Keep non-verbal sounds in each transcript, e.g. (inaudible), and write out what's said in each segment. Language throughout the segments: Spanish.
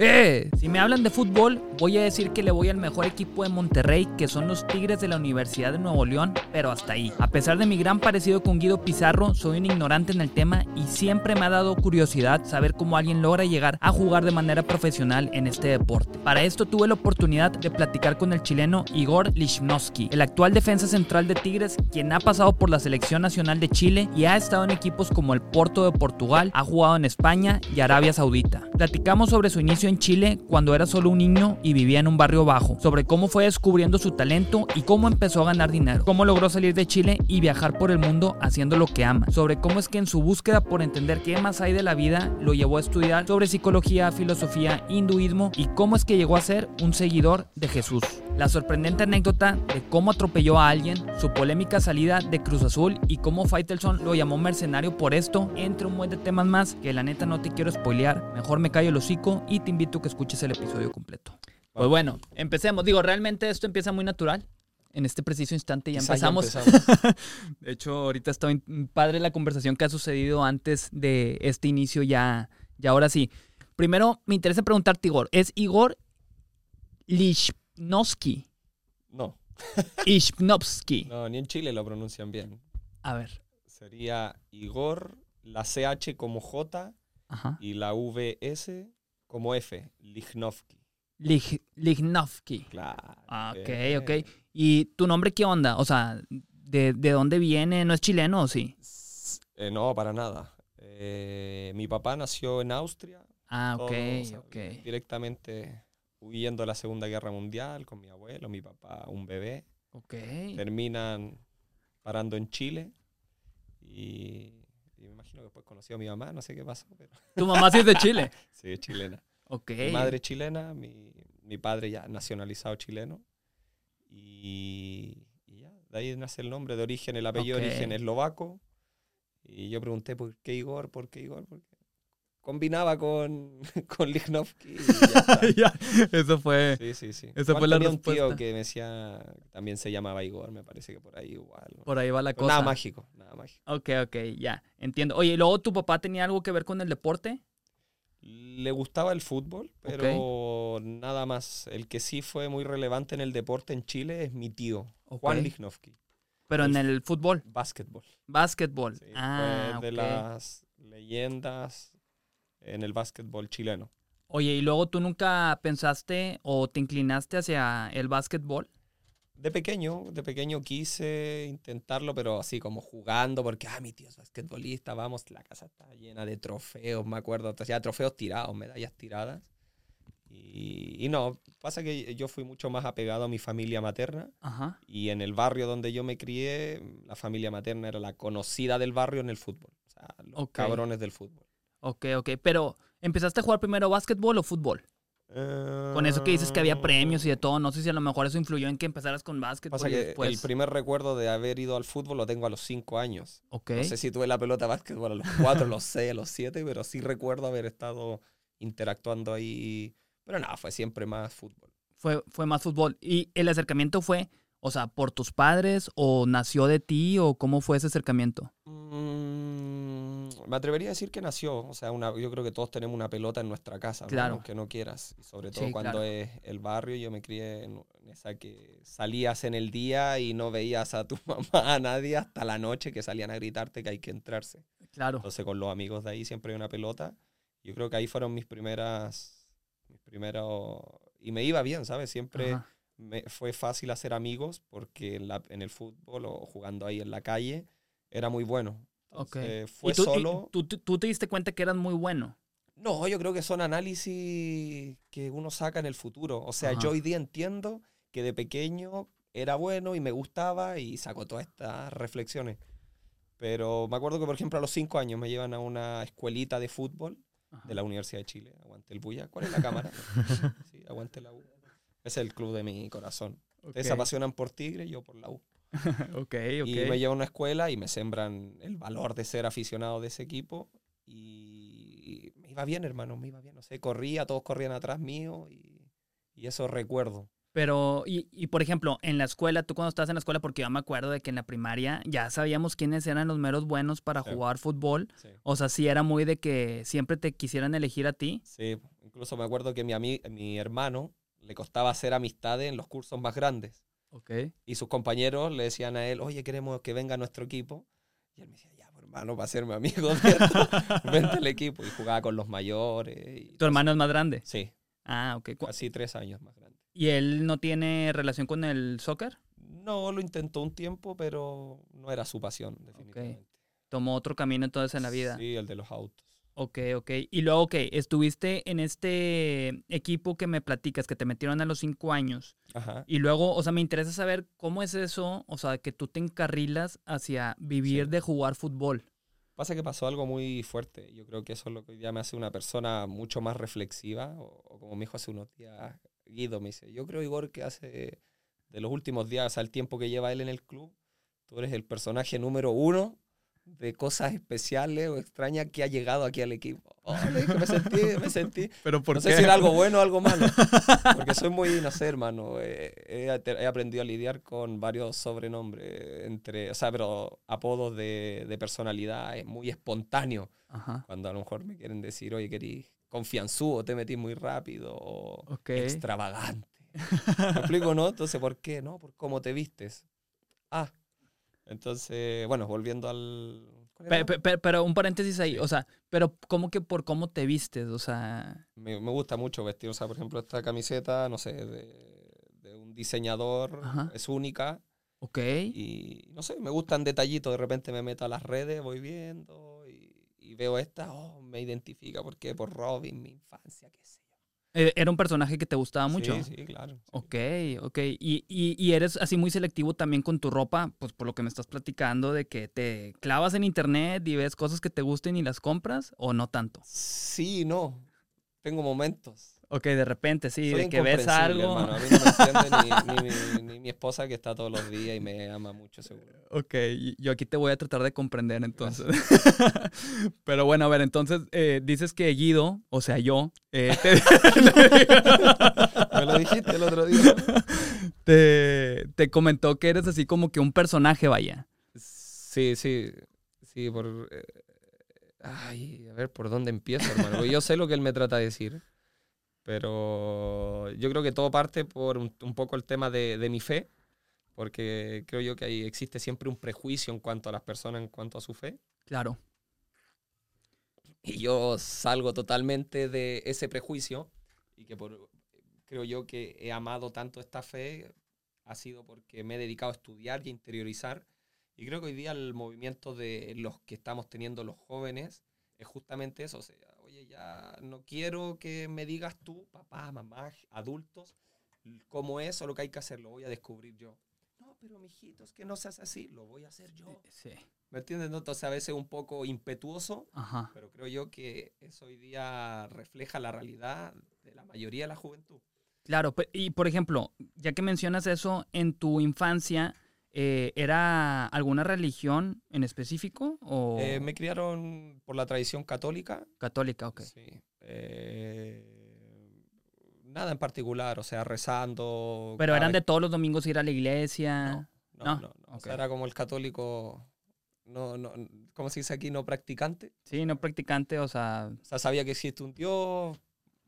¡Eh! Si me hablan de fútbol, voy a decir que le voy al mejor equipo de Monterrey, que son los Tigres de la Universidad de Nuevo León, pero hasta ahí. A pesar de mi gran parecido con Guido Pizarro, soy un ignorante en el tema y siempre me ha dado curiosidad saber cómo alguien logra llegar a jugar de manera profesional en este deporte. Para esto tuve la oportunidad de platicar con el chileno Igor Lichnowsky, el actual defensa central de Tigres, quien ha pasado por la selección nacional de Chile y ha estado en equipos como el Porto de Portugal, ha jugado en España y Arabia Saudita. Platicamos sobre su inicio en Chile cuando era solo un niño y vivía en un barrio bajo, sobre cómo fue descubriendo su talento y cómo empezó a ganar dinero, cómo logró salir de Chile y viajar por el mundo haciendo lo que ama, sobre cómo es que en su búsqueda por entender qué más hay de la vida lo llevó a estudiar sobre psicología, filosofía, hinduismo y cómo es que llegó a ser un seguidor de Jesús. La sorprendente anécdota de cómo atropelló a alguien, su polémica salida de Cruz Azul y cómo Faitelson lo llamó mercenario por esto, entre un buen de temas más que la neta no te quiero spoilear, mejor me callo el hocico y te invito a que escuches el episodio completo. Pues bueno, empecemos. Digo, realmente esto empieza muy natural. En este preciso instante ya ya empezamos. (laughs) de hecho, ahorita está padre la conversación que ha sucedido antes de este inicio ya. Y ahora sí. Primero, me interesa preguntarte, Igor. ¿Es Igor Lichnowsky? No, (laughs) Lichnowsky. no, ni en Chile lo pronuncian bien. A ver. Sería Igor, la CH como J Ajá. y la VS como F, Lichnowsky. Lich- Lichnowsky. Claro. Ah, ok, ok. ¿Y tu nombre qué onda? O sea, ¿de, de dónde viene? ¿No es chileno o sí? Eh, no, para nada. Eh, mi papá nació en Austria. Ah, ok, todo, ok. Directamente huyendo de la Segunda Guerra Mundial con mi abuelo, mi papá, un bebé. Ok. Terminan parando en Chile y, imagino que después conoció a mi mamá, no sé qué pasó, pero (laughs) Tu mamá sí es de Chile. sí, es chilena. Ok. Mi madre chilena, mi, mi padre ya nacionalizado chileno. Y, y ya, de ahí nace el nombre de origen, el apellido Ok. de origen eslovaco. Y yo pregunté por qué Igor, por qué Igor, porque combinaba con, (laughs) con Lichnowsky. y (laughs) ya Eso fue. Sí, sí, sí. Igual fue la tenía un tío que me decía, también se llamaba Igor, me parece que por ahí igual. ¿no? Por ahí va la Pero cosa. Nada mágico, nada mágico. Ok, ok, ya. Entiendo. Oye, ¿y luego tu papá tenía algo que ver con el deporte? Le gustaba el fútbol, pero nada más. El que sí fue muy relevante en el deporte en Chile es mi tío, Juan. Lichnowsky. Pero en el fútbol, Básquetbol. básquetbol. Sí, ah, fue de las leyendas en el básquetbol chileno. Oye, ¿y luego tú nunca pensaste o te inclinaste hacia el básquetbol? De pequeño, de pequeño quise intentarlo, pero así como jugando, porque, ah, mi tío es basquetbolista, vamos, la casa está llena de trofeos, me acuerdo, ya trofeos tirados, medallas tiradas. Y, y no, pasa que yo fui mucho más apegado a mi familia materna Ajá. y en el barrio donde yo me crié, la familia materna era la conocida del barrio en el fútbol, o sea, los cabrones del fútbol. Ok, ok. Pero, ¿empezaste a jugar primero básquetbol o fútbol? Con eso que dices que había premios y de todo, no sé si a lo mejor eso influyó en que empezaras con básquetbol Pasa que después. el primer recuerdo de haber ido al fútbol lo tengo a los cinco años. Ok. No sé si tuve la pelota de básquetbol a los cuatro, a los seis, a los siete, pero sí recuerdo haber estado interactuando ahí. Pero nada, fue siempre más fútbol. Fue, fue más fútbol. ¿Y el acercamiento fue, o sea, por tus padres o nació de ti o cómo fue ese acercamiento? Mm, me atrevería a decir que nació. O sea, una, yo creo que todos tenemos una pelota en nuestra casa, ¿no? Claro. aunque no quieras. Y sobre todo Sí, cuando claro. es el barrio. Yo me crié en, en esa que salías en el día y no veías a tu (laughs) mamá, a nadie, hasta la noche que salían a gritarte que hay que entrarse. Claro. Entonces con los amigos de ahí siempre hay una pelota. Yo creo que ahí fueron mis primeras, mis primeros... Y me iba bien, ¿sabes? Siempre Ajá. me fue fácil hacer amigos porque en, la- en el fútbol o jugando ahí en la calle era muy bueno. Entonces, fue ¿Y tú, y solo... tú, tú- tú te diste cuenta que eras muy bueno. No, yo creo que son análisis que uno saca en el futuro. O sea, Ajá. yo hoy día entiendo que de pequeño era bueno y me gustaba y saco todas estas reflexiones. Pero me acuerdo que, por ejemplo, a los cinco años me llevan a una escuelita de fútbol Ajá. de la Universidad de Chile. Aguante el Bulla. ¿Cuál es la cámara? (laughs) sí, aguante la U. Es el club de mi corazón. Ustedes se apasionan por Tigre, yo por la U. ok, (laughs) ok. Y me llevan a una escuela y me sembran el valor de ser aficionado de ese equipo. Y me iba bien, hermano, me iba bien. No sé, corría, todos corrían atrás mío y, y eso recuerdo. Pero, y, y por ejemplo, en la escuela, tú cuando estabas en la escuela, porque yo me acuerdo de que en la primaria ya sabíamos quiénes eran los meros buenos para Sí. jugar fútbol. Sí, O sea, sí era muy de que siempre te quisieran elegir a ti. sí. Incluso me acuerdo que mi, mi hermano le costaba hacer amistades en los cursos más grandes. Ok. Y sus compañeros le decían a él, oye, queremos que venga nuestro equipo. Y él me decía, ya, pues, hermano, para hacerme amigo (laughs) de esto, vente al equipo. Y jugaba con los mayores. Y ¿Tu hermano es más grande? Sí, Ah, ok. Casi tres años más grande. ¿Y él no tiene relación con el soccer? No, lo intentó un tiempo, pero no era su pasión, definitivamente. Tomó otro camino entonces en la vida. Sí, el de los autos. Ok, ok. Y luego, ok, estuviste en este equipo que me platicas, que te metieron a los cinco años. Ajá. Y luego, o sea, me interesa saber cómo es eso, o sea, que tú te encarrilas hacia vivir Sí. de jugar fútbol. Pasa que pasó algo muy fuerte. Yo creo que eso es lo que hoy día me hace una persona mucho más reflexiva. O, o como me dijo hace unos días Guido, me dice, yo creo, Igor, que hace de los últimos días, o sea, el tiempo que lleva él en el club, tú eres el personaje número uno de cosas especiales o extrañas que ha llegado aquí al equipo. Oh, me sentí, me (laughs) sentí. ¿Pero por no sé si era algo bueno o algo malo. (laughs) Porque soy muy, no sé, hermano. eh, he, he aprendido a lidiar con varios sobrenombres, entre, o sea, pero apodos de, de personalidad, es muy espontáneo. Ajá. Cuando a lo mejor me quieren decir, oye, querís confianzudo, te metís muy rápido, o Ok. extravagante. (laughs) ¿Me explico, no? Entonces, ¿por qué? No, por cómo te vistes. Ah. Entonces, bueno, volviendo al. ¿cuál Pe- era? pe- pe- pero un paréntesis ahí, Sí. o sea, pero ¿cómo que por cómo te vistes? O sea, Me, me gusta mucho vestir, o sea, por ejemplo, esta camiseta, no sé, de, de un diseñador, Ajá. es única. ok. Y no sé, me gustan detallitos. De repente me meto a las redes, voy viendo y, y veo esta, oh, me identifica porque por Robin, mi infancia. Eh, Era un personaje que te gustaba mucho. Sí, sí, claro. sí. Ok, ok. Y, y, y eres así muy selectivo también con tu ropa, pues por lo que me estás platicando, de que te clavas en internet y ves cosas que te gusten y las compras, o no tanto. Sí, no. Tengo momentos. Ok, de repente, sí, Soy de que ves algo. hermano. A mí no me entiende ni, (laughs) ni mi, ni mi esposa que está todos los días y me ama mucho, seguro. Ok, yo aquí te voy a tratar de comprender entonces. (laughs) Pero bueno, a ver, entonces eh, dices que Guido, o sea, yo, eh, (laughs) te, Me lo dijiste el otro día. te, te comentó que eres así como que un personaje, vaya. Sí, sí. Sí, por. eh, ay, a ver por dónde empiezo, hermano. Yo sé lo que él me trata de decir. Pero yo creo que todo parte por un, un poco el tema de, de mi fe. Porque creo yo que ahí existe siempre un prejuicio en cuanto a las personas, en cuanto a su fe. Claro. Y yo salgo totalmente de ese prejuicio. Y que por, creo yo que he amado tanto esta fe ha sido porque me he dedicado a estudiar y interiorizar. Y creo que hoy día el movimiento de los que estamos teniendo los jóvenes es justamente eso. O sea, oye, ya no quiero que me digas tú, papá, mamá, adultos, cómo es o lo que hay que hacer. Lo voy a descubrir yo. No, pero mijitos, que no seas así, lo voy a hacer yo. Sí. ¿Me entiendes? no? Entonces a veces un poco impetuoso, Ajá. pero creo yo que eso hoy día refleja la realidad de la mayoría de la juventud. Claro, y por ejemplo, ya que mencionas eso, en tu infancia, eh, ¿era alguna religión en específico o Eh, me criaron por la tradición católica. católica? Ok. Sí. Eh, nada en particular, o sea, rezando. Pero eran de todos los domingos ir a la iglesia. No, no, no, no, no. O ok. sea, era como el católico, no, no, ¿cómo se dice aquí? No practicante. Sí, no practicante, o sea, O sea, sabía que existe un Dios,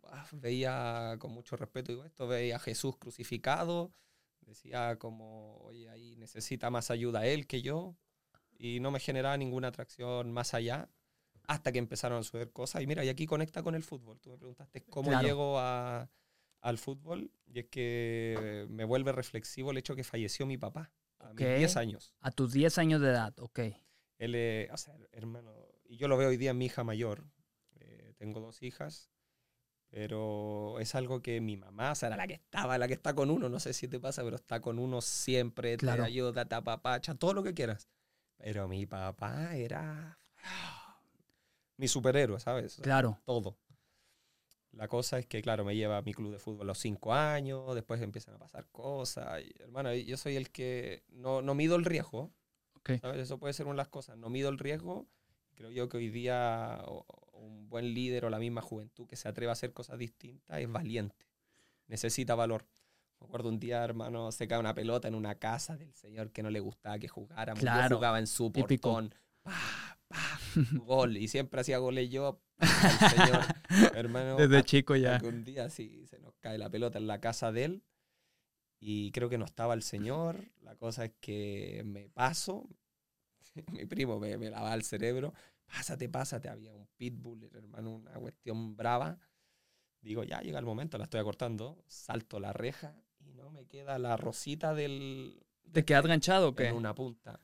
ah, veía con mucho respeto digo esto, veía a Jesús crucificado, decía como, oye, ahí necesita más ayuda él que yo, y no me generaba ninguna atracción más allá, hasta que empezaron a suceder cosas. Y mira, y aquí conecta con el fútbol. Tú me preguntaste cómo Claro. llego a- al fútbol, y es que me vuelve reflexivo el hecho que falleció mi papá a mis 10 años. a tus 10 años de edad, ok. Él, eh, o sea, hermano, y yo lo veo hoy día en mi hija mayor. Eh, tengo dos hijas, pero es algo que mi mamá, o sea, era la que estaba, la que está con uno, no sé si te pasa, pero está con uno siempre, Claro. te ayuda, te apapacha, todo lo que quieras. Pero mi papá era mi superhéroe, ¿sabes? Claro. todo. La cosa es que, claro, me lleva a mi club de fútbol a los cinco años, después empiezan a pasar cosas. Y, hermano, yo soy el que no, no mido el riesgo. Ok. ¿sabes? Eso puede ser una de las cosas. No mido el riesgo. Creo yo que hoy día o un buen líder o la misma juventud que se atreva a hacer cosas distintas es valiente. Necesita valor. Me acuerdo un día, hermano, se cae una pelota en una casa del señor que no le gustaba que jugáramos. Yo Claro, jugaba en su portón. Pa, pa, (laughs) gol. Y siempre hacía goles yo. (laughs) señor, hermano, Desde hasta chico ya. un día sí se nos cae la pelota en la casa de él. Y creo que no estaba el señor. La cosa es que me paso. (laughs) Mi primo me, me lavaba el cerebro. Pásate, pásate. Había un pitbull, hermano, una cuestión brava. Digo, ya llega el momento, la estoy acortando. Salto la reja y no me queda la rosita del. ¿Te quedas ganchado o qué? en una punta.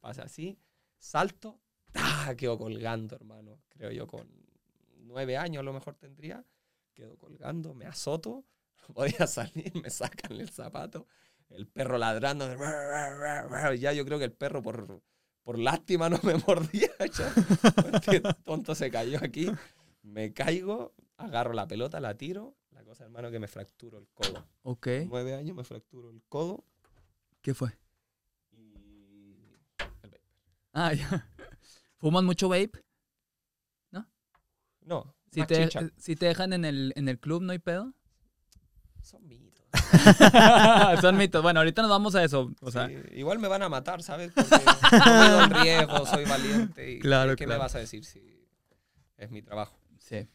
Pasa así, salto, quedo colgando, hermano. Creo yo con nueve años a lo mejor tendría. Quedo colgando, me azoto, (laughs) no podía salir, me sacan el zapato, el perro ladrando. (laughs) Ya yo creo que el perro por, por lástima no me (laughs) mordía. Este (laughs) tonto se cayó aquí. Me caigo, agarro la pelota, la tiro. La cosa, hermano, que me fracturo el codo. Ok. Nueve años me fracturo el codo ¿Qué fue? y el vape. Ah, (laughs) ya. ¿Fumas mucho vape? No, Si más te, chicha. si te dejan en el, en el club, ¿no hay pedo? Son mitos. (laughs) Son mitos. Bueno, ahorita nos vamos a eso. O sea, Sí, igual me van a matar, ¿sabes? Porque no me riesgo, soy valiente. Y, Claro, ¿Qué claro. me vas a decir si es mi trabajo? sí.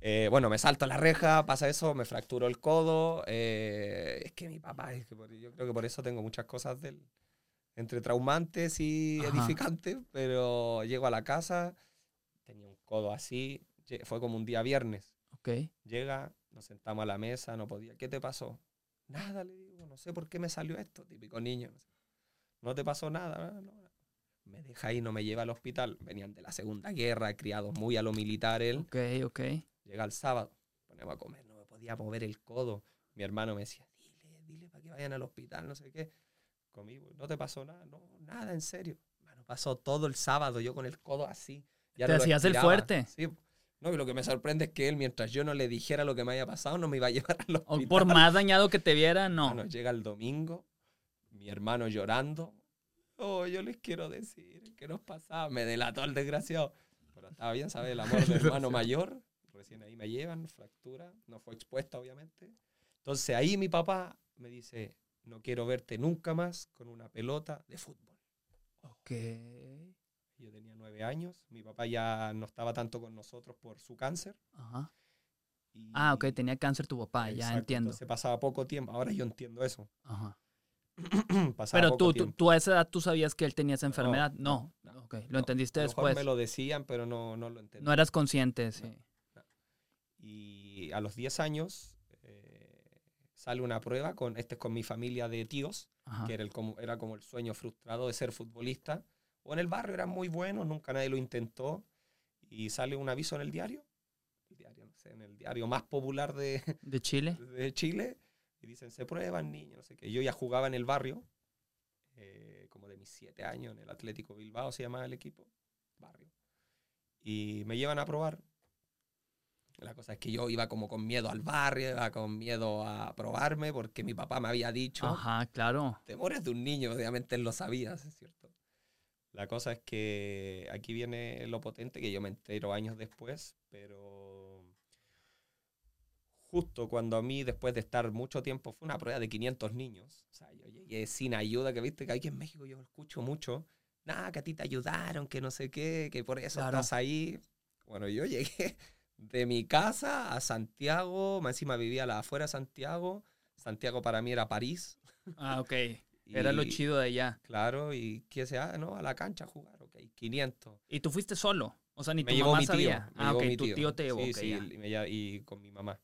Eh, bueno, me salto la reja, pasa eso, me fracturo el codo. eh, es que mi papá, es que por- yo creo que por eso tengo muchas cosas del, entre traumantes y Ajá. edificantes, pero llego a la casa, tenía un codo así, fue como un día viernes. Llega, nos sentamos a la mesa, no podía. ¿Qué te pasó? Nada, le digo, no sé por qué me salió esto, típico niño. No, sé. ¿No te pasó nada. "Ah, no". Me deja ahí, no me lleva al hospital. Venían de la Segunda Guerra, criados muy a lo militar él. Ok, ok. Llega el sábado, ponemos a comer, no me podía mover el codo. Mi hermano me decía, dile, dile para que vayan al hospital, no sé qué. Comí, no te pasó nada, no, nada, en serio. Mano, pasó todo el sábado yo con el codo así. Ya Te no hacías el fuerte. Sí. No, y lo que me sorprende es que él, mientras yo no le dijera lo que me había pasado, no me iba a (laughs) llevar al O hospital. por más dañado que te viera, no. Llega el domingo, mi hermano llorando. Oh, yo les quiero decir que nos pasaba. Me delató el desgraciado. Pero estaba bien, ¿sabes? El amor (laughs) del hermano mayor. Recién ahí me llevan, fractura. No fue expuesta, obviamente. Entonces ahí mi papá me dice, no quiero verte nunca más con una pelota de fútbol. Ok. Yo tenía nueve años. Mi papá ya no estaba tanto con nosotros por su cáncer. Ajá. y- Ah, ok, tenía cáncer tu papá, ya Exacto, entiendo. Entonces pasaba poco tiempo. Ahora yo entiendo eso. Ajá. (clears throat) pasaba Pero poco tú, tiempo. tú a esa edad tú sabías que él tenía esa enfermedad. no, No. no, ok, lo No, entendiste a lo mejor después. me lo decían, pero no, no lo entendí. No eras consciente, sí. Y a los 10 años eh, sale una prueba, con este es con mi familia de tíos, Ajá. que era, el, como, era como el sueño frustrado de ser futbolista. O en el barrio eran muy buenos, nunca nadie lo intentó. Y sale un aviso en el diario, el diario, no sé, en el diario más popular de, ¿De Chile? (laughs) de Chile. Y dicen, se prueban niños, no sé qué. Yo ya jugaba en el barrio, eh, como de mis siete años, en el Atlético Bilbao se llamaba el equipo, barrio. Y me llevan a probar. La cosa es que yo iba como con miedo al barrio, iba con miedo a probarme, porque mi papá me había dicho, Ajá, claro. temores de un niño, obviamente él lo sabía, ¿es cierto? La cosa es que aquí viene lo potente, que yo me entero años después, pero justo cuando a mí, después de estar mucho tiempo, fue una prueba de 500 niños, o sea, yo llegué sin ayuda, que viste que aquí en México yo escucho mucho, nada, que a ti te ayudaron, que no sé qué, que por eso Claro. estás ahí. Bueno, yo (laughs) llegué de mi casa a Santiago, más encima vivía a la afuera de Santiago, Santiago para mí era París. Ah, ok. Era lo chido de allá. Claro, y que sea, ¿no? A la cancha a jugar, ok, 500. ¿Y tú fuiste solo? O sea, ni me tu mamá mi tío. sabía. me ah, ok, mi tu tío te llevó. Sí, sí, me y con mi mamá.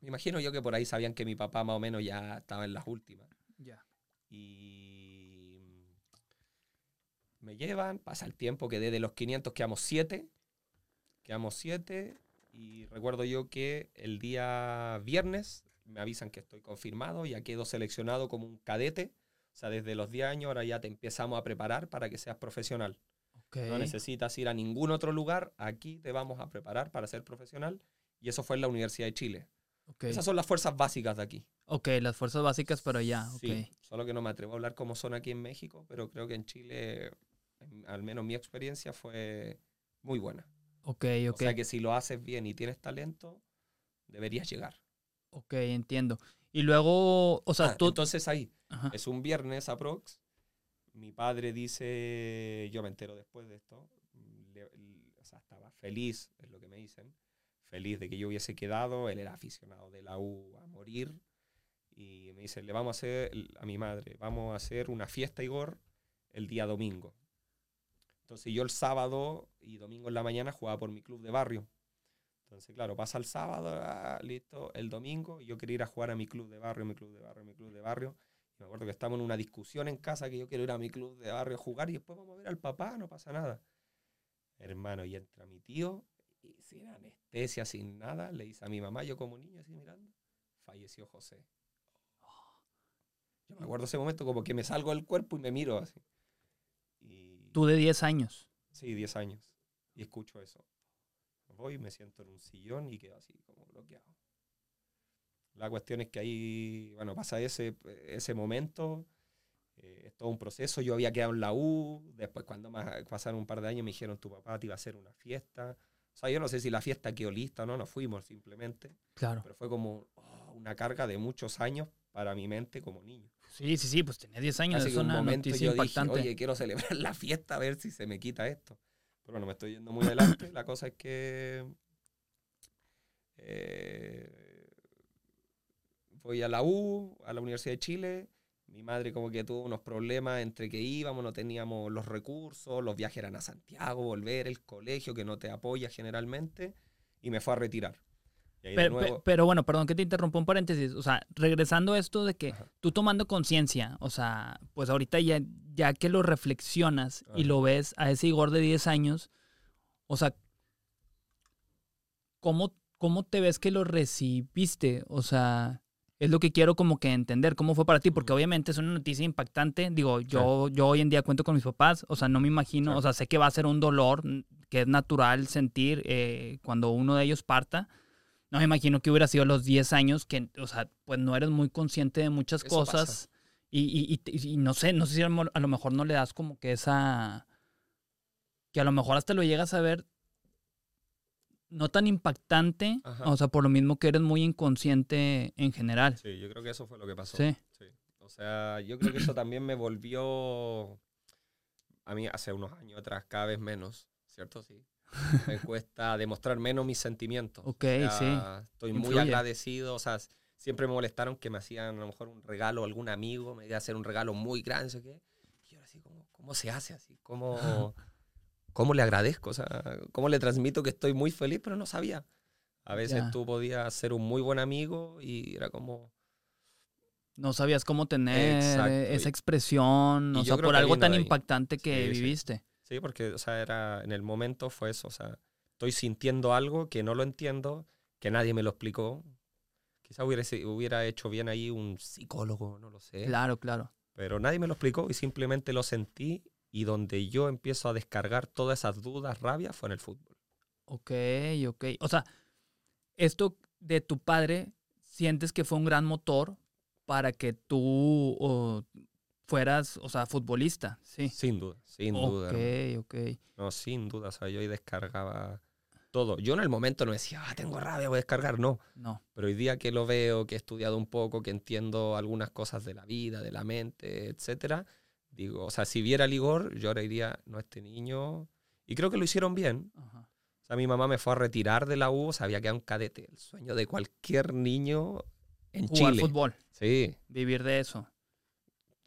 Me imagino yo que por ahí sabían que mi papá más o menos ya estaba en las últimas. Ya. Y me llevan, pasa el tiempo que desde los 500 quedamos 7. Quedamos 7 y recuerdo yo que el día viernes me avisan que estoy confirmado, ya quedo seleccionado como un cadete. O sea, desde los 10 años ahora ya te empezamos a preparar para que seas profesional. Ok. No necesitas ir a ningún otro lugar, aquí te vamos a preparar para ser profesional. Y eso fue en la Universidad de Chile. ok. Esas son las fuerzas básicas de aquí. Ok, las fuerzas básicas, pero ya. Sí, solo que no me atrevo a hablar cómo son aquí en México, pero creo que en Chile, en- al menos mi experiencia fue muy buena. Ok, ok. O sea que si lo haces bien y tienes talento, deberías llegar. Ok, entiendo. Y luego, o sea, Ah, tú... Entonces ahí, Ajá. es un viernes aprox, mi padre dice, yo me entero después de esto, le- le- o sea, estaba feliz, es lo que me dicen, feliz de que yo hubiese quedado, él era aficionado de la U a morir, y me dice, le vamos a hacer, a mi madre, vamos a hacer una fiesta, Igor, el día domingo. Entonces yo el sábado y domingo en la mañana jugaba por mi club de barrio. Entonces, claro, pasa el sábado, ah, listo, el domingo, y yo quería ir a jugar a mi club de barrio, mi club de barrio, mi club de barrio. Y me acuerdo que estamos en una discusión en casa que yo quiero ir a mi club de barrio a jugar y después vamos a ver al papá, no pasa nada. Hermano, y entra mi tío, y sin anestesia, sin nada, le dice a mi mamá, yo como niño así mirando, falleció José. Yo me acuerdo ese momento como que me salgo del cuerpo y me miro así. Y, Tú de 10 años. Sí, 10 años. Y escucho eso. Voy, me siento en un sillón y quedo así como bloqueado. La cuestión es que ahí, bueno, pasa ese, ese momento, eh, es todo un proceso. Yo había quedado en la U, después cuando más, pasaron un par de años me dijeron, tu papá te iba a hacer una fiesta. O sea, yo no sé si la fiesta quedó lista o no, nos fuimos simplemente, Claro. pero fue como oh, una carga de muchos años para mi mente como niño. Sí, sí, sí, pues tenía 10 años, Así es que un una momento yo impactante. dije, oye, quiero celebrar (laughs) la fiesta a ver si se me quita esto. Pero bueno, me estoy yendo muy adelante. la cosa es que eh, voy a la U, a la Universidad de Chile. Mi madre como que tuvo unos problemas entre que íbamos, no teníamos los recursos, los viajes eran a Santiago, volver, el colegio que no te apoya generalmente, y me fue a retirar. Y Pero, nuevo- pero bueno, perdón que te interrumpa un paréntesis. O sea, regresando a esto de que Ajá. tú tomando conciencia, o sea, pues ahorita ya, ya que lo reflexionas y Ajá. lo ves a ese Igor de 10 años, o sea, ¿cómo, ¿cómo te ves que lo recibiste? O sea, es lo que quiero como que entender, ¿cómo fue para ti? Porque obviamente es una noticia impactante. Digo, yo, yo hoy en día cuento con mis papás, o sea, no me imagino, Claro. o sea, sé que va a ser un dolor que es natural sentir eh, cuando uno de ellos parta. No me imagino que hubiera sido a los 10 años, que, o sea, pues no eres muy consciente de muchas Eso cosas. Y, y- y- y no sé, no sé si a lo a lo mejor no le das como que esa. Que a lo mejor hasta lo llegas a ver no tan impactante, Ajá. o sea, por lo mismo que eres muy inconsciente en general. Sí, yo creo que eso fue lo que pasó. Sí. Sí. O sea, yo creo que eso también me volvió a mí hace unos años atrás cada vez menos, ¿cierto? Sí. Me cuesta demostrar menos mis sentimientos. Ok, O sea, sí. Estoy muy Influye. agradecido, o sea, siempre me molestaron que me hacían a lo mejor un regalo, algún amigo me iba a hacer un regalo muy grande, no sé qué. Y yo así como, ¿cómo se hace así? ¿Cómo, (laughs) ¿Cómo le agradezco? O sea, ¿cómo le transmito que estoy muy feliz? Pero no sabía. A veces tú podías ser un muy buen amigo y era como, No sabías cómo tener Exacto, eh, esa expresión, y o sea, por algo tan impactante que Sí, sí. viviste. Sí, porque, o sea, era, en el momento fue eso, o sea, estoy sintiendo algo que no lo entiendo, que nadie me lo explicó. Quizá hubiera, hubiera hecho bien ahí un psicólogo, no lo sé. Claro, claro. Pero nadie me lo explicó y simplemente lo sentí y donde yo empiezo a descargar todas esas dudas, rabia, fue en el fútbol. Ok, ok. O sea, esto de tu padre, ¿sientes que fue un gran motor para que tú o, fueras, o sea, futbolista? Sí. Sin duda, sin duda. Ok, ok. No, sin duda, o sea, yo ahí descargaba todo. Yo en el momento no decía, ah, tengo rabia, voy a descargar, no. No. Pero hoy día que lo veo, que he estudiado un poco, que entiendo algunas cosas de la vida, de la mente, etcétera, digo, o sea, si viera al Igor, yo ahora diría, no, este niño. Y creo que lo hicieron bien. Ajá. O sea, mi mamá me fue a retirar de la U, o sea, había quedado un cadete. El sueño de cualquier niño en Jugar Chile. fútbol, Sí. vivir de eso.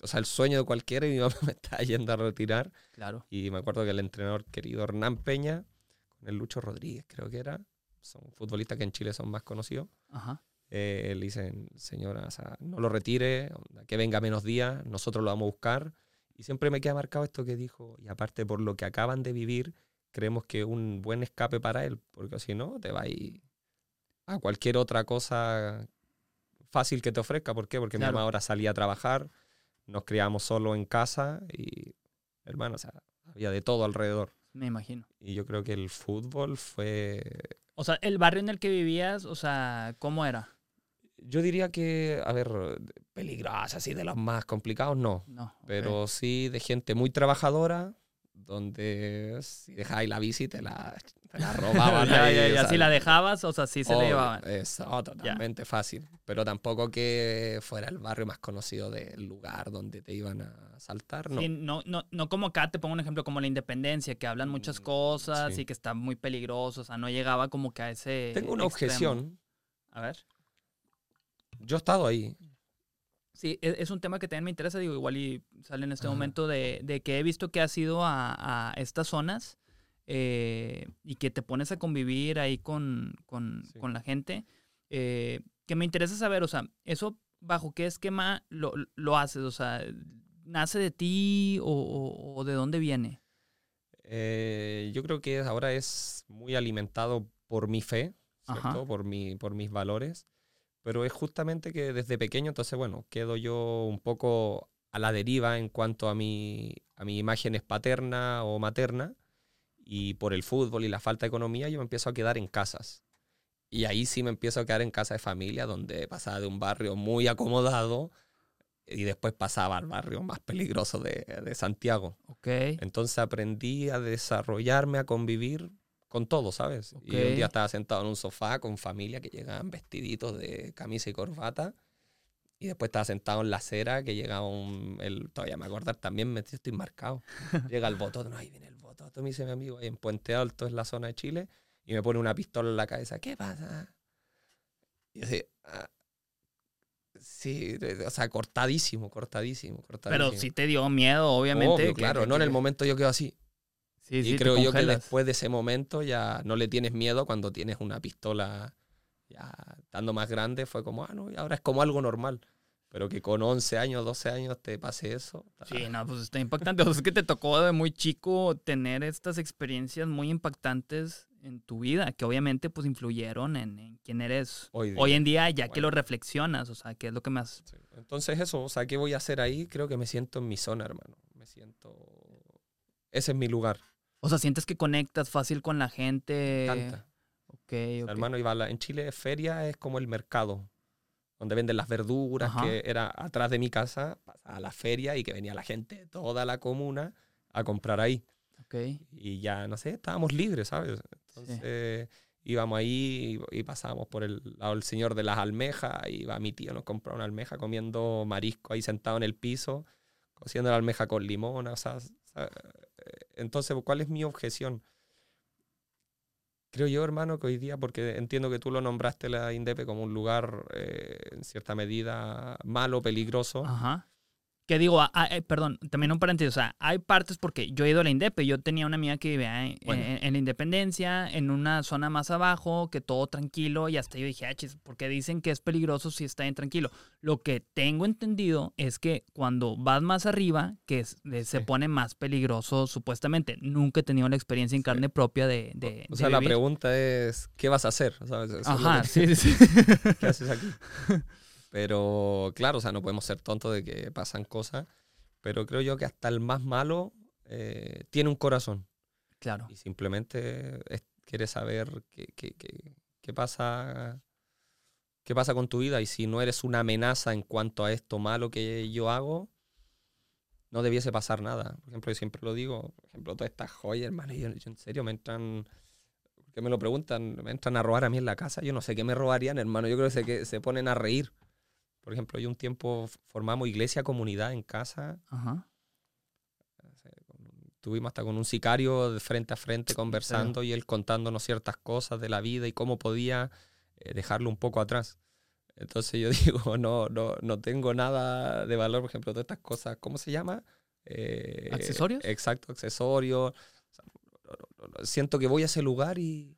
O sea, el sueño de cualquiera y mi (laughs) mamá me estaba yendo a retirar. Claro. Y me acuerdo que el entrenador querido Hernán Peña, con el Lucho Rodríguez, creo que era, son futbolistas que en Chile son más conocidos. Ajá. Eh, le dicen, señora, o sea, no lo retire, que venga menos días, nosotros lo vamos a buscar. Y siempre me queda marcado esto que dijo, y aparte por lo que acaban de vivir, creemos que un buen escape para él, porque si no, te va a ir a cualquier otra cosa fácil que te ofrezca. ¿Por qué? Porque Claro. mi mamá ahora salía a trabajar, nos criamos solo en casa y, hermano, o sea, había de todo alrededor. Me imagino. Y yo creo que el fútbol fue O sea, el barrio en el que vivías, o sea, ¿cómo era? Yo diría que, a ver, peligrosa, así de los más complicados, no. No. Pero sí de gente muy trabajadora, donde si dejabas la bici te la, te la (laughs) robaban. Ya, ahí, ya, o ya, sea, si la dejabas, o sea, sí se la llevaban. Eso, totalmente fácil. Pero tampoco que fuera el barrio más conocido del lugar donde te iban a saltar, no. Sí, no, no, no como acá, te pongo un ejemplo como la independencia, que hablan muchas Mm, cosas sí. y que está muy peligroso, o sea, no llegaba como que a ese. Tengo una extremo. objeción. A ver. Yo he estado ahí. Sí, e- es, un tema que también me interesa, digo, igual y sale en este Ajá. momento de, de que he visto que has ido a, a estas zonas eh, y que te pones a convivir ahí con, con, Sí. con la gente, eh, que me interesa saber, o sea, eso bajo qué esquema lo, lo haces, o sea, ¿nace de ti o, o- o de dónde viene? Eh, yo creo que ahora es muy alimentado por mi fe, ¿cierto? Por, mi, por mis valores. Pero es justamente que desde pequeño, entonces, bueno, quedo yo un poco a la deriva en cuanto a mi, a mi imagen es paterna o materna. Y por el fútbol y la falta de economía, yo me empiezo a quedar en casas. Y ahí sí me empiezo a quedar en casa de familia, donde pasaba de un barrio muy acomodado y después pasaba al barrio más peligroso de, de Santiago. Ok. Entonces aprendí a desarrollarme, a convivir con todo, ¿sabes? Y un día estaba sentado en un sofá con familia que llegaban vestiditos de camisa y corbata. Y después estaba sentado en la acera que llegaba un... El, todavía me acordar también, me estoy marcado. (laughs) Llega el bototo, ahí viene el bototo, me dice mi amigo, ahí en Puente Alto, es la zona de Chile. Y me pone una pistola en la cabeza. ¿Qué pasa? Y yo así, "Ah". Sí, o sea, cortadísimo, cortadísimo, cortadísimo. Pero sí te dio miedo, obviamente. Obvio, claro, no en el momento yo quedo así. Sí, Y sí, creo yo que después de ese momento ya no le tienes miedo cuando tienes una pistola ya estando más grande. Fue como, ah, no, y ahora es como algo normal. Pero que con 11 años, 12 años te pase eso. Sí, no, pues está impactante. O sea, es que te tocó de muy chico tener estas experiencias muy impactantes en tu vida, que obviamente pues influyeron en, en quién eres Hoy día. hoy en día, ya que Bueno. lo reflexionas, o sea, qué es lo que más... sí. Entonces eso, o sea, ¿qué voy a hacer ahí? Creo que me siento en mi zona, hermano. Me siento... Ese es mi lugar. O sea, sientes que conectas fácil con la gente. Canta. Ok, ok. Hermano, iba la- en Chile feria es como el mercado, donde venden las verduras, Ajá. que era atrás de mi casa, a la feria y que venía la gente de toda la comuna a comprar ahí. ok. Y ya, no sé, estábamos libres, ¿sabes? Entonces íbamos ahí y, y pasábamos por el lado del señor de las almejas, y iba mi tío, nos compraba una almeja comiendo marisco ahí sentado en el piso, cociendo la almeja con limón, o sea, entonces, ¿cuál es mi objeción? Creo yo, hermano, que hoy día, porque entiendo que tú lo nombraste la INDEP como un lugar eh, en cierta medida malo, peligroso. Ajá. Que digo, ah, ah, eh, perdón, también un paréntesis, o sea, hay partes porque yo he ido a la Indepe, yo tenía una amiga que vivía en, Bueno. en- en la Independencia, en una zona más abajo, que todo tranquilo, y hasta yo dije, ah, chis, porque dicen que es peligroso si está bien tranquilo. Lo que tengo entendido es que cuando vas más arriba, que es- de- se Sí. pone más peligroso supuestamente. Nunca he tenido la experiencia en Sí. carne propia de, de, o de sea, la vivir. pregunta es, ¿qué vas a hacer? Ajá, que- sí, (laughs) sí. ¿qué haces aquí? (laughs) Pero claro, o sea, no podemos ser tontos de que pasan cosas, pero creo yo que hasta el más malo eh, tiene un corazón Claro. y simplemente es- quiere saber qué, qué- qué- qué pasa, qué pasa con tu vida y si no eres una amenaza en cuanto a esto malo que yo hago, no debiese pasar nada. Por ejemplo, yo siempre lo digo, por ejemplo, todas estas joyas, hermano, yo, yo en serio me entran, que me lo preguntan, me entran a robar a mí en la casa, yo no sé qué me robarían, hermano, yo creo que se, que se ponen a reír. Por ejemplo, yo un tiempo formamos iglesia comunidad en casa, Ajá. Estuvimos hasta con un sicario de frente a frente conversando y él contándonos ciertas cosas de la vida y cómo podía eh, dejarlo un poco atrás. Entonces yo (laughs) digo, no, no, no tengo nada de valor, por ejemplo, todas estas cosas, ¿cómo se llama? Eh, ¿Accesorios? Exacto, accesorios. O sea, Siento que voy a ese lugar y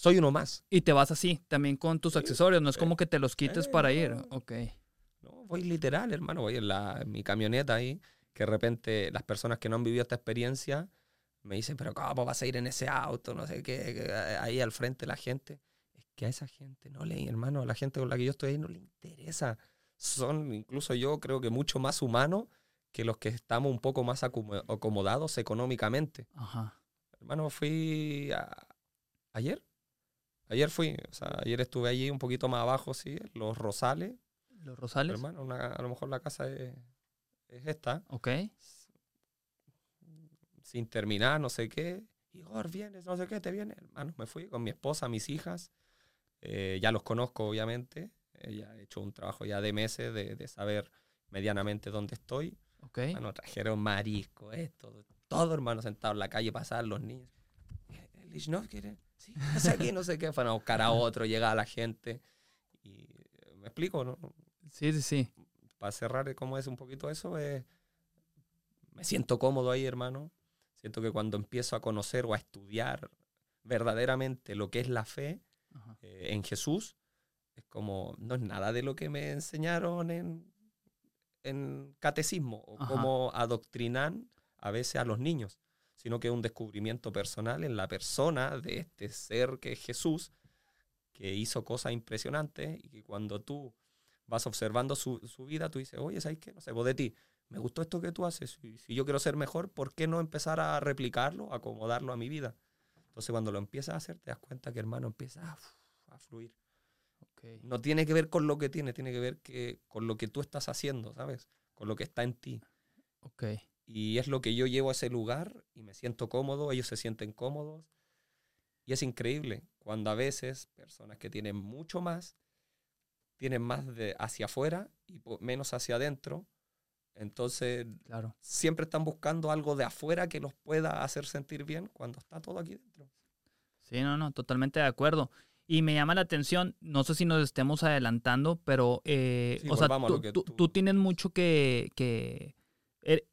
soy uno más. Y te vas así, también con tus Sí. accesorios, no es Eh, como que te los quites eh, para ir. Ok. No, voy literal, hermano, voy en, la, en mi camioneta ahí, que de repente las personas que no han vivido esta experiencia me dicen, pero ¿cómo vas a ir en ese auto? No sé qué, ahí al frente la gente. Es que a esa gente no le, hermano, a la gente con la que yo estoy ahí no le interesa. Son, incluso yo creo que mucho más humanos que los que estamos un poco más acomo- acomodados económicamente. Ajá. Hermano, fui a- ayer. Ayer fui, o sea, ayer estuve allí un poquito más abajo, sí, los Rosales. Los rosales. Hermano, una- a lo mejor la casa es, es esta. Ok. sin terminar, no sé qué. Igor, vienes, no sé qué, te viene. Hermano, me fui con mi esposa, mis hijas. Eh, ya los conozco, obviamente. ya he hecho un trabajo ya de meses de, de saber medianamente dónde estoy. Okay. Bueno, trajeron marisco, esto, todo hermano sentado en la calle, pasar los niños. El eh, no quiere, sí, (laughs) aquí, no sé qué. Fueron a buscar a otro, llega la gente. Y eh, me explico, ¿no? Sí, sí, sí. Para cerrar, ¿cómo es un poquito eso? Eh, me siento cómodo ahí, hermano. Siento que cuando empiezo a conocer o a estudiar verdaderamente lo que es la fe en Jesús, es como, no es nada de lo que me enseñaron en en catecismo o cómo adoctrinan a veces a los niños, sino que es un descubrimiento personal en la persona de este ser que es Jesús, que hizo cosas impresionantes y que cuando tú vas observando su, vida, tú dices, oye, ¿sabes qué? No sé, vos de ti, me gustó esto que tú haces, y si yo quiero ser mejor, ¿por qué no empezar a replicarlo, acomodarlo a mi vida? Entonces cuando lo empiezas a hacer, te das cuenta que hermano empieza a, a fluir. No tiene que ver con lo que tiene, tiene que ver que, con lo que tú estás haciendo, ¿sabes? Con lo que está en ti. Ok. Y es lo que yo llevo a ese lugar y me siento cómodo, ellos se sienten cómodos. Y es increíble cuando a veces personas que tienen mucho más, tienen más de hacia afuera y menos hacia adentro. Entonces, claro. siempre están buscando algo de afuera que los pueda hacer sentir bien cuando está todo aquí dentro. Sí, no, no, totalmente de acuerdo. Y me llama la atención, no sé si nos estemos adelantando, pero, eh, o sea, tú, tienes mucho que, que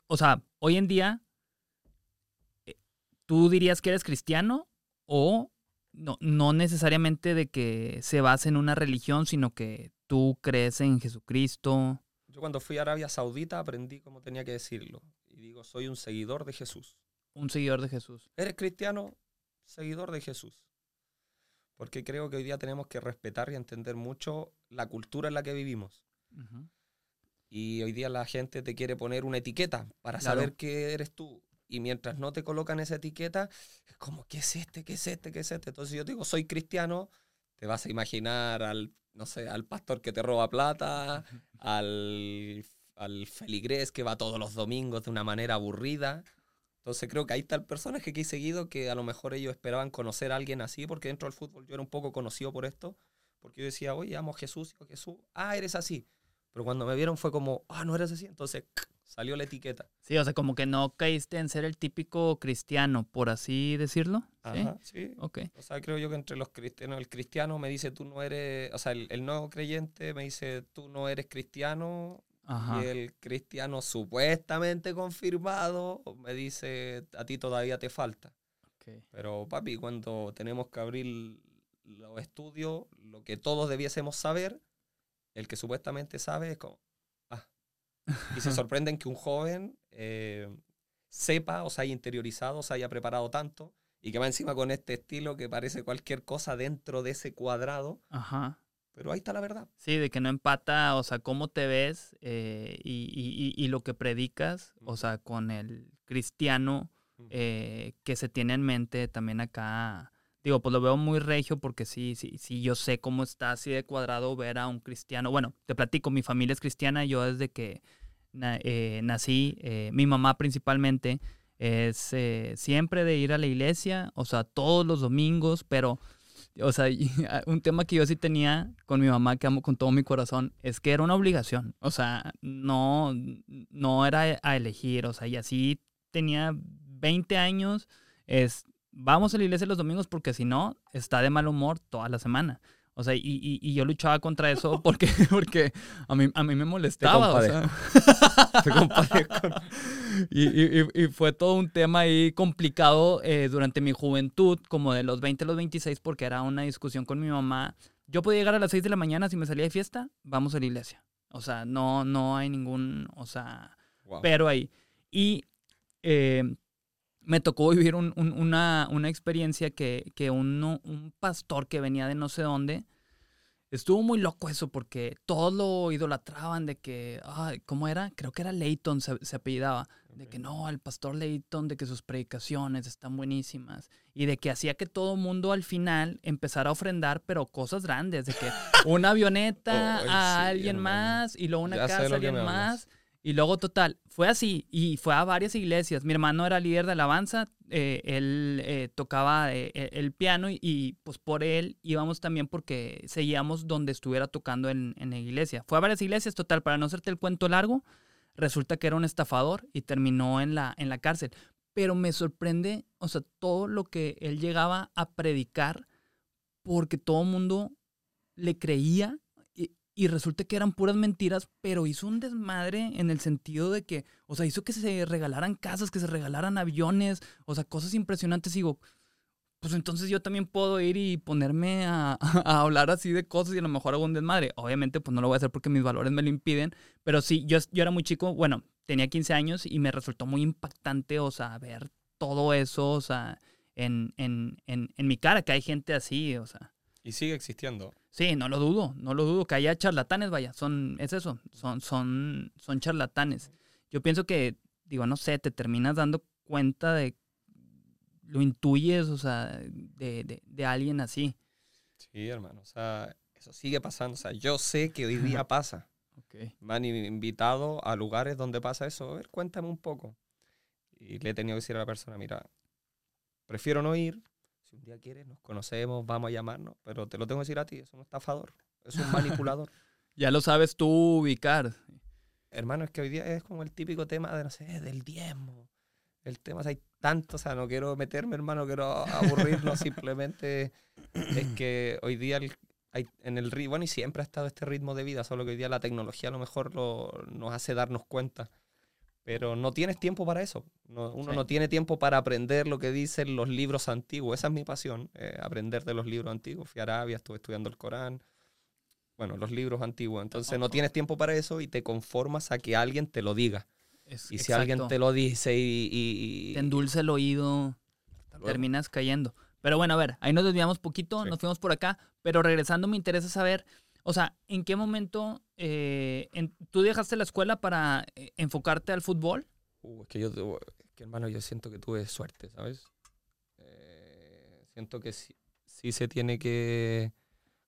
o sea, hoy en día, eh, ¿tú dirías que eres cristiano o no, no necesariamente de que se base en una religión, sino que tú crees en Jesucristo? Yo cuando fui a Arabia Saudita aprendí cómo tenía que decirlo. Y digo, soy un seguidor de Jesús. Un seguidor de Jesús. ¿Eres cristiano? Seguidor de Jesús porque creo que hoy día tenemos que respetar y entender mucho la cultura en la que vivimos. Y hoy día la gente te quiere poner una etiqueta para saber qué eres tú. Y mientras no te colocan esa etiqueta, es como, ¿qué es este? ¿Qué es este? ¿Qué es este? Entonces yo digo, soy cristiano, te vas a imaginar al, no sé, al pastor que te roba plata, (laughs) al, al feligrés que va todos los domingos de una manera aburrida. Entonces creo que ahí está el personaje que he seguido, que a lo mejor ellos esperaban conocer a alguien así, porque dentro del fútbol yo era un poco conocido por esto, porque yo decía, oye, amo a Jesús, a Jesús, ah, eres así. Pero cuando me vieron fue como, ah, no eres así, entonces (laughs) salió la etiqueta. Sí, o sea, como que no caíste en ser el típico cristiano, por así decirlo. Ajá, sí. Ok. O sea, creo yo que entre los cristianos, el cristiano me dice, tú no eres, o sea, el, el nuevo creyente me dice, tú no eres cristiano, y el cristiano supuestamente confirmado me dice, a ti todavía te falta. Pero papi, cuando tenemos que abrir los estudios, lo que todos debiésemos saber, el que supuestamente sabe es como, ah. Y se (laughs) sorprenden que un joven eh, sepa o se haya interiorizado, se haya preparado tanto y que va encima con este estilo que parece cualquier cosa dentro de ese cuadrado. Ajá. Pero ahí está la verdad. Sí, de que no empata, o sea, cómo te ves eh, y, lo que predicas, o sea, con el cristiano eh, que se tiene en mente también acá. Digo, pues lo veo muy regio porque sí, sí, sí, yo sé cómo está así de cuadrado ver a un cristiano. Bueno, te platico, mi familia es cristiana, yo desde que eh, nací, mi mamá principalmente, es siempre de ir a la iglesia, o sea, todos los domingos, pero o sea, (laughs) un tema que yo sí tenía con mi mamá, que amo con todo mi corazón, es que era una obligación. O sea, no, no era a elegir. O sea, y así tenía 20 años, es, vamos a la iglesia los domingos porque si no, está de mal humor toda la semana. O sea, y, y, yo luchaba contra eso (laughs) porque, porque a, mí, a mí me molestaba. O sea. (laughs) (laughs) y, y, fue todo un tema ahí complicado eh, durante mi juventud, como de los 20 a los 26, porque era una discusión con mi mamá. Yo podía llegar a las 6 de la mañana si me salía de fiesta, vamos a la iglesia. O sea, no, no hay ningún, o sea, pero ahí. Y eh, me tocó vivir una, experiencia que, que un pastor que venía de no sé dónde, estuvo muy loco eso porque todos lo idolatraban de que, ay, ¿cómo era? Creo que era Leighton, se, apellidaba, de que no, el pastor Leighton, de que sus predicaciones están buenísimas y de que hacía que todo mundo al final empezara a ofrendar, pero cosas grandes, de que (laughs) una avioneta a alguien más y luego una casa a alguien más Y luego, total, fue así y fue a varias iglesias. Mi hermano era líder de alabanza, eh, él eh, tocaba eh, el piano y, pues por él íbamos también porque seguíamos donde estuviera tocando en, en, la iglesia. Fue a varias iglesias, total, para no hacerte el cuento largo, resulta que era un estafador y terminó en la, en la cárcel. Pero me sorprende, o sea, todo lo que él llegaba a predicar porque todo el mundo le creía y resulta que eran puras mentiras, pero hizo un desmadre en el sentido de que, o sea, hizo que se regalaran casas, que se regalaran aviones, o sea, cosas impresionantes. Y digo, pues entonces yo también puedo ir y ponerme a, (laughs) hablar así de cosas y a lo mejor hago un desmadre. Obviamente, pues no lo voy a hacer porque mis valores me lo impiden, pero sí, yo, yo era muy chico, bueno, tenía 15 años y me resultó muy impactante, o sea, ver todo eso, o sea, en, en, en, en mi cara, que hay gente así, o sea. Y sigue existiendo. Sí, no lo dudo, no lo dudo, que haya charlatanes, vaya, son, es eso, son, son, son charlatanes. Yo pienso que, digo, no sé, te terminas dando cuenta de, lo intuyes, o sea, de, de, alguien así. Sí, hermano, o sea, eso sigue pasando, o sea, yo sé que hoy día (laughs) pasa. Okay. Me han invitado a lugares donde pasa eso, a ver, cuéntame un poco. Y le he tenido que decir a la persona, mira, prefiero no ir, un día quieres, nos conocemos, vamos a llamarnos, pero te lo tengo que decir a ti, es un estafador, es un manipulador. (laughs) ya lo sabes tú ubicar. Hermano, es que hoy día es como el típico tema de, no sé, del diezmo. El tema, hay tanto, o sea, no quiero meterme, hermano, quiero aburrirnos, (laughs) simplemente es que hoy día hay, en el ritmo, bueno, y siempre ha estado este ritmo de vida, solo que hoy día la tecnología a lo mejor lo, nos hace darnos cuenta pero no tienes tiempo para eso. uno no tiene tiempo para aprender lo que dicen los libros antiguos. Esa es mi pasión, eh, aprender de los libros antiguos. Fui a Arabia, estuve estudiando el Corán. Bueno, los libros antiguos. Entonces no tienes tiempo para eso y te conformas a que alguien te lo diga. y si alguien te lo dice y... te endulce el oído, terminas cayendo. Pero bueno, a ver, ahí nos desviamos poquito, nos fuimos por acá, pero regresando me interesa saber o sea, ¿en qué momento eh, tú dejaste la escuela para eh, enfocarte al fútbol? Uh, es que yo, que hermano, yo siento que tuve suerte, ¿sabes? Eh, siento que sí, sí, se tiene que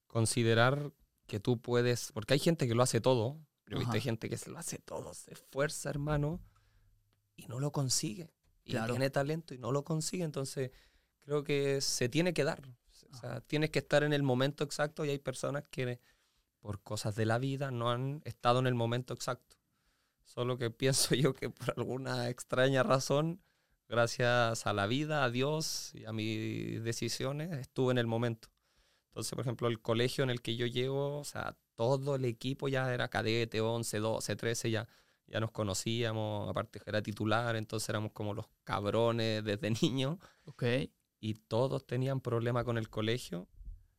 considerar que tú puedes, porque hay gente que lo hace todo, pero viste gente que se lo hace todo, se esfuerza, hermano, y no lo consigue. Y tiene talento y no lo consigue, entonces creo que se tiene que dar. O sea, tienes que estar en el momento exacto y hay personas que por cosas de la vida, no han estado en el momento exacto. Solo que (laughs) pienso yo que por alguna extraña razón, gracias a la vida, a Dios y a mis decisiones, estuve en el momento. Entonces, por ejemplo, el colegio en el que yo llego, o sea, todo el equipo ya era cadete, 11, 12, 13, ya, ya nos conocíamos, aparte era titular, entonces éramos como los cabrones desde (laughs) niños. Ok. Y todos tenían problema con el colegio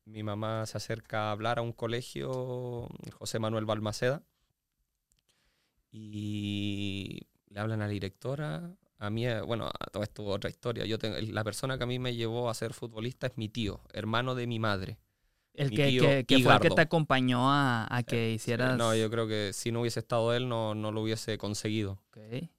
mi mamá se acerca a hablar a un colegio, José Manuel Balmaceda, y le hablan a la directora. A mí, bueno, todo esto otra historia. Yo tengo, la persona que a mí me llevó a ser futbolista es mi tío, hermano de mi madre. El que, que, fue el que te acompañó a, a que eh, hicieras. no, yo creo que si no hubiese estado él, no, no lo hubiese conseguido.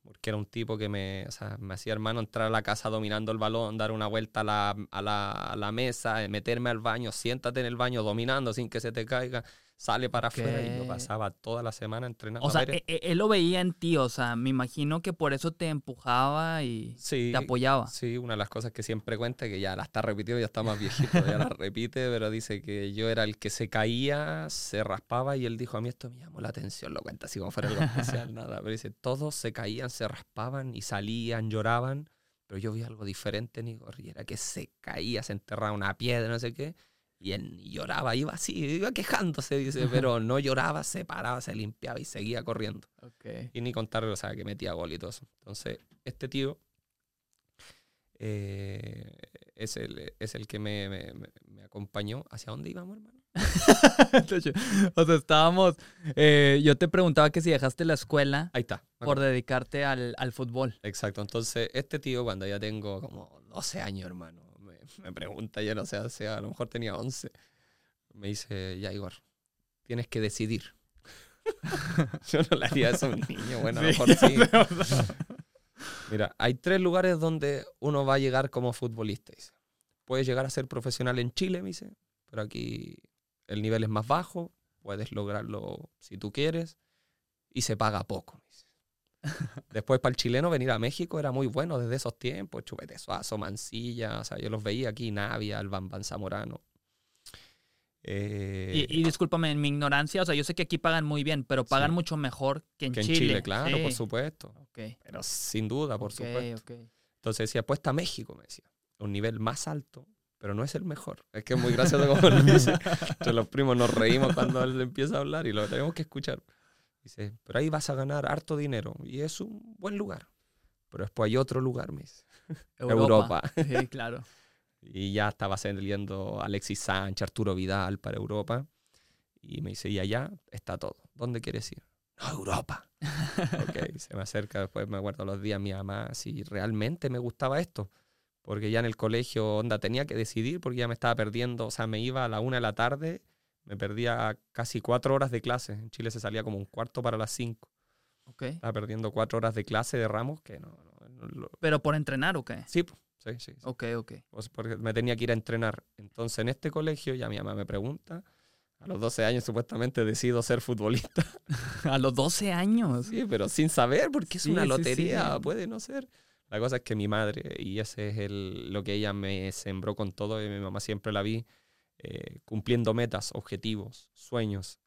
Porque era un tipo que me, o sea, me hacía hermano entrar a la casa dominando el balón, dar una vuelta a la, a la, a la mesa, meterme al baño, siéntate en el baño dominando sin que se te caiga sale para afuera y yo pasaba toda la semana entrenando. O sea, e, e, él, lo veía en ti, o sea, me imagino que por eso te empujaba y te apoyaba. Sí, una de las cosas que siempre cuenta, que ya la está repitiendo, ya está más viejito, ya la (laughs) repite, pero dice que yo era el que se caía, se raspaba y él dijo, a mí esto me llamó la atención, lo cuenta así como fuera algo especial, (laughs) nada, pero dice, todos se caían, se raspaban y salían, lloraban, pero yo vi algo diferente en Igor y era que se caía, se enterraba una piedra, no sé qué, y él lloraba, iba así, iba quejándose, dice, pero no lloraba, se paraba, se limpiaba y seguía corriendo. Y ni contar, o sea, que metía gol y todo eso. Entonces, este tío eh, es, el, es el que me, me, acompañó. ¿Hacia dónde íbamos, hermano? (laughs) o sea, estábamos. Eh, yo te preguntaba que si dejaste la escuela. Ahí está. Por dedicarte al, al, fútbol. Exacto. Entonces, este tío, cuando ya tengo como 12 años, hermano, (laughs) me pregunta, yo no sé, sea, a lo mejor tenía 11. Me dice, ya Igor, tienes que decidir. (laughs) yo no le haría eso a un niño, bueno, a lo mejor (laughs) sí. Mira, hay tres lugares donde uno va a llegar como futbolista. Dice. Puedes llegar a ser profesional en Chile, me dice, pero aquí el nivel es más bajo, puedes lograrlo si tú quieres y se paga poco. Después para el chileno venir a México era muy bueno desde esos tiempos. Chupete Suazo, Mancilla, o sea, yo los veía aquí, Navia, el Bambán Zamorano. Eh, y, discúlpame, en mi ignorancia, o sea, yo sé que aquí pagan muy bien, pero pagan mucho mejor que en que Chile. en Chile, claro, por supuesto. Pero sin duda, por supuesto. Entonces decía, apuesta a México, me decía. Un nivel más alto, pero no es el mejor. Es que es muy gracioso como lo dice. (laughs) Los primos nos reímos cuando él empieza a hablar y lo tenemos que escuchar. Dice, pero ahí vas a ganar harto dinero y es un buen lugar. Pero después hay otro lugar, me dice. (laughs) Europa. (laughs) Sí, claro. y ya estaba saliendo Alexis Sánchez, Arturo Vidal para Europa. Y me dice, y allá está todo. ¿Dónde quieres ir? No, Europa. (laughs) ok, se me acerca, después me acuerdo los días mi mamá, si realmente me gustaba esto. Porque ya en el colegio, onda, tenía que decidir porque ya me estaba perdiendo. O sea, me iba a la una de la tarde me perdía casi cuatro horas de clase. En Chile se salía como un cuarto para las cinco. Okay. Estaba perdiendo cuatro horas de clase de ramos que no... ¿Pero por entrenar o qué? Sí, sí, sí. Ok, ok. Pues porque me tenía que ir a entrenar. Entonces en este colegio ya mi mamá me pregunta, a los 12 años supuestamente decido ser futbolista. (laughs) a los 12 años. Sí, pero sin saber porque es una lotería, puede no ser. La cosa es que mi madre, y ese es el, lo que ella me sembró con todo, y mi mamá siempre la vi eh, cumpliendo metas, objetivos, sueños.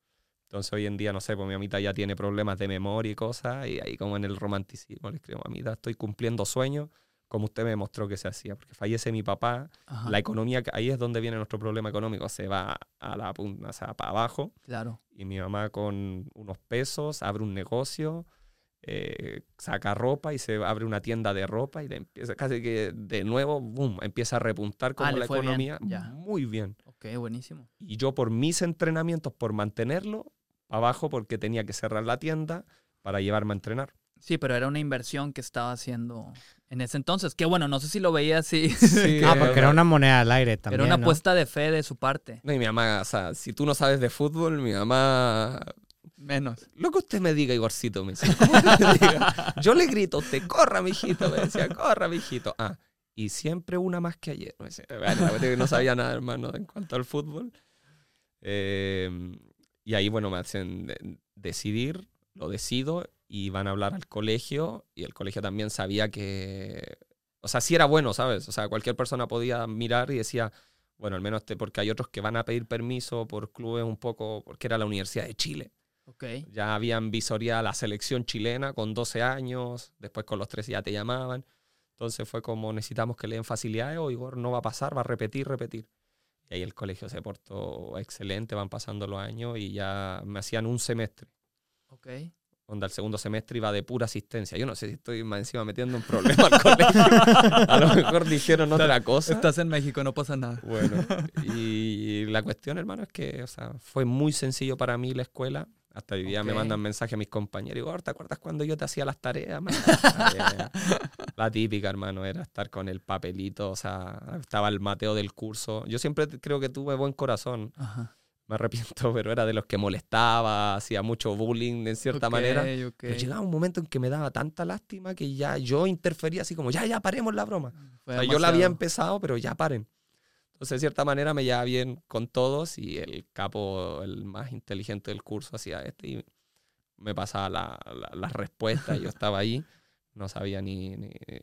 Entonces hoy en día, no sé, pues mi mamita ya tiene problemas de memoria y cosas, y ahí como en el romanticismo le escribo, mamita, estoy cumpliendo sueños como usted me mostró que se hacía, porque fallece mi papá, la economía, ahí es donde viene nuestro problema económico, se va a la punta, o sea, para abajo. Claro. Y mi mamá con unos pesos abre un negocio, eh, saca ropa y se abre una tienda de ropa y le empieza casi que de nuevo, boom, empieza a repuntar como ah, la economía muy bien. Ok, buenísimo. Y yo por mis entrenamientos, por mantenerlo abajo, porque tenía que cerrar la tienda para llevarme a entrenar. Sí, pero era una inversión que estaba haciendo en ese entonces. Que bueno, no sé si lo veía así. (laughs) (laughs) ah, porque era una moneda al aire también. Era una apuesta de fe de su parte. No, y mi mamá, o sea, si tú no sabes de fútbol, mi mamá Menos. Lo que usted me diga, Igorcito, me decía. Yo le grito, usted, corra, mijito, me decía, corra, mijito. Ah, y siempre una más que ayer. No sabía nada, hermano, en cuanto al fútbol. Em, y ahí, bueno, me hacen decidir, lo decido, y van a hablar al colegio, y el colegio también sabía que, o sea, sí era bueno, ¿sabes? O sea, cualquier persona podía mirar y decía, bueno, al menos este, porque hay otros que van a pedir permiso por clubes un poco, porque era la Universidad de Chile. Ya habían visoría la selección chilena con 12 años, después con los 13 ya te llamaban. Entonces fue como necesitamos que le den facilidades o Igor no va a pasar, va a repetir, repetir. Y ahí el colegio se portó excelente, van pasando los años y ya me hacían un semestre. Ok. Donde el segundo semestre iba de pura asistencia. Yo no sé si estoy más encima metiendo un problema al colegio. (laughs) A lo mejor dijeron otra cosa. Estás en México, no pasa nada. Bueno, (laughs) y la cuestión, hermano, es que o sea, fue muy sencillo para mí la escuela. Hasta hoy día me mandan mensajes a mis compañeros. Igor, ¿te acuerdas cuando yo te hacía las tareas? (laughs) la típica, hermano, era estar con el papelito. O sea, estaba el Mateo del curso. Yo siempre creo que tuve buen corazón. Me arrepiento, (laughs) pero era de los que molestaba, hacía mucho bullying de cierta manera. Pero llegaba un momento en que me daba tanta lástima que ya yo interfería así como, ya, ya paremos la broma. yo la había empezado, pero ya paren. Entonces, de cierta manera, me llevaba bien con todos y el capo, el más inteligente del curso, hacía este y me pasaba las la, respuestas. yo estaba ahí, no sabía ni,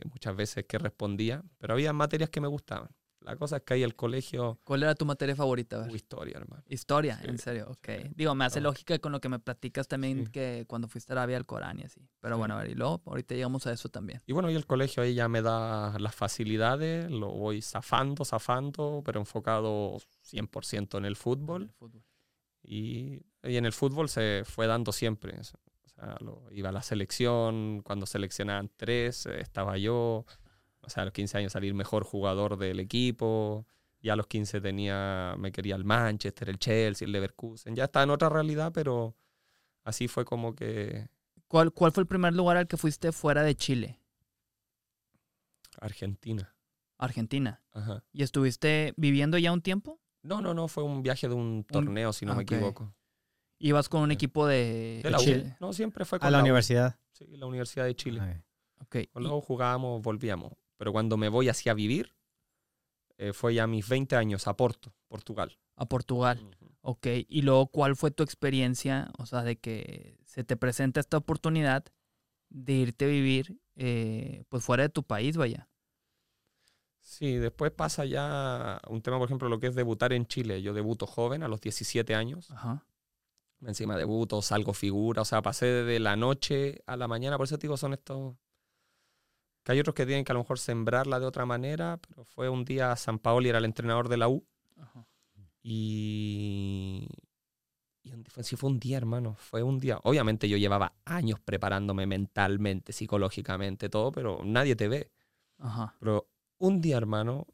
muchas veces qué respondía, pero había materias que me gustaban. La cosa es que ahí el colegio... ¿Cuál era tu materia favorita? historia, hermano. Historia, en serio, ok. Digo, me hace lógica con lo que me platicas también que cuando fuiste a Arabia al Corán y así. Pero bueno, a ver, y luego ahorita llegamos a eso también. Y bueno, y el colegio ahí ya me da las facilidades, lo voy zafando, zafando, pero enfocado 100% en el fútbol. El fútbol. Y, y, en el fútbol se fue dando siempre. O sea, lo, iba a la selección, cuando seleccionaban tres, estaba yo o sea, a los 15 años salir mejor jugador del equipo. Ya a los 15 tenía, me quería el Manchester, el Chelsea, el Leverkusen. Ya está en otra realidad, pero así fue como que... ¿Cuál, cuál fue el primer lugar al que fuiste fuera de Chile? Argentina. Argentina. Ajá. ¿Y estuviste viviendo ya un tiempo? No, no, no, fue un viaje de un torneo, si no me equivoco. ¿Ibas con un equipo de, de, Chile? No, siempre fue con ¿A la, universidad? Sí, la Universidad de Chile. Ah, okay. Luego jugábamos, volvíamos. Pero cuando me voy hacia vivir, eh, fue ya mis 20 años a Porto, Portugal. A Portugal. Ok. Y luego, ¿cuál fue tu experiencia? O sea, de que se te presenta esta oportunidad de irte a vivir eh, pues fuera de tu país, vaya. Sí, después pasa ya un tema, por ejemplo, lo que es debutar en Chile. Yo debuto joven, a los 17 años. Ajá. Encima debuto, salgo figura, o sea, pasé de la noche a la mañana, por eso te digo, son estos... Que hay otros que tienen que a lo mejor sembrarla de otra manera, pero fue un día, San Paoli era el entrenador de la U, Ajá. y... Y sí fue un día, hermano, fue un día. Obviamente yo llevaba años preparándome mentalmente, psicológicamente, todo, pero nadie te ve. Ajá. Pero un día, hermano,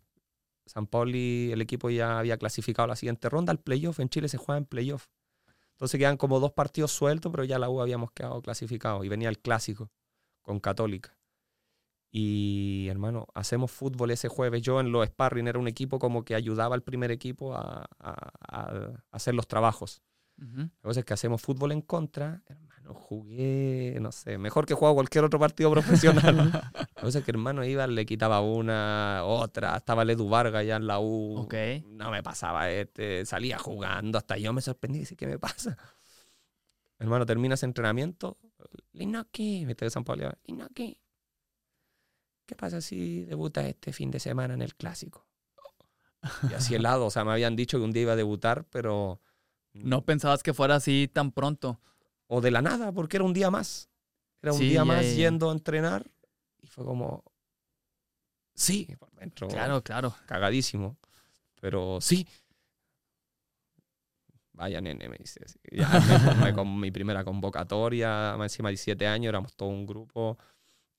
San Pauli, el equipo ya había clasificado a la siguiente ronda al playoff. En Chile se juega en playoff. Entonces quedan como dos partidos sueltos, pero ya la U habíamos quedado clasificados. Y venía el clásico con Católica. Y, hermano, hacemos fútbol ese jueves. Yo en los sparring era un equipo como que ayudaba al primer equipo a, a- a hacer los trabajos. Ujú. La cosa es que hacemos fútbol en contra. Hermano, jugué, no sé, mejor que jugaba cualquier otro partido (laughs) profesional. La cosa es que hermano iba, le quitaba una, otra. Estaba Ledu Vargas ya en la U. Ok. No me pasaba este. Salía jugando. Hasta yo me sorprendí. Dice, ¿qué me pasa? Hermano, termina ese entrenamiento. Linoki, me de San Pablo. Linoki, ¿qué pasa si debutas este fin de semana en el clásico? Y así (laughs) helado. O sea, me habían dicho que un día iba a debutar, pero No pensabas que fuera así tan pronto. o de la nada, porque era un día más. Era un Sí, día ya, más ya, yendo a entrenar y fue como, sí, por dentro, Claro, claro. cagadísimo, pero sí. Vaya nene, me dice. así. Ya me (laughs) con mi primera convocatoria, más encima de 17 años, éramos todo un grupo.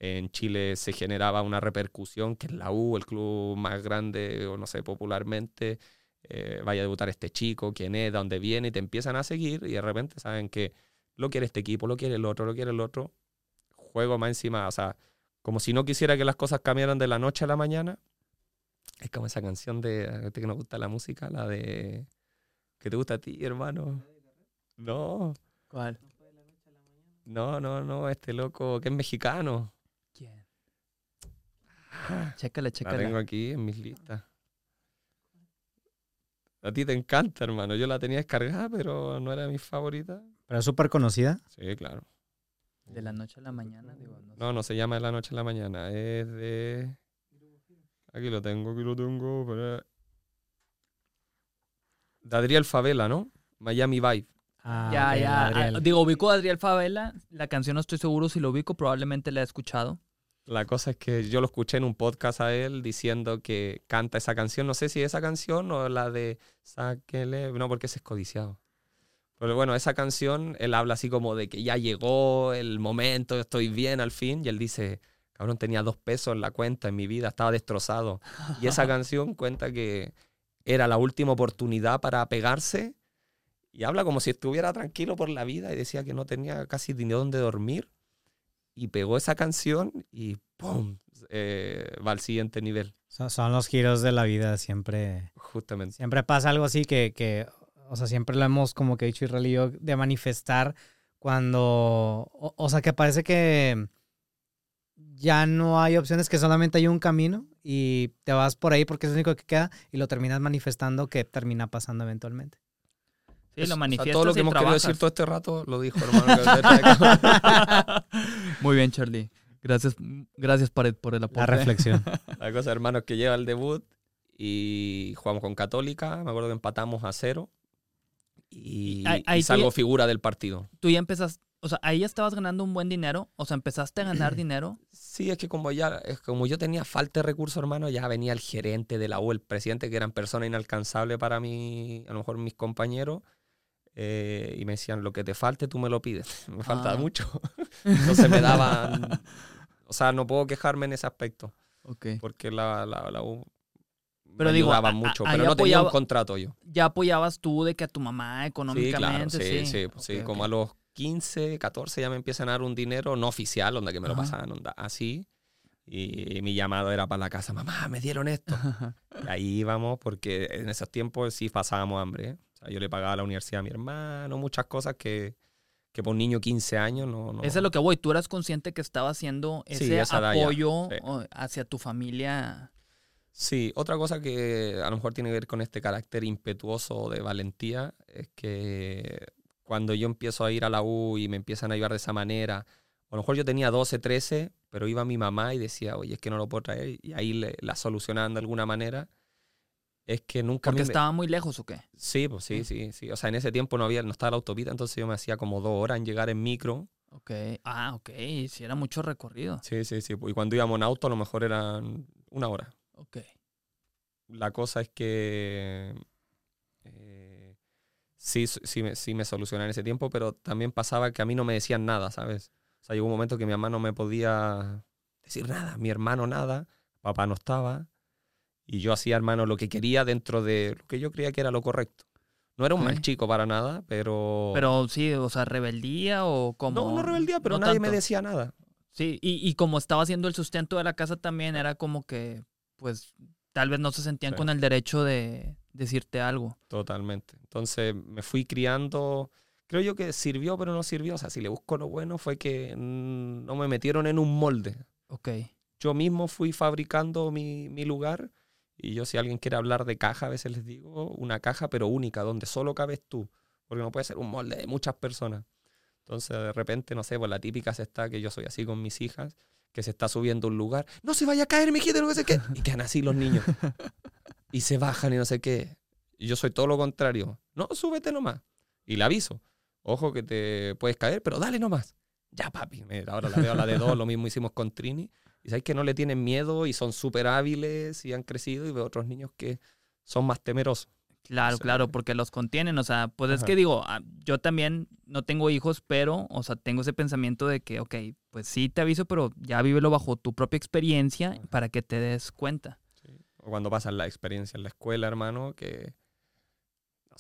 En Chile se generaba una repercusión que en la U, el club más grande, o no sé, popularmente, eh, vaya a debutar este chico, quién es, de dónde viene, y te empiezan a seguir y de repente saben que lo quiere este equipo, lo quiere el otro, lo quiere el otro. Juego más encima, o sea, como si no quisiera que las cosas cambiaran de la noche a la mañana. Es como esa canción de a ti que nos gusta la música, la de que te gusta a ti, hermano. No, ¿Cuál? no, no, no, este loco que es mexicano. ¿Quién? Chécale, La chécale. tengo aquí en mis listas. A ti te encanta, hermano. Yo la tenía descargada, pero no era mi favorita. Pero es súper conocida. Sí, claro. De la noche a la mañana, digo, no sé. No, no se llama de la noche a la mañana. Es de. Aquí lo tengo, aquí lo tengo. pero- De Adriel Favela, ¿no? Miami Vibe. Ah, ya, ya. Adriel. ah, digo, ubico a Adriel Favela. La canción no estoy seguro si lo ubico, probablemente la he escuchado. La cosa es que yo lo escuché en un podcast a él diciendo que canta esa canción. No sé si esa canción o la de Sáquele. No, porque ese es codiciado. Pero bueno, esa canción, él habla así como de que ya llegó el momento, estoy bien al fin. Y él dice, cabrón, tenía dos pesos en la cuenta en mi vida, estaba destrozado. Y esa (laughs) canción cuenta que era la última oportunidad para pegarse. Y habla como si estuviera tranquilo por la vida y decía que no tenía casi ni dónde dormir. Y pegó esa canción y ¡pum! Eh, va al siguiente nivel, Son, son los giros de la vida, siempre, justamente. siempre pasa algo así que, que, o sea, siempre lo hemos como que dicho Israel y yo, de manifestar cuando, o, o sea, que parece que ya no hay opciones, que solamente hay un camino y te vas por ahí porque es lo único que queda y lo terminas manifestando que termina pasando eventualmente. Sí, lo o sea, manifiestas todo lo que y hemos querido trabajas. decir todo este rato lo dijo, hermano. (laughs) (laughs) Muy bien, Charlie. Gracias, gracias por el, por el aporte. La reflexión. (laughs) La cosa, hermano, que llega el debut y jugamos con Católica. Me acuerdo que empatamos a cero. Y, Ahí- y ahí tú salgo ya- figura del partido. Tú ya empezaste, o sea, ahí ya estabas ganando un buen dinero. O sea, empezaste a ganar (clears throat) dinero. Sí, es que como ya, es como yo tenía falta de recursos, hermano, ya venía el gerente de la U, el presidente, que eran personas inalcanzables para mí, a lo mejor mis compañeros, eh, y me decían, lo que te falte, tú me lo pides. (laughs) Me falta Ah. mucho. (laughs) Entonces me daban, o sea, no puedo quejarme en ese aspecto, Ok. porque la, la, la U Pero digo, a- a- mucho, ahí pero no tenía un apoyaba- contrato yo. Ya apoyabas tú de que a tu mamá Sí, claro, económicamente. sí, sí, pues sí, Ok, como a los 15, 14 ya me empiezan a dar un dinero no oficial, onda que me lo Ajá. pasaban, onda así. Y mi llamado era para la casa, mamá, me dieron esto. (laughs) Y ahí íbamos porque en esos tiempos sí pasábamos hambre. ¿eh? O sea, yo le pagaba la universidad a mi hermano, muchas cosas que, que por un niño de 15 años no... no Eso es lo que voy. Tú eras consciente que estaba haciendo ese ya, apoyo sí. hacia tu familia. Sí, otra cosa que a lo mejor tiene que ver con este carácter impetuoso de valentía es que cuando yo empiezo a ir a la U y me empiezan a ayudar de esa manera, a lo mejor yo tenía 12, 13, pero iba mi mamá y decía, oye, es que no lo puedo traer. Y ahí le- la solucionaban de alguna manera. Es que nunca... ¿Porque me- estaba muy lejos o qué? Sí, pues sí, sí, sí. O sea, en ese tiempo no había, no estaba la autopista, entonces yo me hacía como dos horas en llegar en micro. Ok. Ah, ok. Sí, era mucho recorrido. Sí, sí, sí. Y cuando íbamos en auto a lo mejor eran una hora. Ok. La cosa es que eh, sí, sí, me, sí me solucioné en ese tiempo, pero también pasaba que a mí no me decían nada, ¿sabes? O sea, llegó un momento que mi mamá no me podía decir nada, mi hermano nada, papá no estaba, y yo hacía, hermano, lo que quería dentro de lo que yo creía que era lo correcto. No era un mal Ok. chico para nada, pero... Pero sí, o sea, rebeldía o como... no, no rebeldía, pero no nadie me tanto. decía nada. Sí, y, y como estaba haciendo el sustento de la casa también, era como que, pues, tal vez no se sentían Sí. con el derecho de decirte algo. Totalmente. Entonces me fui criando. Creo yo que sirvió, pero no sirvió. O sea, si le busco lo bueno fue que no me metieron en un molde. Ok. Yo mismo fui fabricando mi, mi lugar. Y yo, si alguien quiere hablar de caja, a veces les digo una caja, pero única, donde solo cabes tú. Porque no puede ser un molde de muchas personas. Entonces, de repente, no sé, pues la típica se está, que yo soy así con mis hijas, que se está subiendo a un lugar. No se vaya a caer, mijita, no sé qué. Y quedan así los niños. (laughs) y se bajan y no sé qué. Y yo soy todo lo contrario. No, súbete nomás. Y le aviso. Ojo que te puedes caer, pero dale nomás. Ya, papi. Ahora la veo a la de dos. Lo mismo hicimos con Trini. Y sabes que no le tienen miedo y son súper hábiles y han crecido. Y veo otros niños que son más temerosos. Claro, claro, porque los contienen. O sea, pues es Ajá. que digo, ah, yo también no tengo hijos, pero, o sea, tengo ese pensamiento de que, ok, pues sí te aviso, pero ya vívelo bajo tu propia experiencia Ajá. para que te des cuenta. O cuando pasas la experiencia en la escuela, hermano, que.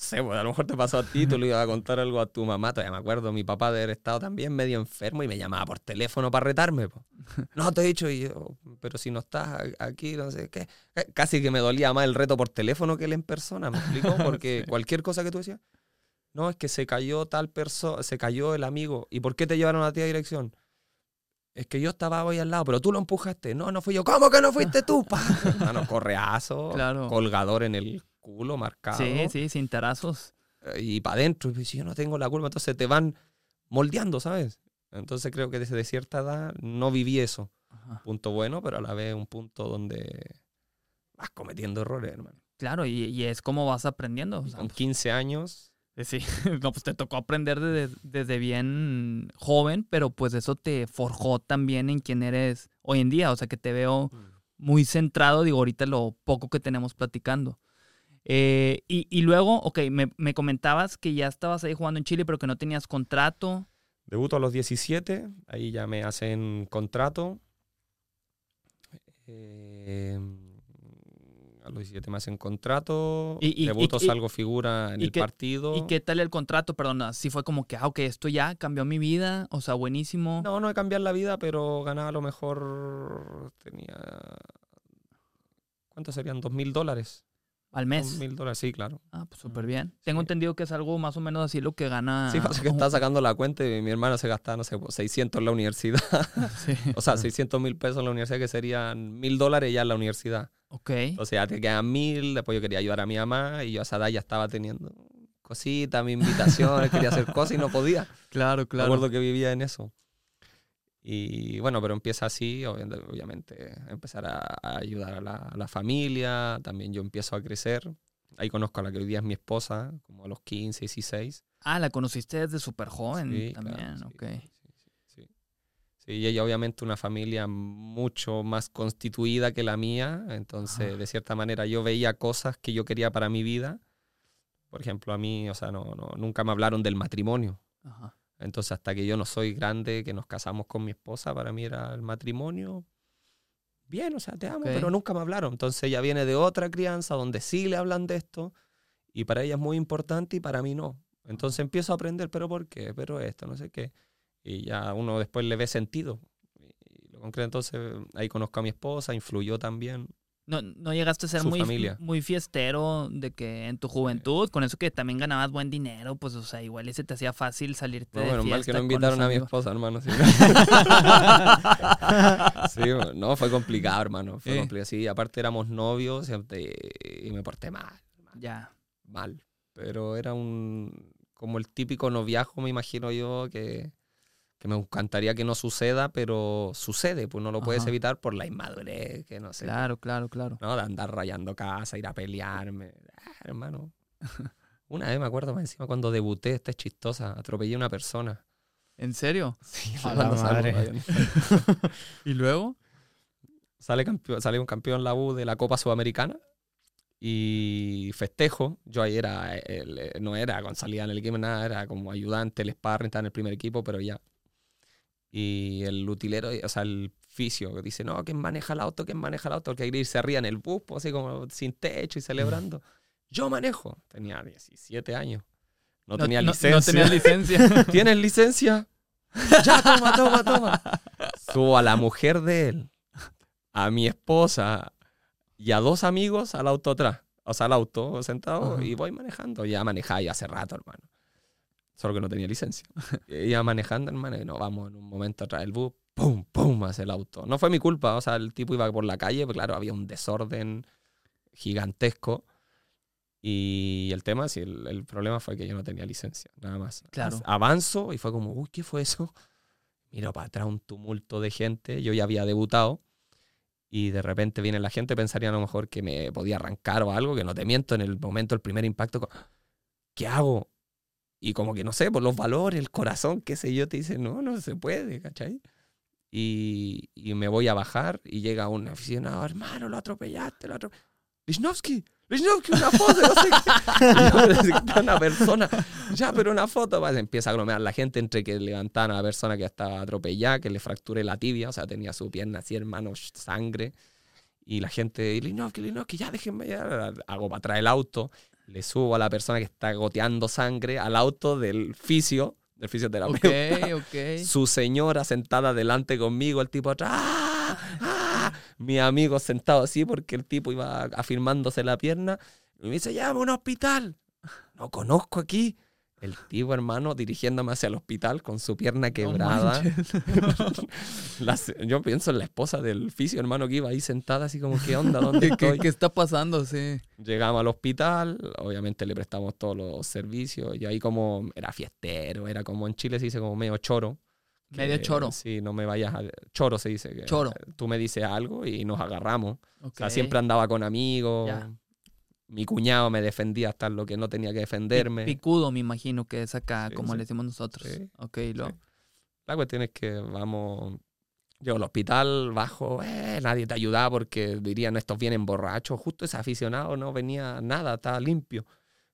No sé, pues a lo mejor te pasó a ti, tú le ibas a contar algo a tu mamá. Todavía me acuerdo, mi papá de haber estado también medio enfermo y me llamaba por teléfono para retarme. po. (laughs) No, te he dicho, y yo, pero si no estás aquí, no sé qué. Eh, Casi que me dolía más el reto por teléfono que el en persona, ¿me explico? (laughs) Porque cualquier cosa que tú decías, no, es que se cayó tal persona, se cayó el amigo. ¿Y por qué te llevaron a ti a dirección? Es que yo estaba hoy al lado, pero tú lo empujaste. No, no fui yo. ¿Cómo que no fuiste tú? Pa? (laughs) Mano, correazo, Claro. colgador en el culo marcado Sí, sí, sin tarazos. eh, y para adentro. Y si yo no tengo la culpa, entonces te van moldeando, ¿sabes? Entonces creo que desde cierta edad no viví eso. Ajá. Punto bueno, pero a la vez un punto donde vas cometiendo errores, hermano. Claro, y, y es como vas aprendiendo. o Y sea, con pues, 15 años, Eh, Sí, (laughs) no, pues te tocó aprender desde, desde bien joven, pero pues eso te forjó también en quién eres hoy en día. O sea, que te veo muy centrado, digo, ahorita lo poco que tenemos platicando. Eh, y, y luego, ok, me, me comentabas que ya estabas ahí jugando en Chile, pero que no tenías contrato. debuto a los 17, ahí ya me hacen contrato. Eh, a los 17 me hacen contrato, Y- y- debuto, y- salgo figura en el qué- partido. ¿Y qué tal el contrato? Perdón, así fue como que, ah, ok, esto ya cambió mi vida, o sea, buenísimo. No, no he cambiado la vida, pero ganaba a lo mejor. Tenía. ¿Cuántos serían? ¿Dos mil dólares? Al mes. mil dólares, sí, claro. Ah, pues súper bien. Tengo entendido que es algo más o menos así lo que gana. Sí, pasa que estaba sacando la cuenta y mi hermano se gastaba, no sé, pues, 600 en la universidad. (laughs) Sí. (laughs) o sea, 600 mil pesos en la universidad, que serían mil dólares ya en la universidad. Ok. Entonces ya te quedan mil, después yo quería ayudar a mi mamá y yo a esa edad ya estaba teniendo cositas, mis invitaciones, quería hacer cosas y no podía. (laughs) Claro, Me acuerdo que vivía en eso. Y bueno, pero empieza así, obvi- obviamente, empezar a, a ayudar a la, a la familia, también yo empiezo a crecer. Ahí conozco a la que hoy día es mi esposa, como a los 15, 16. Ah, la conociste desde súper joven Sí, también, claro, sí, ok. sí, sí, y ella obviamente una familia mucho más constituida que la mía, entonces Ajá. de cierta manera yo veía cosas que yo quería para mi vida. Por ejemplo, a mí, o sea, no, no, nunca me hablaron del matrimonio. Ajá. Entonces, hasta que yo no soy grande, que nos casamos con mi esposa, para mí era el matrimonio. Bien, o sea, te amo, pero nunca me hablaron. Entonces ella viene de otra crianza donde sí le hablan de esto y para ella es muy importante y para mí no. Entonces empiezo a aprender, pero ¿por qué? Pero esto, no sé qué. Y ya uno después le ve sentido. Y lo concreto, entonces ahí conozco a mi esposa, influyó también. No, no llegaste a ser muy, familia. muy fiestero de que en tu juventud, con eso que también ganabas buen dinero, pues, o sea, igual y se te hacía fácil salirte No, de bueno, mal fiesta que no invitaron a mi esposa, hermano. Sí, (laughs) no, fue complicado, hermano. Fue Sí. complicado. Sí, aparte éramos novios y, y me porté mal, Ya. mal. Pero era un como el típico noviajo, me imagino yo, que que me encantaría que no suceda, pero sucede, pues no lo puedes evitar por la inmadurez, que no sé. Claro, claro, claro. ¿no? De andar rayando casa, ir a pelearme. Ah, hermano. (laughs) Una vez me acuerdo más encima cuando debuté, esta es chistosa, atropellé a una persona. ¿En serio? Sí, A la madre. (laughs) ¿Y luego? sale, campeón, sale un campeón la U de la Copa Sudamericana y festejo. Yo ahí era, el- eh, no era con salida en el equipo, nada, era como ayudante, el sparring, estaba en el primer equipo, pero ya. Y el utilero, o sea, el fisio, que dice, no, ¿quién maneja el auto? ¿Quién maneja el auto? El que quiere irse arriba en el bus, pues, así como sin techo y celebrando. (laughs) Yo manejo. Tenía 17 años. No, tenía licencia. No tenía licencia. ¿Tienes licencia? (laughs) Ya, toma, toma, toma. Subo a la mujer de él, a mi esposa y a dos amigos al auto atrás. O sea, al auto sentado y voy manejando. Ya manejaba ya hace rato, hermano. Solo que no tenía licencia. (laughs) Iba manejando, hermano, y nos vamos en un momento atrás del bus. ¡Pum! ¡Pum! hace el auto. No fue mi culpa. O sea, el tipo iba por la calle, pero claro, había un desorden gigantesco. Y el tema, sí, el, el problema fue que yo no tenía licencia, nada más. Claro. Avanzo y fue como, uy, ¿qué fue eso? (laughs) Miro para atrás un tumulto de gente. Yo ya había debutado. Y de repente viene la gente, pensaría a lo mejor que me podía arrancar o algo, que no te miento, en el momento, el primer impacto, ¿qué hago? Y como que no sé, por los valores, el corazón, qué sé yo, te dice, no, no se puede, ¿cachai? Y, y me voy a bajar y llega un aficionado, hermano, lo atropellaste, lo atropellaste. Lichnowsky, Lichnowsky, una foto, no sé qué. (laughs) Una persona, ya, pero una foto. pues, empieza a aglomerar la gente entre que levantaban a la persona que estaba atropellada, que le fracturé la tibia, o sea, tenía su pierna así, hermano, sangre. Y la gente, Lichnowsky, Lichnowsky, ya déjenme ya. Hago para atrás el auto, le subo a la persona que está goteando sangre al auto del fisio, del fisioterapeuta ok. (laughs) su señora sentada delante conmigo, el tipo atrás. ¡Ah! ¡Ah! Mi amigo sentado así porque el tipo iba afirmándose la pierna. Y me dice, llama a un hospital. No conozco aquí. El tipo, hermano, dirigiéndome hacia el hospital con su pierna quebrada. (laughs) Yo pienso en la esposa del fisio, hermano, que iba ahí sentada así como, ¿qué onda? ¿Dónde ¿Qué, (laughs) qué- estoy? qué está pasando? Sí. Llegamos al hospital, obviamente le prestamos todos los servicios y ahí como era fiestero, era como en Chile se dice como medio choro. Medio que, choro. Sí, no me vayas a... Choro se dice. Que, Choro. Tú me dices algo y nos agarramos. O sea, ok. siempre andaba con amigos. Ya. Mi cuñado me defendía hasta lo que no tenía que defenderme. Picudo, me imagino que es acá, Sí, como sí. le decimos nosotros. Sí, Ok, sí. La cuestión es que vamos... Llego al hospital, bajo, eh, nadie te ayudaba porque dirían estos vienen borrachos. Justo ese aficionado no venía nada, estaba limpio.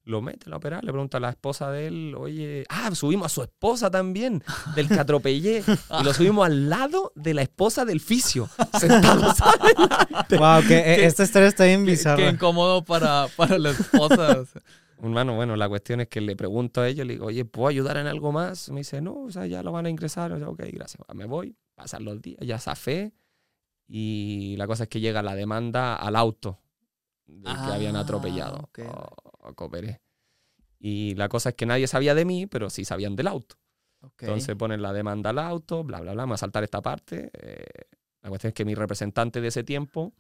Lo mete a operar, le pregunta a la esposa de él, oye, ah, subimos a su esposa también, del que atropellé, y lo subimos al lado de la esposa del fisio, (laughs) sentados adelante. Wow, que eh, Qué- esta historia está bien Qué, bizarra. qué incómodo para, para la esposa. o sea. Hermano, bueno, la cuestión es que le pregunto a ellos, le digo, oye, ¿puedo ayudar en algo más? Me dice, no, o sea, ya lo van a ingresar. O sea, ok, gracias. Me voy, pasan los días, ya zafé. Y la cosa es que llega la demanda al auto del que habían Ah, atropellado. ok. Oh, cooperé. Y la cosa es que nadie sabía de mí, pero sí sabían del auto. Ok. Entonces ponen la demanda al auto, bla, bla, bla, me va a saltar esta parte. Eh, la cuestión es que mi representante de ese tiempo,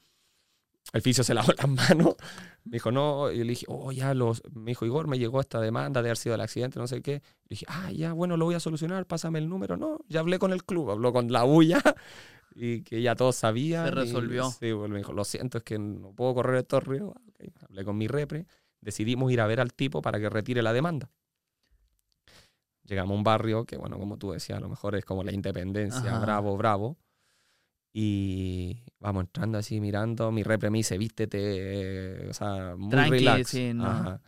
el fisio se lavó (laughs) las manos, me dijo, no, y yo le dije, oh, ya, los, me dijo, Igor, me llegó esta demanda de haber sido el accidente, no sé qué. Le dije, ah, ya, bueno, lo voy a solucionar, pásame el número. No, ya hablé con el club, habló con la bulla (laughs) y que ya todos sabían. Se y- resolvió. sí, pues, me dijo, lo siento, es que no puedo correr estos ríos. Ok, Hablé con mi repre, decidimos ir a ver al tipo para que retire la demanda. Llegamos a un barrio que, bueno, como tú decías, a lo mejor es como la independencia, Ajá. bravo, bravo. Y vamos entrando así, mirando. Mi repre me dice, vístete, eh, o sea, muy Tranqui, relax. sí, no. Ajá.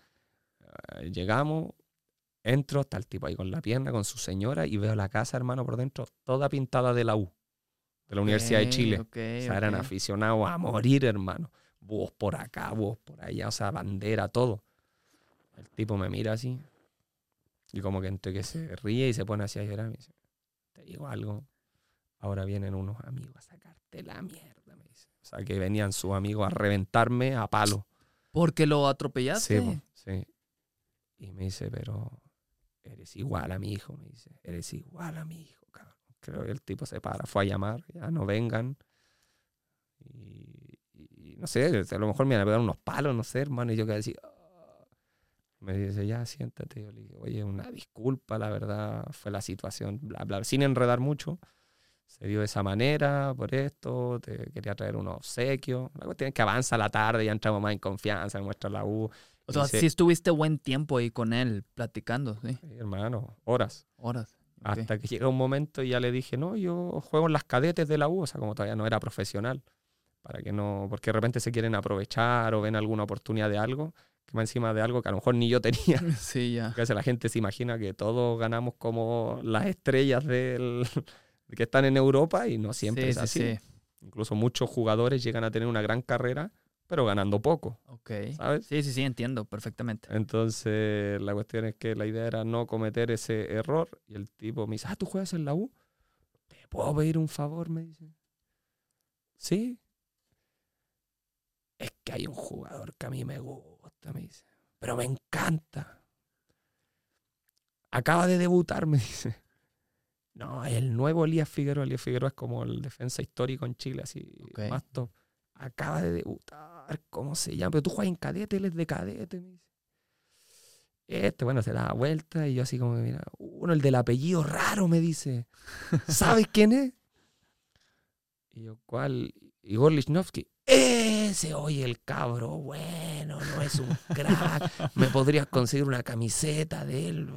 Eh, Llegamos, entro, está el tipo ahí con la pierna, con su señora, y veo la casa, hermano, por dentro, toda pintada de la U, de la Universidad de Chile. O sea, eran ok. aficionados a morir, hermano. Búhos por acá, búhos por allá, o sea, bandera, todo. El tipo me mira así. Y como que entre que se ríe y se pone así a llorar, me dice, te digo algo. Ahora vienen unos amigos a sacarte la mierda, me dice. O sea, que venían sus amigos a reventarme a palo. Porque lo atropellaste. Sí, sí. Y me dice, pero eres igual a mi hijo, me dice. Eres igual a mi hijo, cabrón. Creo que el tipo se para, fue a llamar, ya no vengan. Y no sé, a lo mejor me iban a pegar unos palos, no sé, hermano. Y yo que decía, Me dice, ya, siéntate. Yo le oye, una disculpa, la verdad, fue la situación, bla, bla, sin enredar mucho. Se dio de esa manera, por esto, te quería traer unos obsequios. La cuestión es que avanza la tarde, ya entramos más en confianza, me muestra la U. O sea, sí estuviste buen tiempo ahí con él, platicando, sí. Hermano, horas. Horas. Hasta que llega un momento y ya le dije, no, yo juego en las cadetes de la U, o sea, como todavía no era profesional. Para que no, porque de repente se quieren aprovechar o ven alguna oportunidad de algo, que va encima de algo que a lo mejor ni yo tenía. (laughs) Sí, ya. La gente se imagina que todos ganamos como las estrellas del, (laughs) que están en Europa y no siempre sí, es sí, así. sí. Incluso muchos jugadores llegan a tener una gran carrera, pero ganando poco, Ok. ¿sabes? Sí, sí, sí, entiendo perfectamente. Entonces, la cuestión es que la idea era no cometer ese error. Y el tipo me dice, ah, ¿tú juegas en la U? ¿Te puedo pedir un favor? Me dice. Sí. Es que hay un jugador que a mí me gusta, me dice. Pero me encanta. Acaba de debutar, me dice. No, el nuevo Elías Figueroa. Elías Figueroa es como el defensa histórico en Chile, así, más top. Acaba de debutar, ¿cómo se llama? Pero tú juegas en cadete, él es de cadete, me dice. Este, bueno, se da vuelta y yo así como, mira, uno, el del apellido raro, me dice. (laughs) ¿Sabes quién es? Y yo, ¿cuál? Igor Lichnowsky. Ese, oye, el cabro, bueno, no es un crack. Me podrías conseguir una camiseta de él.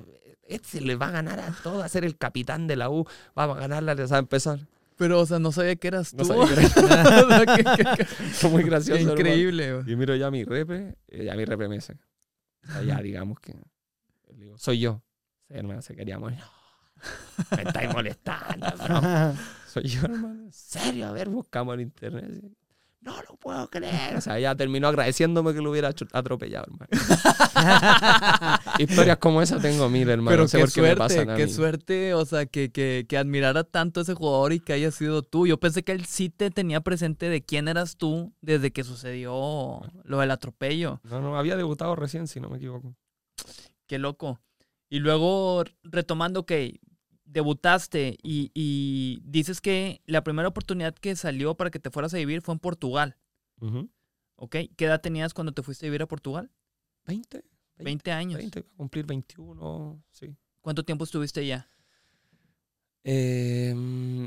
Este le va a ganar a todo, a ser el capitán de la U. Vamos a ganarla, les va a empezar. Pero, o sea, no sabía que eras No tú. sabía que (laughs) que- Fue muy gracioso. Hermano. increíble. Y miro ya mi repe, y ya mi repe me dice, o sea, ya digamos que, digo, soy yo. Sí, hermano, se quería morir. No, me estáis molestando, bro. Soy yo, hermano. ¿En serio? A ver, buscamos en internet. No lo puedo creer. O sea, ya terminó agradeciéndome que lo hubiera atropellado, hermano. (laughs) Historias como esa tengo mil, hermano. Pero no sé qué por qué me suerte, pasan a qué mí. suerte, o sea, que, que, que admirara tanto a ese jugador y que haya sido tú. Yo pensé que él sí te tenía presente de quién eras tú desde que sucedió lo del atropello. No, no, había debutado recién, si no me equivoco. Qué loco. Y luego, retomando que debutaste y, y dices que la primera oportunidad que salió para que te fueras a vivir fue en Portugal. ¿ok? ¿Qué edad tenías cuando te fuiste a vivir a Portugal? ¿20? 20 años. 20, va a cumplir 21, sí. ¿Cuánto tiempo estuviste allá? Eh,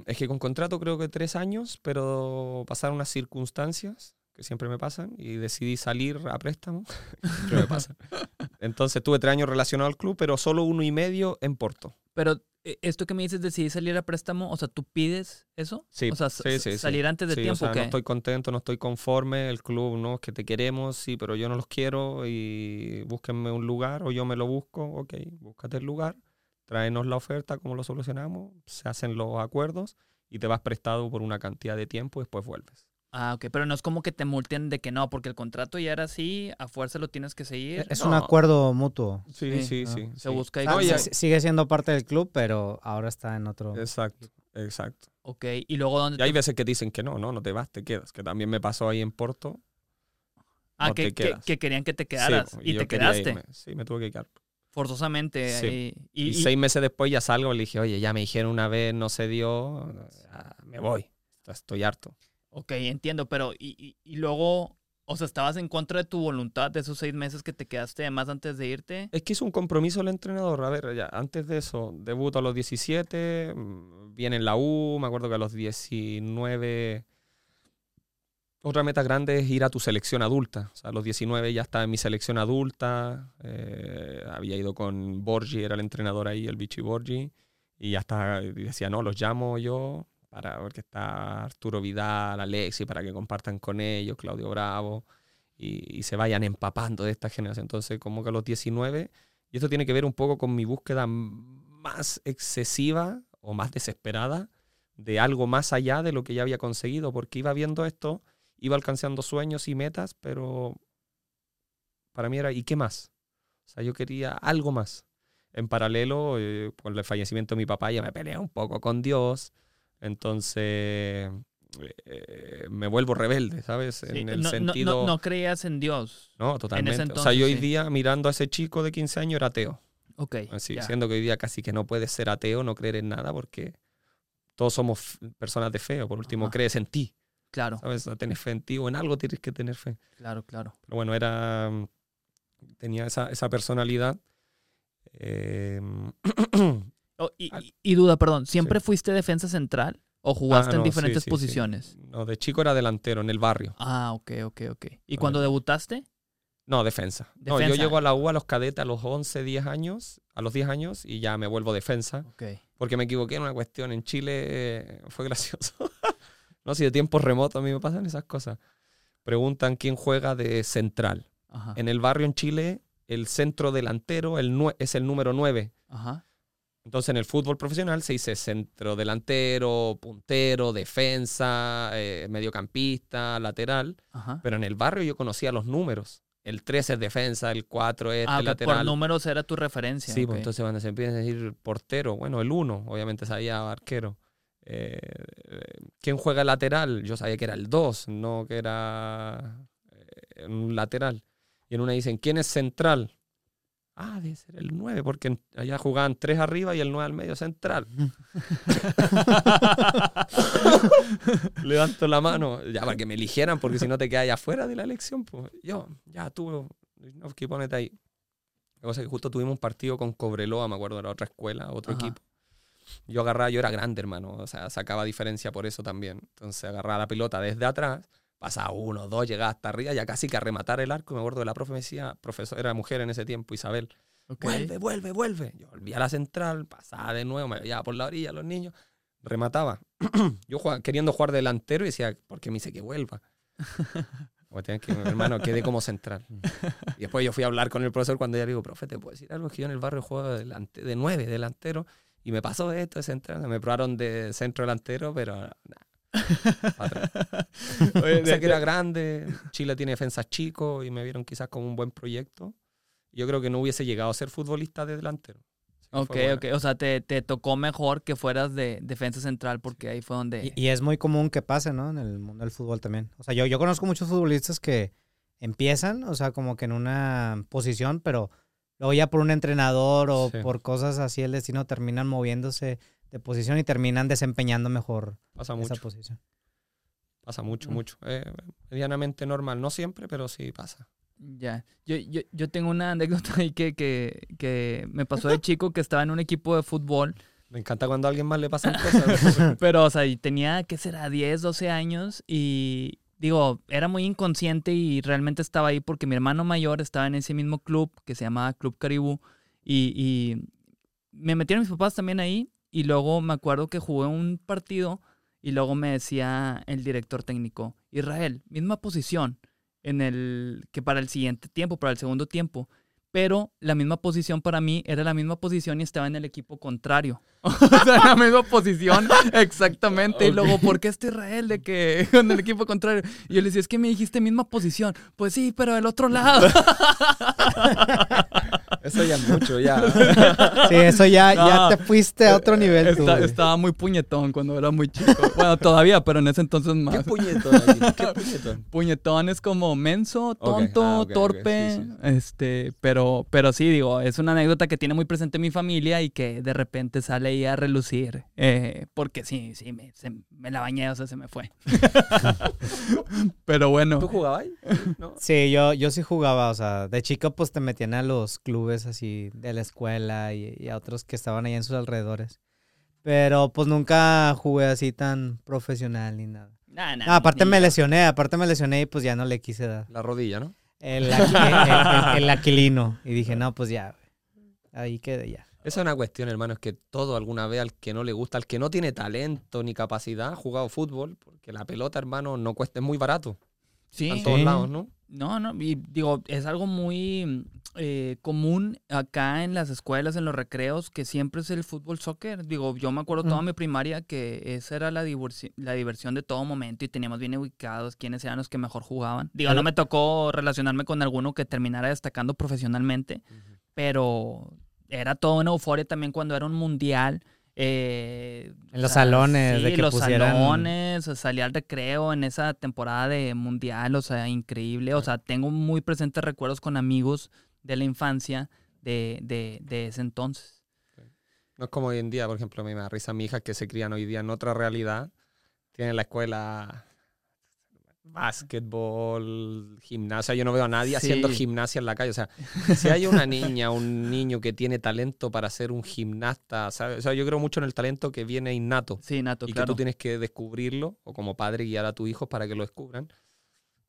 es que con contrato creo que tres años, pero pasaron unas circunstancias que siempre me pasan y decidí salir a préstamo. (laughs) Siempre me pasa. (laughs) Entonces tuve tres años relacionado al club, pero solo uno y medio en Porto. Pero esto que me dices, decidí salir a préstamo, o sea, ¿tú pides eso? Sí, o sea, sí, sí. salir antes de tiempo, o sea, ¿o qué? no estoy contento, no estoy conforme. El club, no, es que te queremos, sí, pero yo no los quiero y búsquenme un lugar o yo me lo busco. Ok, búscate el lugar, tráenos la oferta, cómo lo solucionamos, se hacen los acuerdos y te vas prestado por una cantidad de tiempo y después vuelves. Ah, ok, pero no es como que te multen de que no, porque el contrato ya era así, a fuerza lo tienes que seguir. Es No. un acuerdo mutuo. Sí, Sí, sí, ah, sí. Se sí. busca ahí Ah, sigue siendo parte del club, pero ahora está en otro. Exacto, exacto. Ok, y luego dónde Y hay te- veces que dicen que no, no, no te vas, te quedas. Que también me pasó ahí en Porto. Ah, no que, que- querían que te quedaras po, y, yo te quedaste irme. Sí, me tuve que quedar. forzosamente. Sí. ahí. Y, Y, y- seis meses después ya salgo y le dije, oye, ya me dijeron una vez, no se dio, ya me voy. Estoy harto. Ok, entiendo, pero y, y- y luego, o sea, estabas en contra de tu voluntad de esos seis meses que te quedaste además antes de irte. Es que hizo un compromiso el entrenador. A ver, ya, antes de eso, debuto a los 17, mm, viene en la U, me acuerdo que a los 19... Otra meta grande es ir a tu selección adulta. O sea, a los 19 ya estaba en mi selección adulta. eh, había ido con Borgi, era el entrenador ahí, el Vichy Borgi. Y ya está, y decía, no, los llamo yo, para, porque está Arturo Vidal, Alexi, para que compartan con ellos, Claudio Bravo, y, se vayan empapando de esta generación. Entonces, como que a los 19, y esto tiene que ver un poco con mi búsqueda más excesiva o más desesperada de algo más allá de lo que ya había conseguido, porque iba viendo esto, iba alcanzando sueños y metas, pero para mí era, ¿y qué más? O sea, yo quería algo más. En paralelo, eh, con el fallecimiento de mi papá, ya me peleé un poco con Dios, entonces eh, me vuelvo rebelde, ¿sabes? Sí, En no, el no- sentido... no- no creías en Dios. No, totalmente. o sea, entonces, yo hoy sí. día mirando a ese chico de 15 años era ateo. Ok. Así, ya. siendo que hoy día casi que no puedes ser ateo, no creer en nada, porque todos somos personas de fe, o por último Ajá. crees en ti, Claro, ¿sabes? O Tienes fe en ti o en algo tienes que tener fe. claro, claro. Pero bueno, era... tenía esa, esa personalidad. Eh, (clears throat) Oh, y, Al- y- y duda, perdón, ¿siempre fuiste defensa central o jugaste ah, en no, sí, diferentes sí, sí. posiciones? No, de chico era delantero en el barrio. Ah, ok, ok, ok. ¿Y cuando debutaste? No, defensa. No, yo llego a la U a los cadetes a los 11, 10 años, a los 10 años y ya me vuelvo defensa. Ok. Porque me equivoqué en una cuestión. En Chile eh, fue gracioso. (laughs) no, si de tiempos remotos a mí me pasan esas cosas. Preguntan quién juega de central. Ajá. En el barrio en Chile, el centro delantero el es el número 9. Ajá. Entonces en el fútbol profesional se dice centro delantero, puntero, defensa, eh, mediocampista, lateral. Ajá. Pero en el barrio yo conocía los números. El 3 es defensa, el 4 es Ah, por lateral. números era tu referencia. Sí, pues entonces cuando se empieza a decir portero, bueno, el 1, obviamente sabía arquero. Eh, eh, ¿Quién juega lateral? Yo sabía que era el 2, no que era eh, un lateral. Y en una dicen, ¿quién es central? Ah, debe ser el 9, porque allá jugaban 3 arriba y el 9 al medio central. (laughs) Levanto la mano, ya para que me eligieran, porque si no te quedas allá afuera de la elección, pues yo, ya tú, no, que ponete ahí. La cosa es que justo tuvimos un partido con Cobreloa, me acuerdo, era otra escuela, otro Ajá. equipo. Yo agarraba, yo era grande, hermano, o sea, sacaba diferencia por eso también. Entonces agarraba la pelota desde atrás, pasaba uno, dos, llegaba hasta arriba, ya casi que a rematar el arco. Me acuerdo de la profe me decía, profesor, era mujer en ese tiempo, Isabel, vuelve, vuelve, vuelve. Yo volvía a la central, pasaba de nuevo, me veía por la orilla los niños, remataba. (clears throat) Yo jugaba- queriendo jugar delantero y decía, ¿por qué me dice que vuelva? (laughs) Tenía que, hermano, quedé como central. Y después yo fui a hablar con el profesor cuando ya le digo, profe, ¿te puedo decir algo? Es que yo en el barrio juego de, delante, de nueve, delantero, y me pasó esto de central. Me probaron de centro delantero, pero. Oye, (laughs) O sea de- que era grande, Chile tiene defensas chicos y me vieron quizás como un buen proyecto. Yo creo que no hubiese llegado a ser futbolista de delantero. Ok, ok. O sea, te, te tocó mejor que fueras de defensa central porque ahí fue donde... Y, y es muy común que pase, ¿no? En el mundo del fútbol también. O sea, yo, yo conozco muchos futbolistas que empiezan, o sea, como que en una posición, pero luego ya por un entrenador o Sí. por cosas así el destino terminan moviéndose de posición y terminan desempeñando mejor Pasa esa mucho, posición. pasa mucho, Mm. mucho. Eh, medianamente normal, no siempre, pero sí pasa. Ya. Yo, yo, yo tengo una anécdota ahí que, que, que me pasó de chico que estaba en un equipo de fútbol, Me encanta cuando a alguien más le pasan cosas. (laughs) pero, o sea, y tenía, ¿qué será? 10, 12 años y... Digo, era muy inconsciente y realmente estaba ahí porque mi hermano mayor estaba en ese mismo club que se llamaba Club Caribú y, y me metieron mis papás también ahí y luego me acuerdo que jugué un partido y luego me decía el director técnico, Israel, misma posición en el que para el siguiente tiempo, para el segundo tiempo, pero la misma posición para mí era la misma posición y estaba en el equipo contrario. (laughs) o sea, la misma posición exactamente. Y luego, ¿por qué este Israel de que en el equipo contrario? Y yo le decía, es que me dijiste misma posición. Pues sí, pero del otro lado. (laughs) Eso ya mucho, ya. (laughs) Sí, eso ya, No. ya te fuiste a otro nivel. tú, Está- estaba muy puñetón cuando era muy chico. Bueno, todavía, pero en ese entonces ¿Qué más. puñetón aquí? ¿Qué (laughs) puñetón? Puñetón es como menso, tonto, Ah, ok, torpe, sí, sí. este, pero, pero sí, digo, es una anécdota que tiene muy presente mi familia y que de repente sale ahí a relucir, eh, porque sí, sí, me, se- me la bañé, o sea, se me fue. (laughs) pero bueno, ¿Tú jugabas ahí? ¿No? Sí, yo, yo sí jugaba, o sea, de chico pues te metían a los clubes así de la escuela y, y a otros que estaban ahí en sus alrededores. Pero pues nunca jugué así tan profesional ni nada. Nah, nah, No, aparte me yo. lesioné, aparte me lesioné y pues ya no le quise dar. La rodilla, ¿no? El, aqu- el- el- el aquilino. Y dije, no, pues ya, ahí quedé ya. Esa es una cuestión, hermano, es que todo alguna vez al que no le gusta, al que no tiene talento ni capacidad, ha jugado fútbol, porque la pelota, hermano, no cuesta, es muy barato. Sí, En todos Sí. lados, ¿no? No, no, y digo, es algo muy eh, común acá en las escuelas, en los recreos, que siempre es el fútbol soccer. Digo, yo me acuerdo toda Mm. mi primaria que esa era la, la diversión de todo momento y teníamos bien ubicados quiénes eran los que mejor jugaban. Digo, no me tocó relacionarme con alguno que terminara destacando profesionalmente, pero era toda una euforia también cuando era un mundial. eh, En los salones, de sí, que los pusieran- salones, salía al recreo en esa temporada de mundial, o sea, increíble. O sea, tengo muy presentes recuerdos con amigos de la infancia de, de, de ese entonces. No es como hoy en día, por ejemplo, a mí me da risa mi hija que se crían hoy día en otra realidad. Tienen la escuela básquetbol, gimnasia. Yo no veo a nadie haciendo gimnasia en la calle. O sea, si hay una niña, un niño que tiene talento para ser un gimnasta, ¿sabes? O sea, yo creo mucho en el talento que viene innato Sí, Nato, y claro. que tú tienes que descubrirlo o como padre guiar a tus hijos para que lo descubran.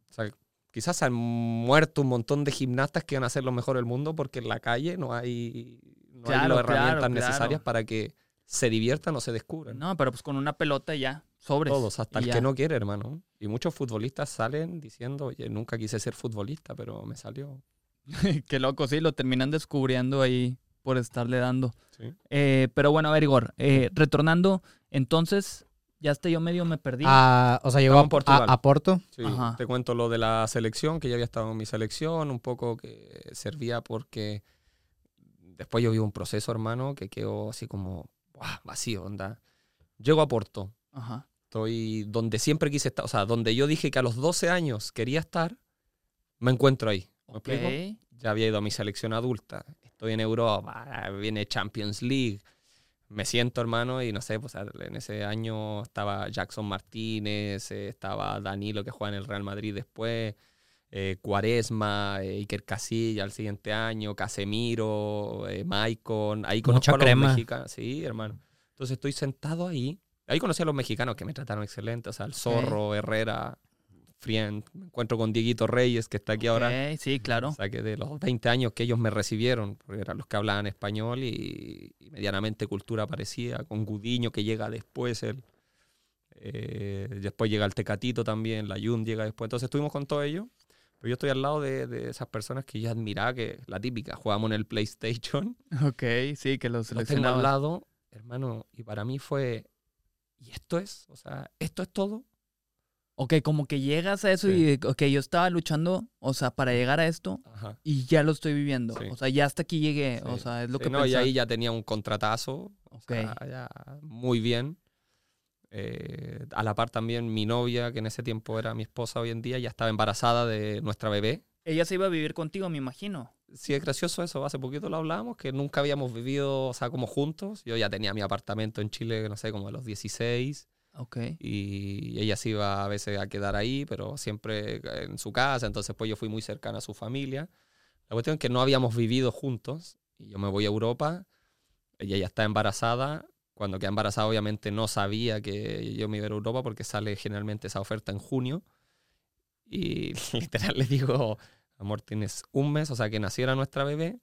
O sea, quizás han muerto un montón de gimnastas que van a ser los mejores del mundo porque en la calle no hay, no hay las herramientas claro, necesarias para que se diviertan o se descubran. No, pero pues con una pelota ya, sobres. Todos, hasta el ya. que no quiere, hermano. Y muchos futbolistas salen diciendo, oye, nunca quise ser futbolista, pero me salió. (laughs) Qué loco, sí, lo terminan descubriendo ahí por estarle dando. Sí. Eh, pero bueno, a ver, Igor, eh, retornando, entonces, ya hasta yo medio me perdí. Ah, o sea, llegó a, Portugal. a- a Porto. Sí, Ajá. te cuento lo de la selección, que ya había estado en mi selección, un poco que servía porque después yo vi un proceso, hermano, que quedó así como ¡buah! vacío, onda. Llego a Porto, Ajá. Estoy donde siempre quise estar, o sea, donde yo dije que a los 12 años quería estar, me encuentro ahí. ¿Me Ok. explico? Ya había ido a mi selección adulta, estoy en Europa, viene Champions League. Me siento, hermano, y no sé, pues en ese año estaba Jackson Martínez, eh, estaba Danilo que juega en el Real Madrid después, eh, Cuaresma, eh, Iker Casilla al siguiente año, Casemiro, eh, Maicon, ahí conozco Mucha a los crema. mexicanos. Sí, hermano. Entonces estoy sentado ahí. Ahí conocí a los mexicanos que me trataron excelente, o sea, el Zorro, Herrera, Friend. Me encuentro con Dieguito Reyes, que está aquí ahora. Sí, claro. O sea, que de los 20 años que ellos me recibieron, porque eran los que hablaban español y, y medianamente cultura parecía, con Gudiño que llega después, él, eh, después llega el Tecatito también, la Yun llega después. Entonces estuvimos con todo ello, pero yo estoy al lado de, de esas personas que yo admiraba, que la típica, jugamos en el PlayStation, Ok, sí, que lo lo tengo al lado, hermano, y para mí fue, ¿y esto es? O sea, ¿esto es todo? Ok, como que llegas a eso y, ok, yo estaba luchando, o sea, para llegar a esto Ajá. y ya lo estoy viviendo. Sí. O sea, ya hasta aquí llegué. O Sí. sea, es lo Sí, que no, y pensaba. ahí ya tenía un contratazo, o Ok. sea, ya muy bien. Eh, a la par también mi novia, que en ese tiempo era mi esposa hoy en día, ya estaba embarazada de nuestra bebé. Ella se iba a vivir contigo, me imagino. Sí, es gracioso eso, hace poquito lo hablábamos, que nunca habíamos vivido, o sea, como juntos. Yo ya tenía mi apartamento en Chile, no sé, como a los 16, Ok. y ella se iba a veces a quedar ahí, pero siempre en su casa, entonces pues yo fui muy cercana a su familia. La cuestión es que no habíamos vivido juntos, y yo me voy a Europa, ella ya está embarazada, cuando queda embarazada obviamente no sabía que yo me iba a Europa porque sale generalmente esa oferta en junio, y (laughs) literal le digo, amor, tienes un mes, o sea, que naciera nuestra bebé,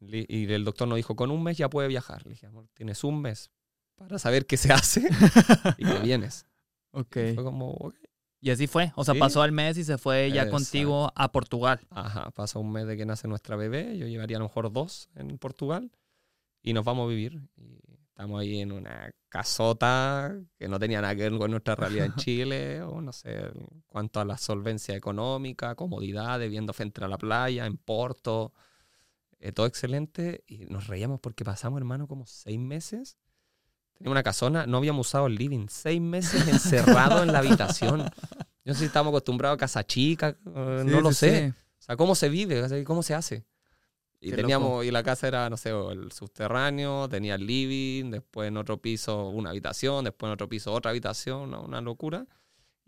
y el doctor nos dijo, con un mes ya puede viajar. Le dije, amor, tienes un mes para saber qué se hace (laughs) y que vienes. Ok. Y Fue como. Y así fue. O sea, Sí. pasó el mes y se fue ya Exacto. contigo a Portugal. Ajá, pasa un mes de que nace nuestra bebé, yo llevaría a lo mejor dos en Portugal y nos vamos a vivir. Y estamos ahí en una casota que no tenía nada que ver con nuestra realidad en (laughs) Chile, o no sé, en cuanto a la solvencia económica, comodidad, viviendo frente a la playa, en Porto, eh, todo excelente. Y nos reíamos porque pasamos, hermano, como seis meses. Teníamos una casona, no habíamos usado el living, seis meses encerrados en la habitación. Yo no sé si estamos acostumbrados a casa chica, eh, no lo sé. O sea, ¿cómo se vive? ¿Cómo se hace? Y Qué teníamos, y la casa era, no sé, el subterráneo, tenía el living, después en otro piso una habitación, después en otro piso otra habitación, una, locura.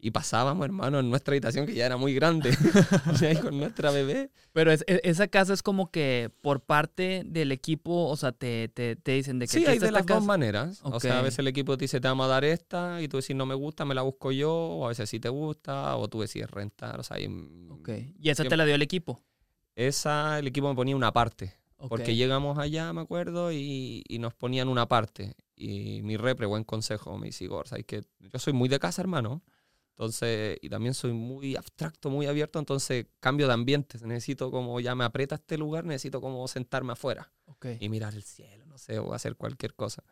Y pasábamos, hermano, en nuestra habitación que ya era muy grande, (laughs) y con nuestra bebé. Pero es- e- esa casa es como que por parte del equipo, o sea, te, te, te dicen de que Sí, hay de las dos casa. maneras. O sea, a veces el equipo te dice, te vamos a dar esta, y tú decís, no me gusta, me la busco yo, o a veces sí te gusta, o tú decides rentar. O sea, hay- Ok. Y esa te siempre- la dio el equipo. Esa el equipo me ponía una parte. Porque llegamos allá, me acuerdo, y, y nos ponían una parte. Y mi repre, buen consejo, me dice, Igor, ¿sabes que Yo soy muy de casa, hermano. Entonces, y también soy muy abstracto, muy abierto, entonces cambio de ambiente. Necesito como, ya me aprieta este lugar, necesito como sentarme afuera Ok. y mirar el cielo, no sé, o hacer cualquier cosa.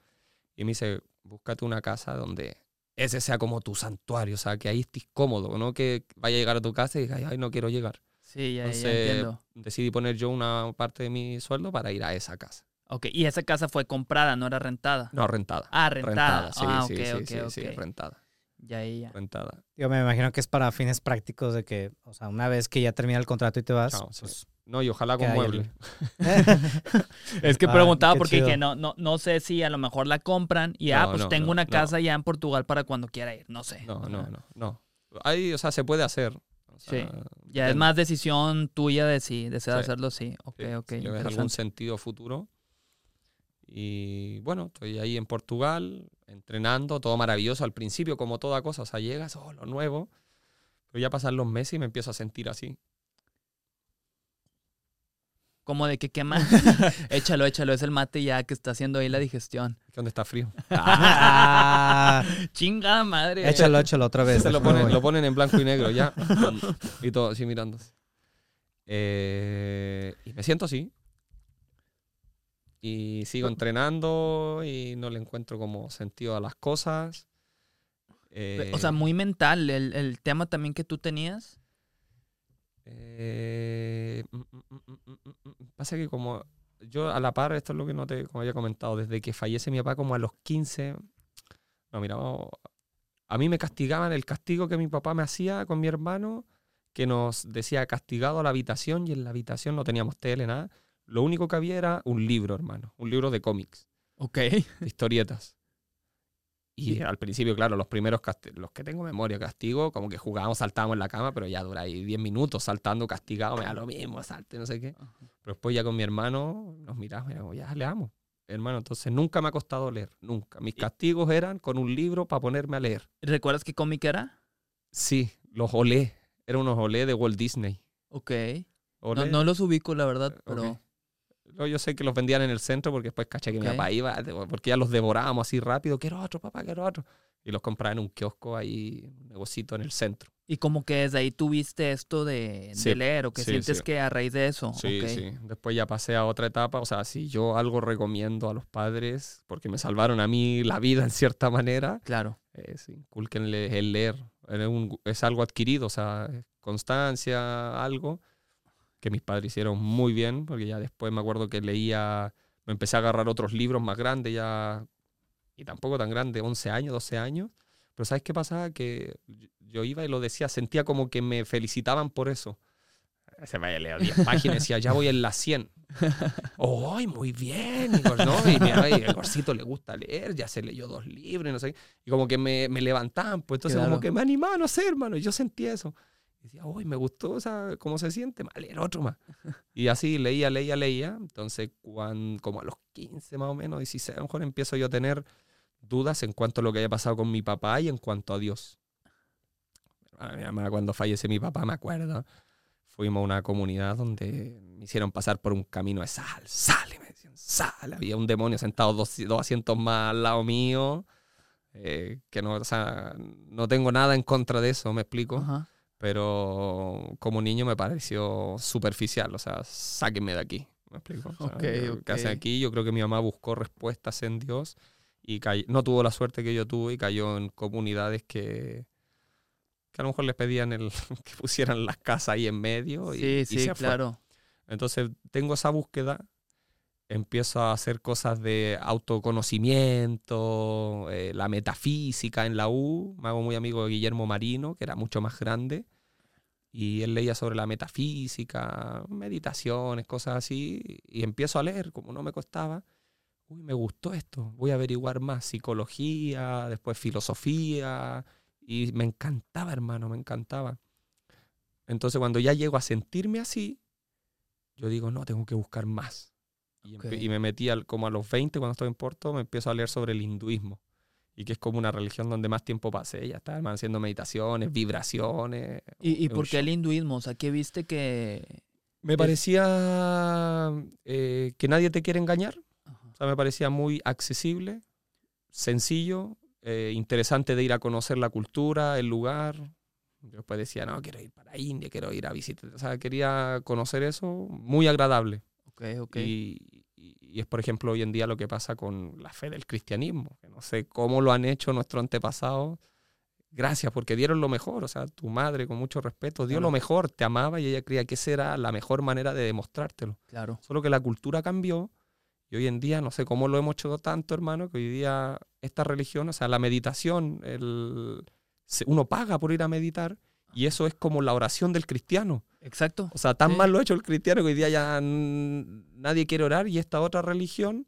Y me dice, búscate una casa donde ese sea como tu santuario, o sea, que ahí estés cómodo, no que vaya a llegar a tu casa y digas, ay, no quiero llegar. Sí, ya, ya entiendo. decidí poner yo una parte de mi sueldo para ir a esa casa. Ok. Y esa casa fue comprada, no era rentada. No, rentada. Ah, rentada. sí, ah, sí, ok, sí, ok, sí, ok. sí, rentada, Ya, ya, ya. rentada. Yo me imagino que es para fines prácticos de que, o sea, una vez que ya termina el contrato y te vas, Chao, sí. pues, No, y ojalá con mueble. (laughs) Es que Ah, preguntaba qué porque chido. dije, no, no, no sé si a lo mejor la compran y, ah, No, pues no, tengo no, una no. casa ya en Portugal para cuando quiera ir. No sé. No, no, no, no. Ahí, o sea, se puede hacer. O Sí. sea, Ya es más decisión tuya de si deseas Sí. hacerlo, sí. Ok, Sí, ok. si le ves algún sentido futuro. Y bueno, estoy ahí en Portugal, entrenando, todo maravilloso al principio, como toda cosa. O sea, llegas, oh, lo nuevo. Pero ya pasan los meses y me empiezo a sentir así. Como de que quema. (laughs) échalo, échalo. Es el mate ya que está haciendo ahí la digestión. Que donde está frío. (laughs) Ah, Chingada madre. échalo, échalo otra vez. Se lo ponen, lo ponen en blanco y negro ya. (laughs) y todo así mirándose. Eh, y me siento así. Y sigo entrenando y no le encuentro como sentido a las cosas. Eh, O sea, muy mental. El, el tema también que tú tenías. eh, mm, mm, mm, mm, mm, mm, pasa que como yo a la par, esto es lo que no te, como había comentado, desde que fallece mi papá como a los 15, no, mira, vamos, a mí me castigaban el castigo que mi papá me hacía con mi hermano, que nos decía castigado a la habitación y en la habitación no teníamos tele, nada. Lo único que había era un libro, hermano, un libro de cómics, Ok. de historietas. Y al principio, claro, los primeros, los que tengo memoria, castigo, como que jugábamos, saltábamos en la cama, pero ya dura ahí 10 minutos saltando castigado, me da lo mismo, salte, no sé qué. Ajá. Pero después ya con mi hermano nos miramos y como, ya leamos. Hermano, entonces nunca me ha costado leer, nunca. Mis castigos eran con un libro para ponerme a leer. ¿Recuerdas qué cómic era? Sí, los olé. Eran unos olé de Walt Disney. Ok. No, Olé. no los ubico, la verdad, pero. Ok. Yo sé que los vendían en el centro porque después caché que mi Ok. papá iba, porque ya los devorábamos así rápido. Quiero otro, papá, quiero otro. Y los compraba en un kiosco ahí, un negocito en el centro. Y como que desde ahí tuviste esto de, de Sí, leer, o que sí, sientes sí. que a raíz de eso. Sí, ok. sí. Después ya pasé a otra etapa. O sea, si yo algo recomiendo a los padres, porque me salvaron a mí la vida en cierta manera, Claro. es inculquenle el leer. Es, un- es algo adquirido, o sea, constancia, algo que mis padres hicieron muy bien, porque ya después me acuerdo que leía, me empecé a agarrar otros libros más grandes ya, y tampoco tan grandes, 11 años, 12 años. Pero ¿sabes qué pasaba? Que yo iba y lo decía, sentía como que me felicitaban por eso. Se me había leído 10 (laughs) páginas y decía, ya voy en las 100. ¡Ay, muy bien! Y, pues, ¿no? y mira, el Gorcito le gusta leer, ya se leyó dos libros y no sé. Y como que me, me levantaban, pues entonces Claro. como que me animaban, no sé, hermano. Y yo sentía eso. Decía, uy, me gustó, o sea, cómo se siente, mal leer otro más. (laughs) Y así leía, leía, leía. Entonces, cuan- como a los 15 más o menos, 16, a lo mejor empiezo yo a tener dudas en cuanto a lo que había pasado con mi papá y en cuanto a Dios. A mi mamá, cuando fallece mi papá, me acuerdo, fuimos a una comunidad donde me hicieron pasar por un camino de sal, sal, y me decían, sal. Había un demonio sentado dos, dos asientos más al lado mío. eh, que no, o sea, no tengo nada en contra de eso, me explico Ajá. Pero como niño me pareció superficial, o sea, sáquenme de aquí, ¿me explico? O sea, Ok, yo- ¿Qué hace ok. aquí? Yo creo que mi mamá buscó respuestas en Dios y no tuvo la suerte que yo tuve y cayó en comunidades que, que a lo mejor les pedían el, (laughs) que pusieran las casas ahí en medio y, Sí, y sí, se claro. Entonces tengo esa búsqueda, empiezo a hacer cosas de autoconocimiento, eh, la metafísica en la U, me hago muy amigo de Guillermo Marino, que era mucho más grande, y él leía sobre la metafísica, meditaciones, cosas así, y empiezo a leer, como no me costaba. Uy, me gustó esto, voy a averiguar más psicología, después filosofía, y me encantaba, hermano, me encantaba. Entonces cuando ya llego a sentirme así, yo digo, no, tengo que buscar más. Y, empe- Ok. y me metí al, como a los 20, cuando estoy en Porto, me empiezo a leer sobre el hinduismo. Y que es como una religión donde más tiempo pasé. Ya estaba haciendo meditaciones, vibraciones. ¿Y, y es por qué el hinduismo? O sea, ¿qué viste que...? Me parecía eh, que nadie te quiere engañar. O sea, me parecía muy accesible, sencillo, eh, interesante de ir a conocer la cultura, el lugar. Yo Después decía, no, quiero ir para India, quiero ir a visitar. O sea, quería conocer eso, muy agradable. Y, y- y es, por ejemplo, hoy en día lo que pasa con la fe del cristianismo. que no sé cómo lo han hecho nuestros antepasados. Gracias, porque dieron lo mejor. O sea, tu madre, con mucho respeto, dio Claro. lo mejor, te amaba y ella creía que esa era la mejor manera de demostrártelo. Claro. Solo que la cultura cambió y hoy en día, no sé cómo lo hemos hecho tanto, hermano, que hoy día esta religión, o sea, la meditación, el, uno paga por ir a meditar y eso es como la oración del cristiano. Exacto. O sea, tan Sí. mal lo ha hecho el cristiano que hoy día ya nadie quiere orar y esta otra religión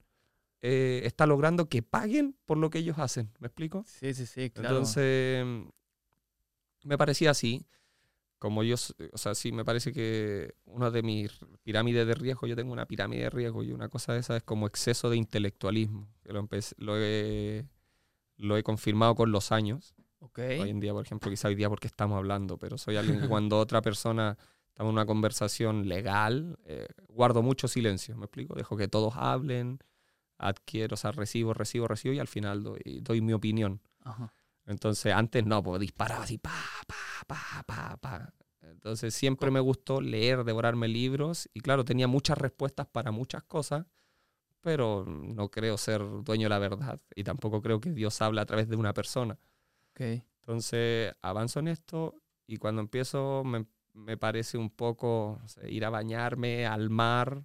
eh, está logrando que paguen por lo que ellos hacen. ¿Me explico? Sí, sí, sí, claro. Entonces, Me parecía así. Como yo, o sea, sí, me parece que una de mis pirámides de riesgo, yo tengo una pirámide de riesgo y una cosa de esa es como exceso de intelectualismo. Que lo, empecé- lo, he, lo he confirmado con los años. Ok. Hoy en día, por ejemplo, quizá hoy día porque estamos hablando, pero soy alguien que (laughs) cuando otra persona está en una conversación legal, eh, guardo mucho silencio, ¿me explico? Dejo que todos hablen, adquiero, o sea, recibo, recibo, recibo y al final doy, doy mi opinión. Ajá. Entonces, antes no, pues disparaba así, pa, pa, pa, pa, pa. Entonces, siempre me gustó leer, devorarme libros y claro, tenía muchas respuestas para muchas cosas, pero no creo ser dueño de la verdad y tampoco creo que Dios habla a través de una persona. Entonces avanzo en esto y cuando empiezo me, me parece un poco ir a bañarme al mar.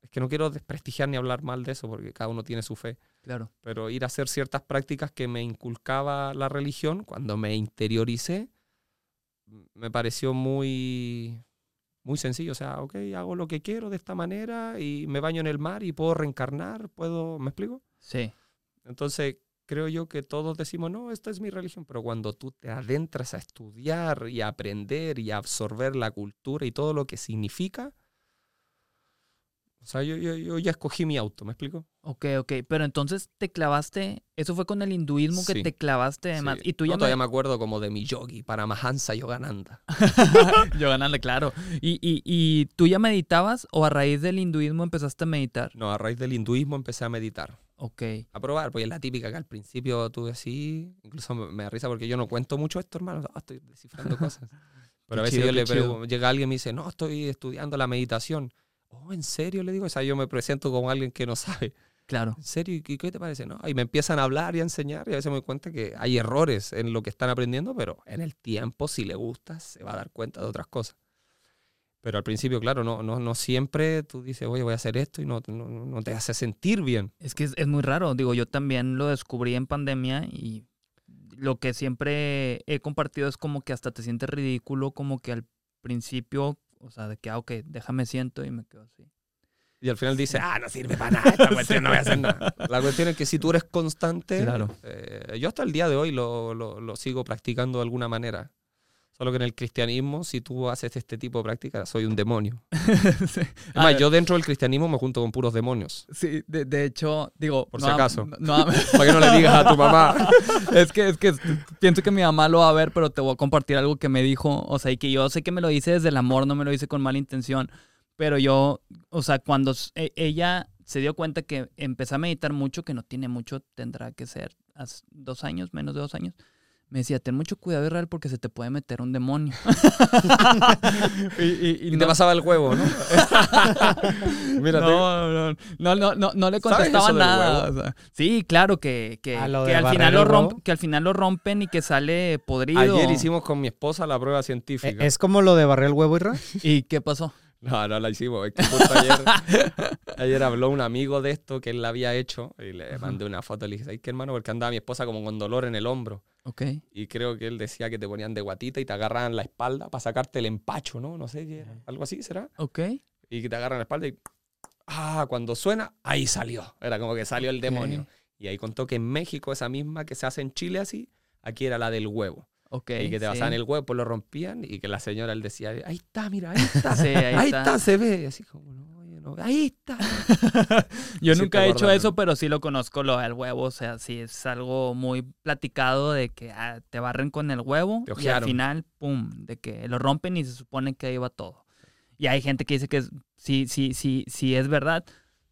Es que no quiero desprestigiar ni hablar mal de eso porque cada uno tiene su fe, Claro. pero ir a hacer ciertas prácticas que me inculcaba la religión, cuando me interioricé, me pareció muy, muy sencillo. O sea, ok, hago lo que quiero de esta manera y me baño en el mar y puedo reencarnar, puedo, ¿me explico? Sí. Entonces, creo yo que todos decimos, no, esta es mi religión, pero cuando tú te adentras a estudiar y a aprender y a absorber la cultura y todo lo que significa, o sea, yo, yo, yo ya escogí mi auto, ¿me explico? Ok, ok. Pero entonces te clavaste, eso fue con el hinduismo que Sí. te clavaste además. Sí. Y tú No, ya todavía me... me acuerdo como de mi yogi, Paramahansa Yogananda. (laughs) Yogananda, claro. ¿Y, y, ¿Y tú ya meditabas o a raíz del hinduismo empezaste a meditar? No, a raíz del hinduismo empecé a meditar, Ok. a probar, pues es la típica que al principio tú decís, incluso me, me da risa porque yo no cuento mucho esto, hermano, estoy descifrando cosas. (laughs) Pero a veces chido, yo le pregunto, llega alguien y me dice, no, estoy estudiando la meditación. Oh, ¿en serio? Le digo, o sea, yo me presento como alguien que no sabe. Claro. ¿En serio? ¿Y qué te parece? No, y me empiezan a hablar y a enseñar y a veces me doy cuenta que hay errores en lo que están aprendiendo, pero en el tiempo, si le gusta, se va a dar cuenta de otras cosas. Pero al principio, claro, no, no, no siempre tú dices, oye, voy a hacer esto y no, no, no te hace sentir bien. Es que es, es muy raro. Digo, yo también lo descubrí en pandemia y lo que siempre he compartido es como que hasta te sientes ridículo, como que al principio, o sea, de que, ah, ok, déjame siento y me quedo así. Y al final dice, ah, no sirve para nada, esta cuestión no voy a hacer nada. (laughs) La cuestión es que si tú eres constante, Claro. eh, yo hasta el día de hoy lo, lo- lo sigo practicando de alguna manera. Solo que en el cristianismo, si tú haces este tipo de prácticas, soy un demonio. (laughs) sí. Es A más, ver, yo dentro del cristianismo me junto con puros demonios. sí, de, de hecho, digo... Por no si acaso. no am- (laughs) Para que no le digas a tu mamá. (laughs) es que, es que pienso que mi mamá lo va a ver, pero te voy a compartir algo que me dijo, o sea, y que yo sé que me lo dice desde el amor, no me lo dice con mala intención, pero yo, o sea, cuando e- ella se dio cuenta que empecé a meditar mucho, que no tiene mucho, tendrá que ser hace dos años, menos de dos años, me decía, ten mucho cuidado Israel porque se te puede meter un demonio. (laughs) y, y- y Y no- te pasaba el huevo, ¿no? (laughs) Mira, te- no, no, no, no, no, no le ¿Sabes contestaba nada. huevo? o sea, sí, claro que, que, Ah, que al final lo romp- que al final lo rompen y que sale podrido. ayer hicimos con mi esposa la prueba Eh, científica. ¿Es como lo de barrer el huevo, Isra? ¿Y qué pasó? No, no la hicimos. Es que justo ayer, (laughs) ayer habló un amigo de esto que él la había hecho y le mandé una foto. Le dije, ¿sabes qué, hermano? Porque andaba mi esposa como con dolor en el hombro. Ok. Y creo que él decía que te ponían de guatita y te agarraban la espalda para sacarte el empacho, ¿no? No sé qué era. Algo así será. Ok. Y que te agarran la espalda y. Ah, cuando suena, ahí salió. Era como que salió el demonio. Y ahí contó que en México, esa misma que se hace en Chile así, aquí era la del huevo. Ok. y que te sí. pasaban el huevo, pues lo rompían y que la señora él decía, ahí está, mira, ahí (laughs) está. Sí, ahí, ahí, está. está. se ve. Así como, no, no, ahí está. (laughs) Yo Sí nunca he hecho eso, pero sí lo conozco, lo del huevo. O sea, sí es algo muy platicado de que ah, te barren con el huevo y al final, pum, de que lo rompen y se supone que ahí va todo. Y hay gente que dice que sí, sí, sí, sí es verdad.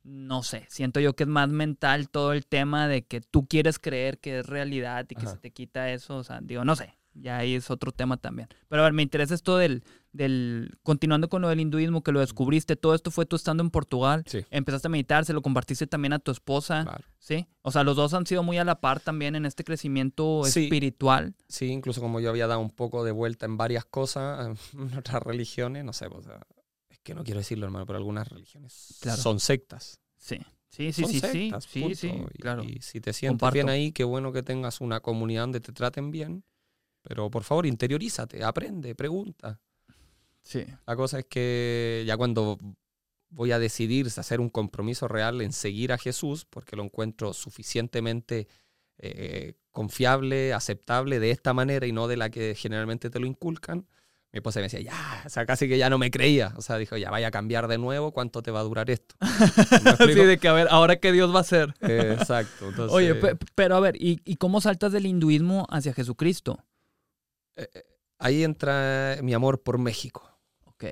No sé, siento yo que es más mental todo el tema de que tú quieres creer que es realidad y que Ajá. se te quita eso. O sea, digo, no sé, ya ahí es otro tema también. Pero a ver, me interesa esto del, del, continuando con lo del hinduismo, que lo descubriste, todo esto fue tú estando en Portugal, Sí. empezaste a meditar, se lo compartiste también a tu esposa, Claro. ¿sí? O sea, los dos han sido muy a la par también en este crecimiento Sí. espiritual. Sí, incluso como yo había dado un poco de vuelta en varias cosas, (laughs) en otras religiones, no sé, pues, o sea, es que no quiero decirlo, hermano, pero algunas religiones Claro. son sectas. Sí, sí, sí, son sí, sí, sectas, sí, punto. sí, claro. Y si te sientes Comparto. bien ahí, qué bueno que tengas una comunidad donde te traten bien. Pero por favor, interiorízate, aprende, pregunta. Sí, La cosa es que ya cuando voy a decidir hacer un compromiso real en seguir a Jesús, porque lo encuentro suficientemente eh, confiable, aceptable de esta manera y no de la que generalmente te lo inculcan, mi esposa me decía, ya, o sea, casi que ya no me creía. O sea, dijo, ya vaya a cambiar de nuevo, ¿cuánto te va a durar esto? (laughs) ¿Me Así explico? de que, a ver, ¿ahora qué Dios va a hacer? Eh, exacto. (laughs) Entonces, Oye, pe- pero a ver, ¿y, y cómo saltas del hinduismo hacia Jesucristo? Ahí entra mi amor por México. Ok.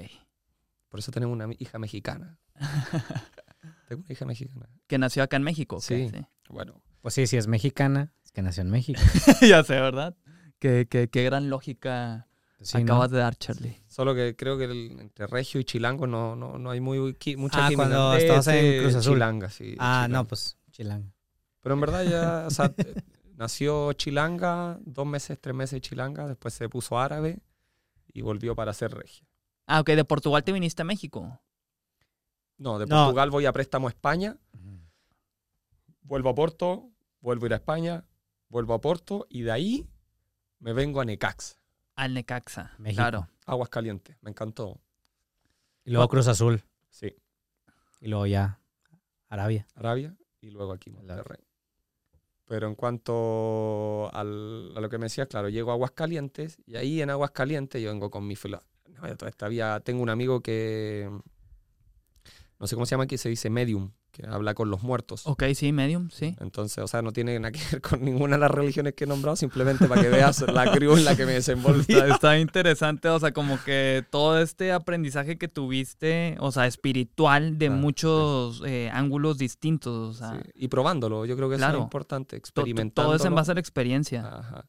Por eso tenemos una hija mexicana. (laughs) Tengo una hija mexicana. Que nació acá en México. Sí. Bueno, Pues sí, si es mexicana, es que nació en México. (laughs) ya sé, ¿verdad? Qué, qué- qué gran lógica acabas de dar, Charlie. solo que creo que el- entre regio y chilango no, no, no hay muy, qui- mucha Ah, química. cuando Eh, estabas en Cruz Azul. Chilanga, sí. Ah, chilanga. no, pues chilango. Pero en verdad ya, o sea, t- (laughs) nació chilanga, dos meses, tres meses chilanga, después se puso árabe y volvió para ser regia. Ah, ok, de Portugal te viniste a México. No, de No. Portugal voy a préstamo a España, vuelvo a Porto, vuelvo a ir a España, vuelvo a Porto y de ahí me vengo a Necax, Al Necaxa. México. Claro. Aguas Calientes, me encantó. Y luego Cruz Azul. Sí, Y luego ya Arabia. Arabia y luego aquí. Monterrey. Pero en cuanto al- a lo que me decías, claro, llego a Aguascalientes y ahí en Aguascalientes yo vengo con mi fila. No, todavía tengo un amigo que no sé cómo se llama aquí, se dice medium, que habla con los muertos. Ok, sí, medium, sí. Entonces, o sea, no tiene nada que ver con ninguna de las religiones que he nombrado, simplemente para que veas la cruz en la que me desenvolví. Está, (laughs) está interesante, o sea, como que todo este aprendizaje que tuviste, o sea, espiritual de muchos eh, ángulos distintos, o sea, Sí, Y probándolo, yo creo que eso Claro. es importante, experimentando. todo es en base a la experiencia. Ajá.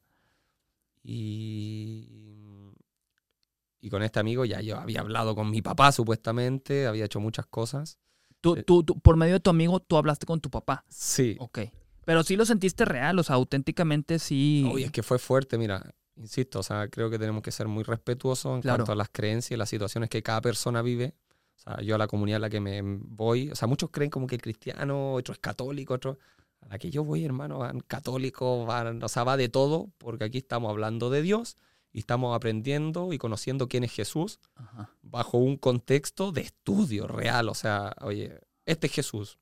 Y, y con este amigo ya yo había hablado con mi papá, supuestamente, había hecho muchas cosas. Tú, eh, tú, tú- por medio de tu amigo, tú hablaste con tu papá. Sí. Ok. Pero sí lo sentiste real, o sea, auténticamente sí. Oye, es que fue fuerte, mira, insisto, o sea, creo que tenemos que ser muy respetuosos en Claro. cuanto a las creencias y las situaciones que cada persona vive. O sea, yo a la comunidad a la que me voy, o sea, muchos creen como que el cristiano, otro es católico, otro... A la que yo voy, hermano, van católicos, van, o sea, va de todo, porque aquí estamos hablando de Dios y estamos aprendiendo y conociendo quién es Jesús Ajá. bajo un contexto de estudio real. O sea, oye, este es Jesús.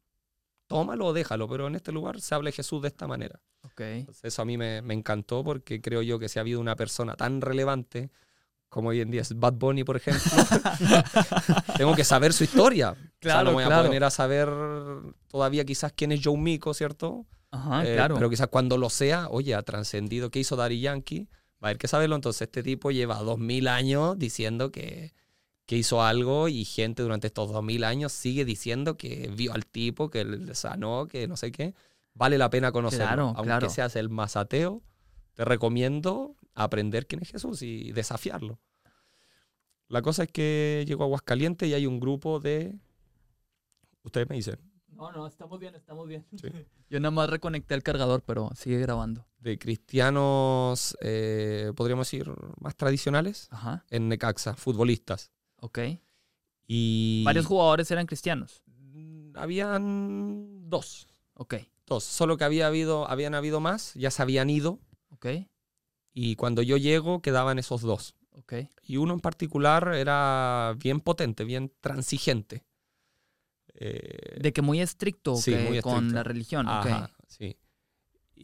Tómalo o déjalo, pero en este lugar se habla de Jesús de esta manera. Ok. Entonces, eso a mí me, me encantó porque creo yo que si ha habido una persona tan relevante como hoy en día es Bad Bunny, por ejemplo, (laughs) tengo que saber su historia. o sea, Claro, no me voy a claro. poner a saber todavía quizás quién es Joe Mico, ¿cierto? Ajá, Eh, claro. Pero quizás cuando lo sea, oye, ha trascendido qué hizo Daddy Yankee, va a haber que saberlo. Entonces, este tipo lleva dos mil años diciendo que, que hizo algo y gente durante estos dos mil años sigue diciendo que vio al tipo, que le sanó, que no sé qué. Vale la pena conocerlo. Claro, Aunque claro. seas el más ateo, te recomiendo aprender quién es Jesús y desafiarlo. La cosa es que llego a Aguascalientes y hay un grupo de... Ustedes me dicen, No, no, estamos bien, estamos bien. Sí. (laughs) Yo nada más reconecté el cargador, pero sigue grabando. de cristianos, eh, podríamos decir, más tradicionales Ajá, en Necaxa, futbolistas. ok. Y Varios jugadores eran cristianos. Mm, habían dos, Ok, dos, solo que había habido, habían habido más, ya se habían ido ok, y cuando yo llego quedaban esos dos. ok. Y uno en particular era bien potente, bien transigente. Eh, De que muy estricto Sí, ok, muy con estricto. la religión. Ajá, sí.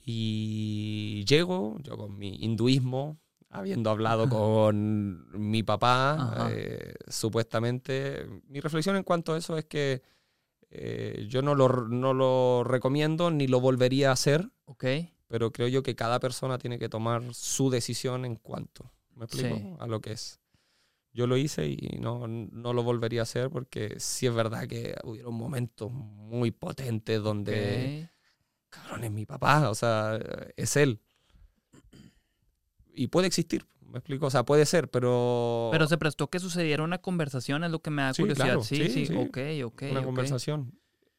Y llego, yo con mi hinduismo, habiendo hablado con mi papá, eh, supuestamente, mi reflexión en cuanto a eso es que eh, yo no lo, no lo recomiendo ni lo volvería a hacer, Ok, pero creo yo que cada persona tiene que tomar su decisión en cuanto, ¿me explico? Sí. A lo que es. Yo lo hice y no, no lo volvería a hacer porque sí es verdad que hubieron momentos muy potentes donde cabrón, es mi papá, o sea, es él. Y puede existir, me explico, o sea, puede ser, pero... Pero se prestó que sucediera una conversación, es lo que me da Sí, curiosidad. claro, sí, sí, sí, sí. ok, ok. una ok. conversación.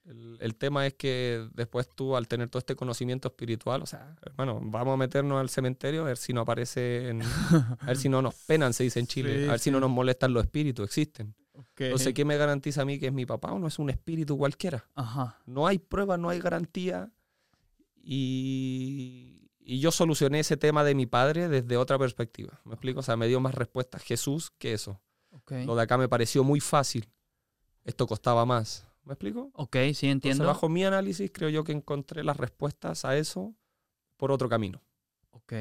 El, el tema es que después tú, al tener todo este conocimiento espiritual, o sea, hermano, vamos a meternos al cementerio a ver si no aparecen, a ver si no nos penan, se dice en Chile, Sí, a ver si no sí. nos molestan los espíritus, existen. Ok. Entonces, ¿qué me garantiza a mí que es mi papá o no es un espíritu cualquiera? Ajá, no hay prueba, no hay garantía. Y, y yo solucioné ese tema de mi padre desde otra perspectiva. ¿Me explico? O sea, me dio más respuestas Jesús que eso. ok. Lo de acá me pareció muy fácil. Esto costaba más. ¿Me explico? Ok, sí, Entonces, entiendo. bajo mi análisis, creo yo que encontré las respuestas a eso por otro camino. Ok.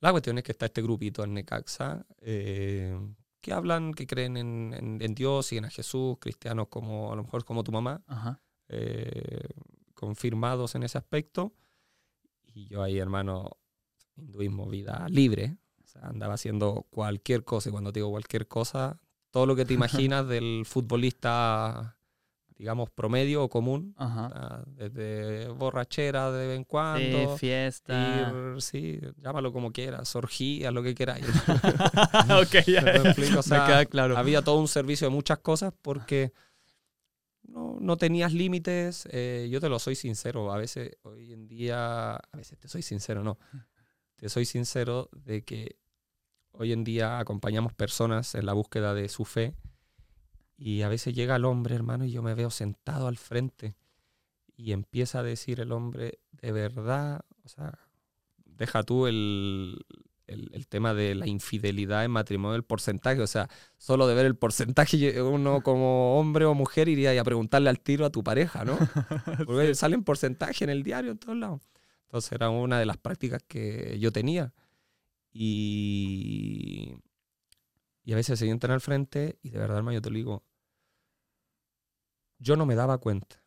La cuestión es que está este grupito en Necaxa eh, que hablan, que creen en, en- en Dios, siguen a Jesús, cristianos como a lo mejor como tu mamá, Ajá. eh, confirmados en ese aspecto. Y yo ahí, hermano, hinduismo, vida libre. O sea, andaba haciendo cualquier cosa. Y cuando te digo cualquier cosa, todo lo que te (laughs) imaginas del futbolista, digamos, promedio o común. Ajá. Desde borrachera de vez en cuando. Sí, fiesta. ir, sí, llámalo como quieras, orgías, lo que queráis. (laughs) (laughs) ok, ya. ¿Me explico? O sea, queda claro. había todo un servicio de muchas cosas porque no, no tenías límites. eh, yo te lo soy sincero. A veces, hoy en día, a veces te soy sincero, no. Te soy sincero de que hoy en día acompañamos personas en la búsqueda de su fe y a veces llega el hombre, hermano, y yo me veo sentado al frente y empieza a decir el hombre, de verdad, o sea, deja tú el, el, el tema de la infidelidad en matrimonio, el porcentaje, o sea, solo de ver el porcentaje, uno como hombre o mujer iría a preguntarle al tiro a tu pareja, ¿no? (laughs) Porque salen porcentaje en el diario en todos lados. Entonces era una de las prácticas que yo tenía. Y, y a veces se sientan al frente y de verdad, hermano, yo te lo digo, yo no me daba cuenta.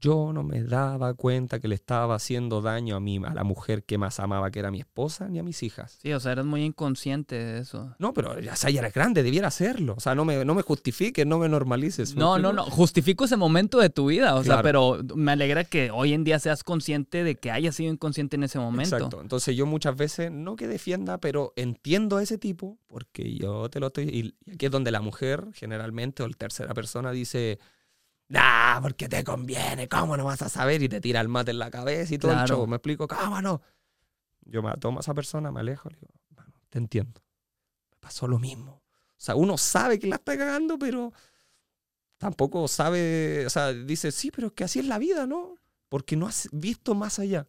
Yo no me daba cuenta que le estaba haciendo daño a mí, a la mujer que más amaba, que era mi esposa, ni a mis hijas. Sí, o sea, eres muy inconsciente de eso. No, pero ya, o sea, ya eres grande, debiera hacerlo. O sea, no me, no me justifiques, no me normalices. ¿me No, no, no. Justifico ese momento de tu vida. O sea, pero me alegra que hoy en día seas consciente de que hayas sido inconsciente en ese momento. Exacto. Entonces yo muchas veces, no que defienda, pero entiendo a ese tipo, porque yo te lo estoy... Y aquí es donde la mujer, generalmente, o el tercera persona, dice, nah, porque te conviene, ¿cómo no vas a saber? Y te tira el mate en la cabeza y todo el Claro. show. ¿Me explico? ¿Cómo no? Yo me tomo a esa persona, me alejo, le digo, "Mano, te entiendo. Me pasó lo mismo. O sea, uno sabe que la está cagando, pero tampoco sabe, o sea, dice, sí, pero es que así es la vida, ¿no? Porque no has visto más allá.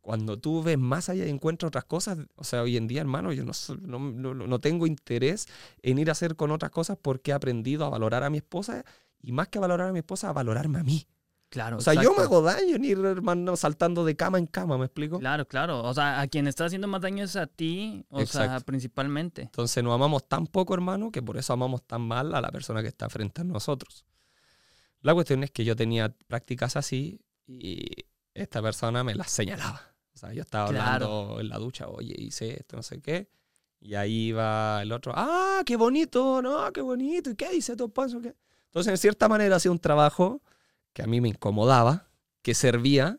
Cuando tú ves más allá y encuentras otras cosas, o sea, hoy en día, hermano, yo no, no, no- no tengo interés en ir a hacer con otras cosas porque he aprendido a valorar a mi esposa y más que a valorar a mi esposa, a valorarme a mí. Claro. O sea, yo exacto. me hago daño en ir, hermano, saltando de cama en cama, ¿me explico? Claro, claro. O sea, a quien está haciendo más daño es a ti, o sea, Exacto. principalmente. Entonces nos amamos tan poco, hermano, que por eso amamos tan mal a la persona que está frente a nosotros. La cuestión es que yo tenía prácticas así y esta persona me las señalaba. O sea, yo estaba Claro. hablando en la ducha, oye, hice esto, no sé qué. Y ahí iba el otro, ah, qué bonito, no, qué bonito. ¿Y qué dice tu esposo? ¿Qué? Entonces, en cierta manera, hacía un trabajo que a mí me incomodaba, que servía,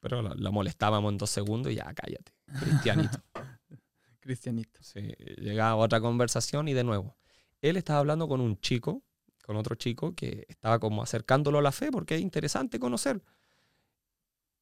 pero la, molestábamos en dos segundos y ya, cállate, cristianito. (laughs) Cristianito. Sí, llegaba otra conversación y de nuevo. Él estaba hablando con un chico, con otro chico, que estaba como acercándolo a la fe porque es interesante conocer.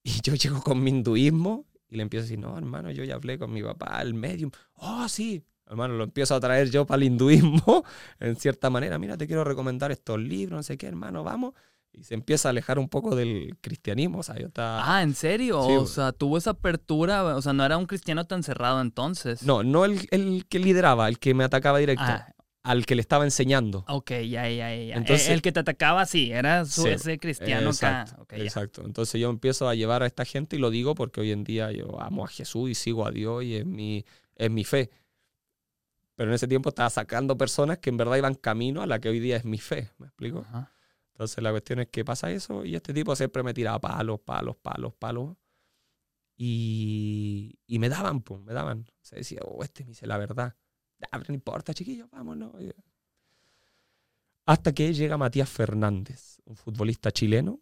Y yo llego con mi hinduismo y le empiezo a decir, no, hermano, yo ya hablé con mi papá, el medium. Oh, sí. Hermano, lo empiezo a traer yo para el hinduismo, (laughs) en cierta manera. Mira, te quiero recomendar estos libros, no sé qué, hermano, vamos. Y se empieza a alejar un poco del cristianismo. O sea, yo estaba... Ah, ¿en serio? Sí, o sea, tuvo esa apertura, o sea, no era un cristiano tan cerrado entonces. No, no el, el que lideraba, el que me atacaba directo, Ah, al que le estaba enseñando. ok, ya, ya, ya. Entonces- el, el que te atacaba, sí, era su- Sí, ese cristiano acá. Exacto, Ok, ya. exacto. Entonces yo empiezo a llevar a esta gente y lo digo porque hoy en día yo amo a Jesús y sigo a Dios y es mi, es mi fe. Pero en ese tiempo estaba sacando personas que en verdad iban camino a la que hoy día es mi fe. ¿Me explico? Ajá. Entonces la cuestión es que pasa eso y este tipo siempre me tiraba palos, palos, palos, palos. Y, y me daban, pues, me daban. Se decía, oh, este me dice la verdad. Pero no importa, chiquillos, vámonos. Hasta que llega Matías Fernández, un futbolista chileno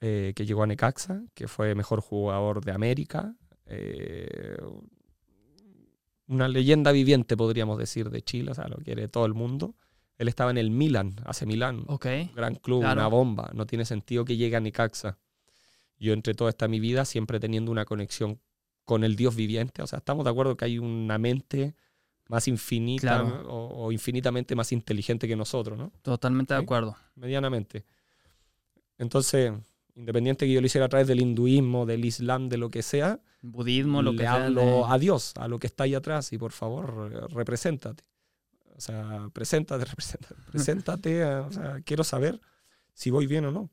eh, que llegó a Necaxa, que fue mejor jugador de América. eh, una leyenda viviente, podríamos decir, de Chile, o sea, lo quiere todo el mundo. Él estaba en el Milan, hace Milán, Ok. gran club, Claro. una bomba. No tiene sentido que llegue a Necaxa. Yo entre toda esta mi vida siempre teniendo una conexión con el Dios viviente. O sea, estamos de acuerdo que hay una mente más infinita Claro. o, o infinitamente más inteligente que nosotros, ¿no? Totalmente de acuerdo. Medianamente. Entonces, independiente que yo lo hiciera a través del hinduismo, del islam, de lo que sea, Budismo, lo le que sea. hablo de- a Dios, a lo que está ahí atrás, y por favor, represéntate. O sea, preséntate, (laughs) represéntate, preséntate, eh, o sea, quiero saber si voy bien o no.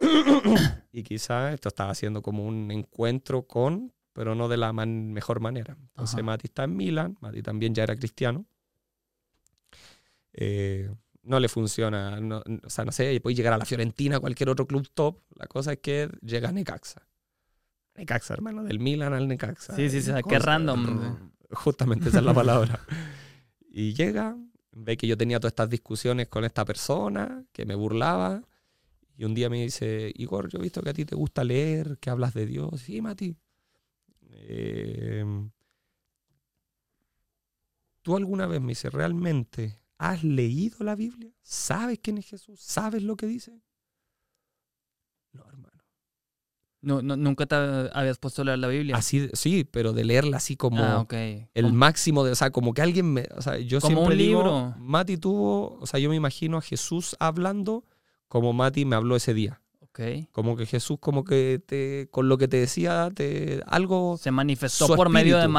(coughs) y quizás esto estaba haciendo como un encuentro con, pero no de la man- mejor manera. Entonces Ajá. Mati está en Milán, Mati también ya era cristiano. Eh, no le funciona, no- o sea, no sé, puede llegar a la Fiorentina, cualquier otro club top. La cosa es que llega a Necaxa. Necaxa, hermano, del Milan al Necaxa. Sí, sí, sí, qué random. Justamente esa es la palabra. (laughs) Y llega, ve que yo tenía todas estas discusiones con esta persona, que me burlaba. Y un día me dice, Igor, yo he visto que a ti te gusta leer, que hablas de Dios. Sí, Mati. Eh, ¿Tú alguna vez me dice, realmente has leído la Biblia? ¿Sabes quién es Jesús? ¿Sabes lo que dice? No, hermano. No, no- nunca te habías puesto a leer la Biblia. Así, sí, pero de leerla así como ah, ok. el máximo de, o sea, como que alguien me, o sea, yo Como siempre un digo, libro. Mati tuvo, o sea, yo me imagino a Jesús hablando como Mati me habló ese día. Ok. Como que Jesús como que te con lo que te decía te algo Se manifestó por medio de espíritu.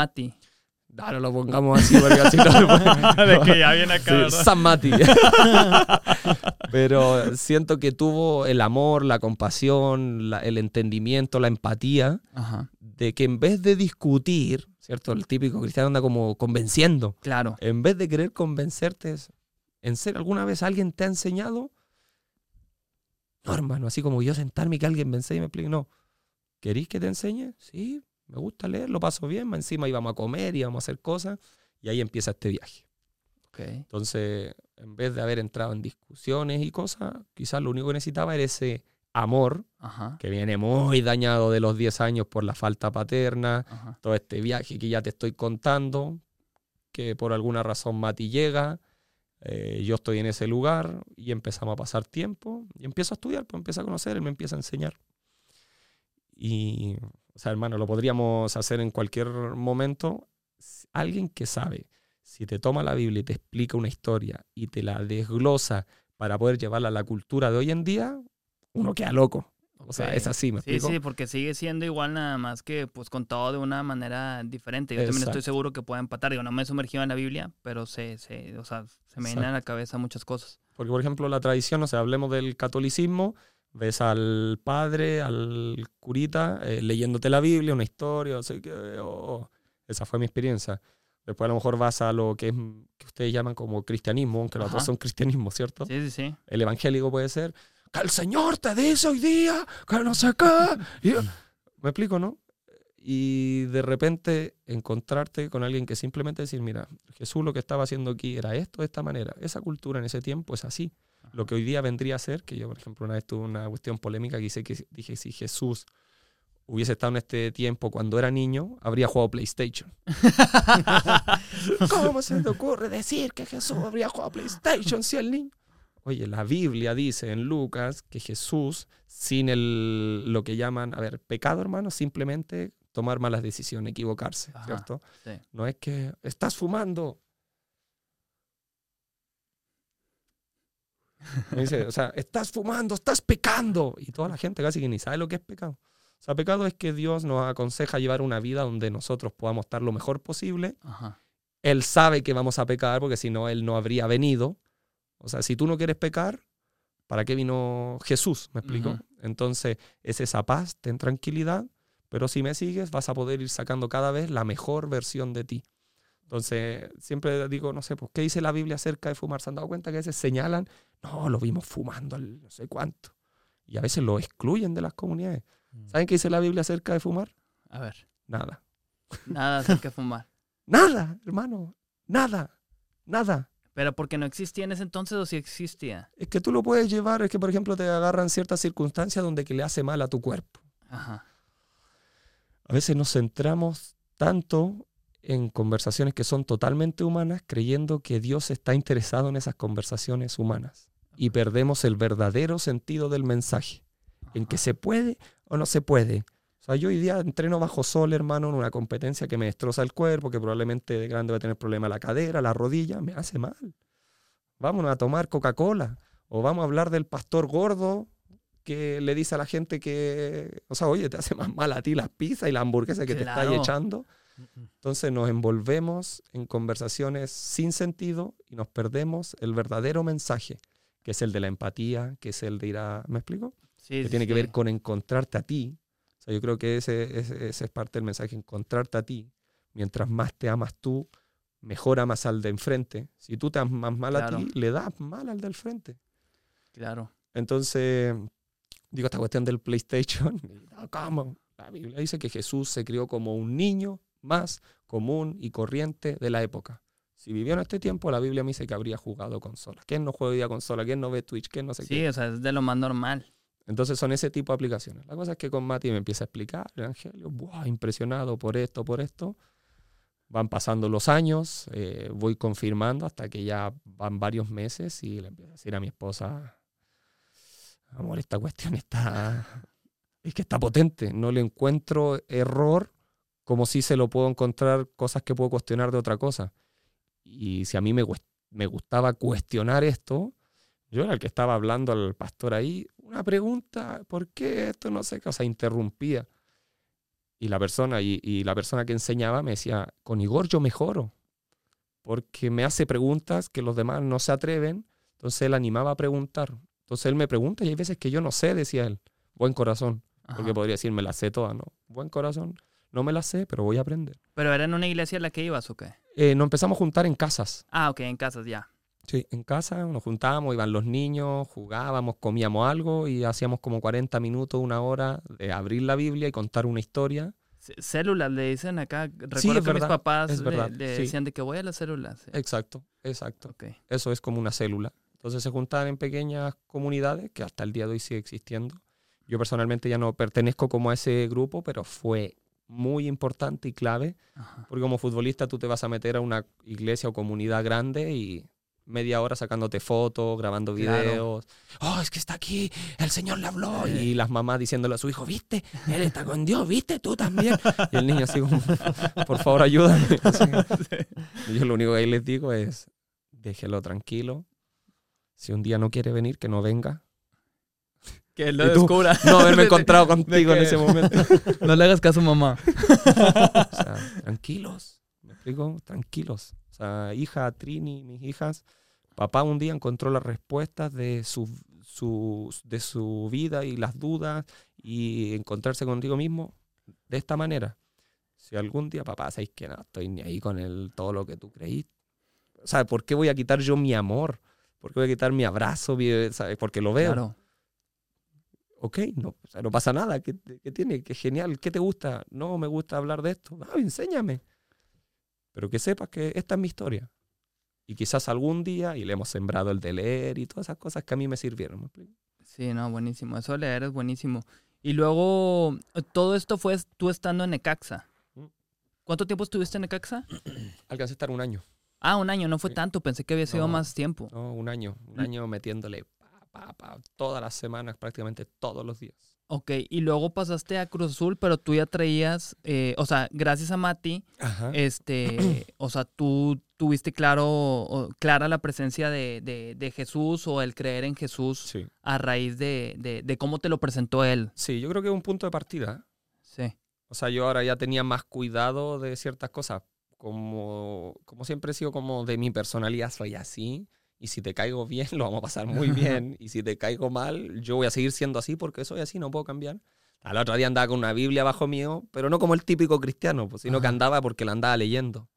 Ahora lo pongamos así porque así no lo (laughs) de que ya viene acá, Sí. San Mati. (laughs) Pero siento que tuvo el amor, la compasión, la- el entendimiento, la empatía Ajá. de que en vez de discutir, ¿cierto? El típico cristiano anda como convenciendo. Claro. En vez de querer convencerte, ¿en serio alguna vez alguien te ha enseñado? No, hermano, así como yo sentarme y que alguien me enseñe y me explique. No. ¿Queréis que te enseñe? Sí, me gusta leer, lo paso bien. Encima íbamos a comer, íbamos a hacer cosas. Y ahí empieza este viaje. Entonces, en vez de haber entrado en discusiones y cosas, quizás lo único que necesitaba era ese amor Ajá. que viene muy dañado de los 10 años por la falta paterna, Ajá. todo este viaje que ya te estoy contando, que por alguna razón Mati llega, eh, yo estoy en ese lugar y empezamos a pasar tiempo y empiezo a estudiar, pues empiezo a conocer, él me empieza a enseñar. Y, o sea, hermano, lo podríamos hacer en cualquier momento. Alguien que sabe, si te toma la Biblia y te explica una historia y te la desglosa para poder llevarla a la cultura de hoy en día, uno queda loco. O sea, es así, ¿me Sí, explico? sí, porque sigue siendo igual nada más que pues contado de una manera diferente. Yo también estoy seguro que puede empatar. Digo, no me he sumergido en la Biblia, pero se, se, o sea, se me vienen a la cabeza muchas cosas. Porque, por ejemplo, la tradición, o sea, hablemos del catolicismo, ves al padre, al curita, eh, leyéndote la Biblia, una historia, o sea, que, oh, esa fue mi experiencia. Después a lo mejor vas a lo que, es, que ustedes llaman como cristianismo, aunque los dos son cristianismo, ¿cierto? Sí, sí, sí. El evangélico puede ser, que el Señor te dice hoy día, que no sé qué. ¿Me explico, no? Y de repente encontrarte con alguien que simplemente decir, mira, Jesús lo que estaba haciendo aquí era esto de esta manera. Esa cultura en ese tiempo es así. Lo que hoy día vendría a ser, que yo, por ejemplo, una vez tuve una cuestión polémica que dice que dije si Jesús hubiese estado en este tiempo cuando era niño, habría jugado PlayStation. (laughs) ¿Cómo se te ocurre decir que Jesús habría jugado PlayStation si el niño? Oye, la Biblia dice en Lucas que Jesús, sin el, lo que llaman, a ver, pecado, hermano, simplemente tomar malas decisiones, equivocarse, Ajá. ¿cierto? Sí. No es que estás fumando. Me dice, o sea, estás fumando, estás pecando. Y toda la gente casi que ni sabe lo que es pecado. O sea, pecado es que Dios nos aconseja llevar una vida donde nosotros podamos estar lo mejor posible. Ajá. Él sabe que vamos a pecar porque si no, Él no habría venido. O sea, si tú no quieres pecar, ¿para qué vino Jesús? ¿Me explico? Entonces, es esa paz, ten tranquilidad, pero si me sigues, vas a poder ir sacando cada vez la mejor versión de ti. Entonces, siempre digo, no sé, pues, ¿qué dice la Biblia acerca de fumar? ¿Se han dado cuenta que a veces señalan, no, lo vimos fumando al no sé cuánto? Y a veces lo excluyen de las comunidades. ¿Saben qué dice la Biblia acerca de fumar? A ver. Nada. Nada acerca de fumar. (laughs) Nada, hermano. Nada. Nada. Pero porque no existía en ese entonces o si existía. Es que tú lo puedes llevar, es que por ejemplo te agarran ciertas circunstancias donde que le hace mal a tu cuerpo. Ajá. A veces nos centramos tanto en conversaciones que son totalmente humanas, creyendo que Dios está interesado en esas conversaciones humanas. Y perdemos el verdadero sentido del mensaje, en que se puede o no se puede. O sea, yo hoy día entreno bajo sol, hermano, en una competencia que me destroza el cuerpo, que probablemente de grande va a tener problema la cadera, la rodilla, me hace mal. Vámonos a tomar Coca-Cola. O vamos a hablar del pastor gordo que le dice a la gente que, o sea, oye, te hace más mal a ti las pizzas y la hamburguesa que te estás echando. Entonces nos envolvemos en conversaciones sin sentido y nos perdemos el verdadero mensaje, que es el de la empatía, que es el de ir a... ¿Me explico? Sí, que sí, tiene que sí. ver con encontrarte a ti. O sea, yo creo que ese, ese, ese es parte del mensaje, encontrarte a ti. Mientras más te amas tú, mejor amas al de enfrente. Si tú te amas mal Claro. a ti, le das mal al del frente. Claro. Entonces, digo, esta cuestión del PlayStation, (laughs) ¿cómo? La Biblia dice que Jesús se crió como un niño más común y corriente de la época. Si vivió en este tiempo, la Biblia me dice que habría jugado consola. ¿Quién no juega hoy día consola? ¿Quién no ve Twitch? ¿Quién no sé qué? Sí, o sea, es de lo más normal. Entonces son ese tipo de aplicaciones. La cosa es que con Mati me empieza a explicar el Evangelio, ¡buah! impresionado por esto, por esto. Van pasando los años, eh, voy confirmando hasta que ya van varios meses y le empiezo a decir a mi esposa, amor, esta cuestión está, es que está potente, no le encuentro error como si se lo puedo encontrar cosas que puedo cuestionar de otra cosa. Y si a mí me, me gustaba cuestionar esto, yo era el que estaba hablando al pastor ahí, una pregunta, ¿por qué esto no sé qué? O sea, interrumpía. Y la persona, y, y la persona que enseñaba me decía, con Igor yo mejoro, porque me hace preguntas que los demás no se atreven, entonces él animaba a preguntar. Entonces él me pregunta y hay veces que yo no sé, decía él, buen corazón, porque podría decir, me la sé toda, ¿no? Buen corazón, no me la sé, pero voy a aprender. ¿Pero era en una iglesia a la que ibas o qué? Eh, nos empezamos a juntar en casas. Ah, ok, en casas ya. Sí, en casa nos juntábamos, iban los niños, jugábamos, comíamos algo y hacíamos como 40 minutos, una hora de abrir la Biblia y contar una historia. C- Células le dicen acá. Recuerdo es que mis verdad, papás es le- sí. decían de que voy a las células. sí. Exacto, exacto. Ok. Eso es como una célula. Entonces se juntaban en pequeñas comunidades que hasta el día de hoy sigue existiendo. Yo personalmente ya no pertenezco como a ese grupo, pero fue muy importante y clave, Ajá. porque como futbolista tú te vas a meter a una iglesia o comunidad grande y media hora sacándote fotos, grabando Claro. videos. Oh, es que está aquí, el Señor le habló. Y las mamás diciéndole a su hijo, ¿viste? Él está con Dios, ¿viste? Tú también. Y el niño así como, por favor, ayúdame. (laughs) Así. Y yo lo único que ahí les digo es, déjelo tranquilo. Si un día no quiere venir, que no venga. Que lo descubra. No haberme (laughs) encontrado contigo en ese (laughs) momento. No le hagas caso a mamá. (laughs) O sea, tranquilos. ¿Me explico? Tranquilos. O sea, hija Trini, mis hijas, papá un día encontró las respuestas de su, su- de su vida y las dudas y encontrarse contigo mismo de esta manera. Si algún día, papá, sabéis que no estoy ni ahí con el, todo lo que tú creí. O sea, ¿por qué voy a quitar yo mi amor? ¿Por qué voy a quitar mi abrazo? mi- ¿sabes? Porque lo veo. Claro. Ok, no, o sea, no pasa nada, ¿qué, qué tiene? Qué genial, ¿qué te gusta? No, me gusta hablar de esto. Ah, enséñame. Pero que sepas que esta es mi historia. Y quizás algún día, y le hemos sembrado el de leer y todas esas cosas que a mí me sirvieron. ¿me explico? Sí, no, buenísimo. Eso de leer es buenísimo. Y luego, todo esto fue tú estando en Necaxa. Mm. ¿Cuánto tiempo estuviste en Necaxa? (clears throat) Alcancé a estar un año, Ah, un año, no fue Sí. tanto. Pensé que había sido No. más tiempo. ¿no? Un año, un año metiéndole pa, pa, todas las semanas, prácticamente todos los días. Ok, y luego pasaste a Cruz Azul, pero tú ya traías, eh, o sea, gracias a Mati, Ajá. este, (clears throat) o sea, tú tuviste claro, o- clara la presencia de, de- de Jesús o el creer en Jesús Sí. a raíz de, de- de cómo te lo presentó él. sí, yo creo que es un punto de partida. Sí. O sea, yo ahora ya tenía más cuidado de ciertas cosas. Como, como siempre he sido como de mi personalidad, soy así. Y si te caigo bien, (laughs) lo vamos a pasar muy (laughs) bien. Y si te caigo mal, yo voy a seguir siendo así porque soy así, no puedo cambiar. Al otro día andaba con una Biblia bajo mío, pero no como el típico cristiano, pues, sino que Ajá. andaba porque la andaba leyendo.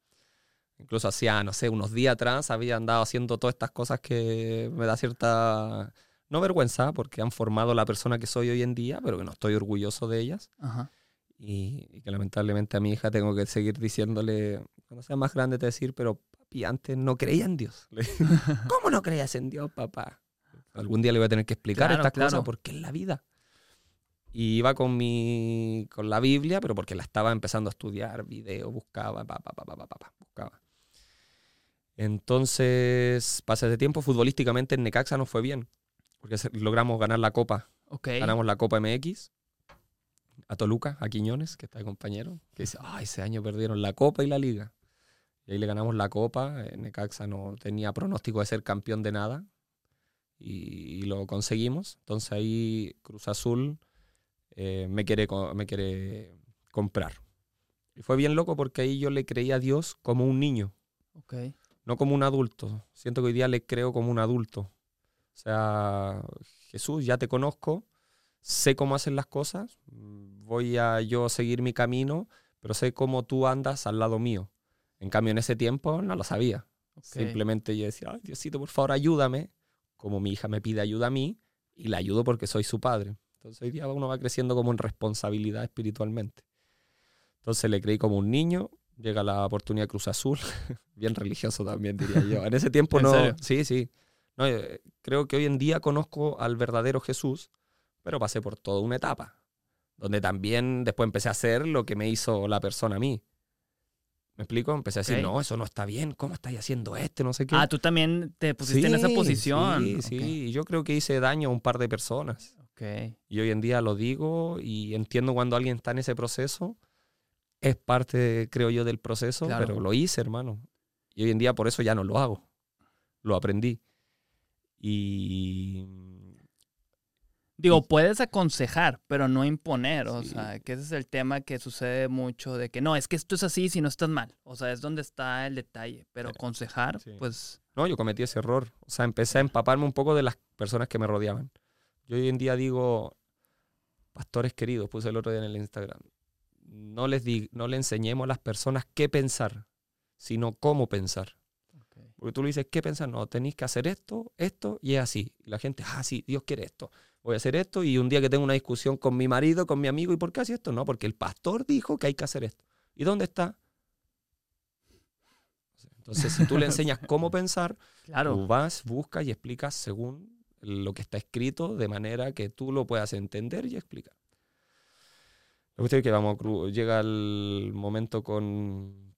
Incluso hacía, no sé, unos días atrás había andado haciendo todas estas cosas que me da cierta, no vergüenza, porque han formado la persona que soy hoy en día, pero que no estoy orgulloso de ellas Ajá. y, y que lamentablemente a mi hija tengo que seguir diciéndole, cuando sea más grande te decir, pero papi, antes no creía en Dios. (laughs) ¿Cómo no creías en Dios, papá? Algún día le voy a tener que explicar Claro, estas claro. cosas porque es la vida. Y iba con mi con la Biblia, pero porque la estaba empezando a estudiar, video, buscaba, pa, pa, pa, pa, pa, pa, pa, buscaba. Entonces, pasa ese tiempo, futbolísticamente en Necaxa nos fue bien, porque logramos ganar la Copa Ok. ganamos la Copa MX a Toluca, a Quiñones, que está de compañero, que dice, ah, ese año perdieron la Copa y la Liga. Y ahí le ganamos la Copa, eh, Necaxa no tenía pronóstico de ser campeón de nada y, y lo conseguimos. Entonces ahí Cruz Azul eh, me, quiere, me quiere comprar. Y fue bien loco porque ahí yo le creía a Dios como un niño Ok. no como un adulto. Siento que hoy día le creo como un adulto. O sea, Jesús, ya te conozco, sé cómo hacen las cosas, voy a yo seguir mi camino, pero sé cómo tú andas al lado mío. En cambio, en ese tiempo no lo sabía. Ok. Simplemente yo decía, Ay, Diosito, por favor, ayúdame, como mi hija me pide ayuda a mí, y la ayudo porque soy su padre. Entonces hoy día uno va creciendo como en responsabilidad espiritualmente. Entonces le creí como un niño, llega la oportunidad de Cruz Azul, (laughs) bien religioso también diría yo. En ese tiempo (laughs) ¿En no, serio? sí, sí. No, eh, creo que hoy en día conozco al verdadero Jesús, pero pasé por toda una etapa, donde también después empecé a hacer lo que me hizo la persona a mí. ¿Me explico? Empecé a decir, Ok. no, eso no está bien, ¿cómo estáis haciendo esto? No sé qué. Ah, tú también te pusiste en esa Sí, posición. Sí, sí. Y yo creo que hice daño a un par de personas. Ok. Y hoy en día lo digo y entiendo cuando alguien está en ese proceso. Es parte, creo yo, del proceso, Claro. pero lo hice, hermano. Y hoy en día por eso ya no lo hago. Lo aprendí. Y Digo, puedes aconsejar, pero no imponer. O Sí. sea, que ese es el tema que sucede mucho de que no, es que esto es así si no estás mal. O sea, es donde está el detalle. Pero aconsejar, Sí. pues, no, yo cometí ese error. O sea, empecé a empaparme un poco de las personas que me rodeaban. Yo hoy en día digo, pastores queridos, puse el otro día en el Instagram, no les, di- no le enseñemos a las personas qué pensar, sino cómo pensar. Porque tú le dices, ¿qué pensar? No, tenéis que hacer esto, esto y es así. Y la gente, ah, sí, Dios quiere esto. Voy a hacer esto y un día que tengo una discusión con mi marido, con mi amigo, ¿y por qué hace esto? No, porque el pastor dijo que hay que hacer esto. ¿Y dónde está? Entonces, si tú le (laughs) enseñas cómo pensar, claro. tú vas, buscas y explicas según lo que está escrito, de manera que tú lo puedas entender y explicar. Cuestión es que vamos, llega el momento con,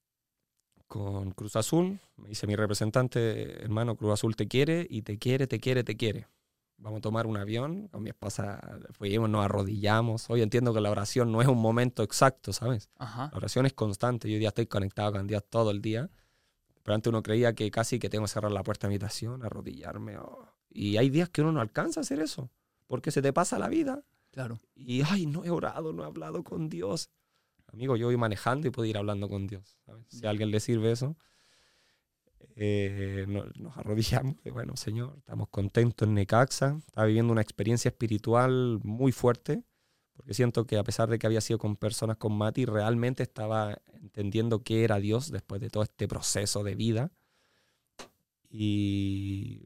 con Cruz Azul. Me dice mi representante, hermano, Cruz Azul te quiere y te quiere, te quiere, te quiere. Vamos a tomar un avión. Con mi esposa fuimos, nos arrodillamos. Hoy entiendo que la oración no es un momento exacto, ¿sabes? Ajá. La oración es constante. Yo día estoy conectado con Dios todo el día. Pero antes uno creía que casi que tengo que cerrar la puerta de mi habitación, arrodillarme. oh. Y hay días que uno no alcanza a hacer eso. Porque se te pasa la vida. Claro. Y, ay, no he orado, no he hablado con Dios. Amigo, yo voy manejando y puedo ir hablando con Dios. ¿sabes? Si a alguien le sirve eso, eh, no- nos arrodillamos. Y bueno, Señor, estamos contentos en Necaxa. Estaba viviendo una experiencia espiritual muy fuerte. Porque siento que a pesar de que había sido con personas con Mati, realmente estaba entendiendo qué era Dios después de todo este proceso de vida. Y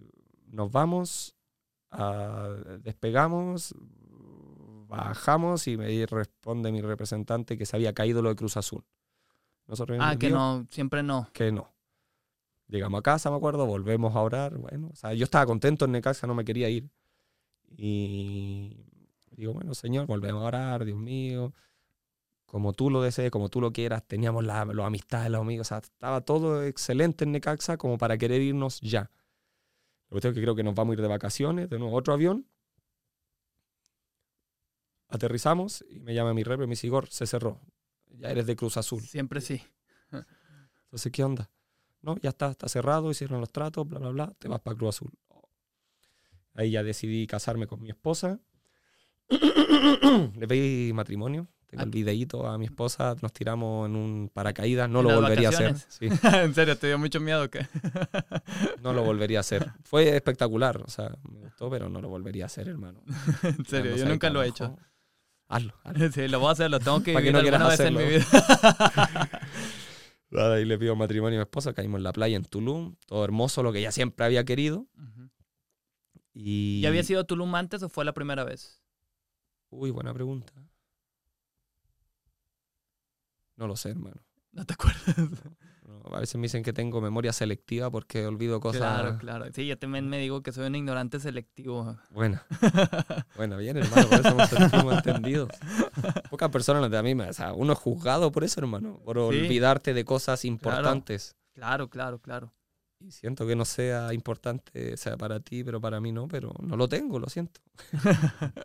nos vamos, ah, despegamos, bajamos y me responde mi representante que se había caído lo de Cruz Azul. Nosotros Ah, que no, siempre no. que no. Llegamos a casa, me acuerdo, volvemos a orar. Bueno, o sea, yo estaba contento en Necaxa, no me quería ir. Y digo, bueno, Señor, volvemos a orar, Dios mío. Como tú lo desees, como tú lo quieras. Teníamos la, los amistades, los amigos. O sea, estaba todo excelente en Necaxa como para querer irnos ya. Lo que creo que nos vamos a ir de vacaciones, de nuevo, otro avión. Aterrizamos y me llama mi rep y me dice, Igor, se cerró. Ya eres de Cruz Azul. Siempre sí. Entonces, ¿qué onda? No, ya está, está cerrado, hicieron los tratos, bla, bla, bla, te vas para Cruz Azul. Ahí ya decidí casarme con mi esposa. (clears throat) Le pedí matrimonio. Tengo Ah. el videíto a mi esposa, nos tiramos en un paracaídas. No ¿En lo volvería a hacer. Sí, (laughs) en serio, te dio mucho miedo que. (laughs) no lo volvería a hacer. Fue espectacular, o sea, me gustó, pero no lo volvería a hacer, hermano. (laughs) en serio, yo nunca lo he hecho. Hazlo, hazlo. Sí, lo voy a hacer, lo tengo que Pa' que vivir no alguna vez en mi vida. Nada, Ahí le pido matrimonio a mi esposa, caímos en la playa en Tulum, todo hermoso, lo que ella siempre había querido. Y... ¿Ya había sido Tulum antes o fue la primera vez? Uy, buena pregunta. No lo sé, hermano. No te acuerdas. A veces me dicen que tengo memoria selectiva porque olvido cosas. Claro, claro. Sí, yo también me digo que soy un ignorante selectivo. Buena. (laughs) Buena, bien, hermano. Por eso nos sentimos entendidos. Pocas personas de a mí, me- o sea, uno es juzgado por eso, hermano. Por olvidarte de cosas importantes. Claro, claro, claro. Y siento que no sea importante, sea para ti, pero para mí no, pero no lo tengo, lo siento. (laughs)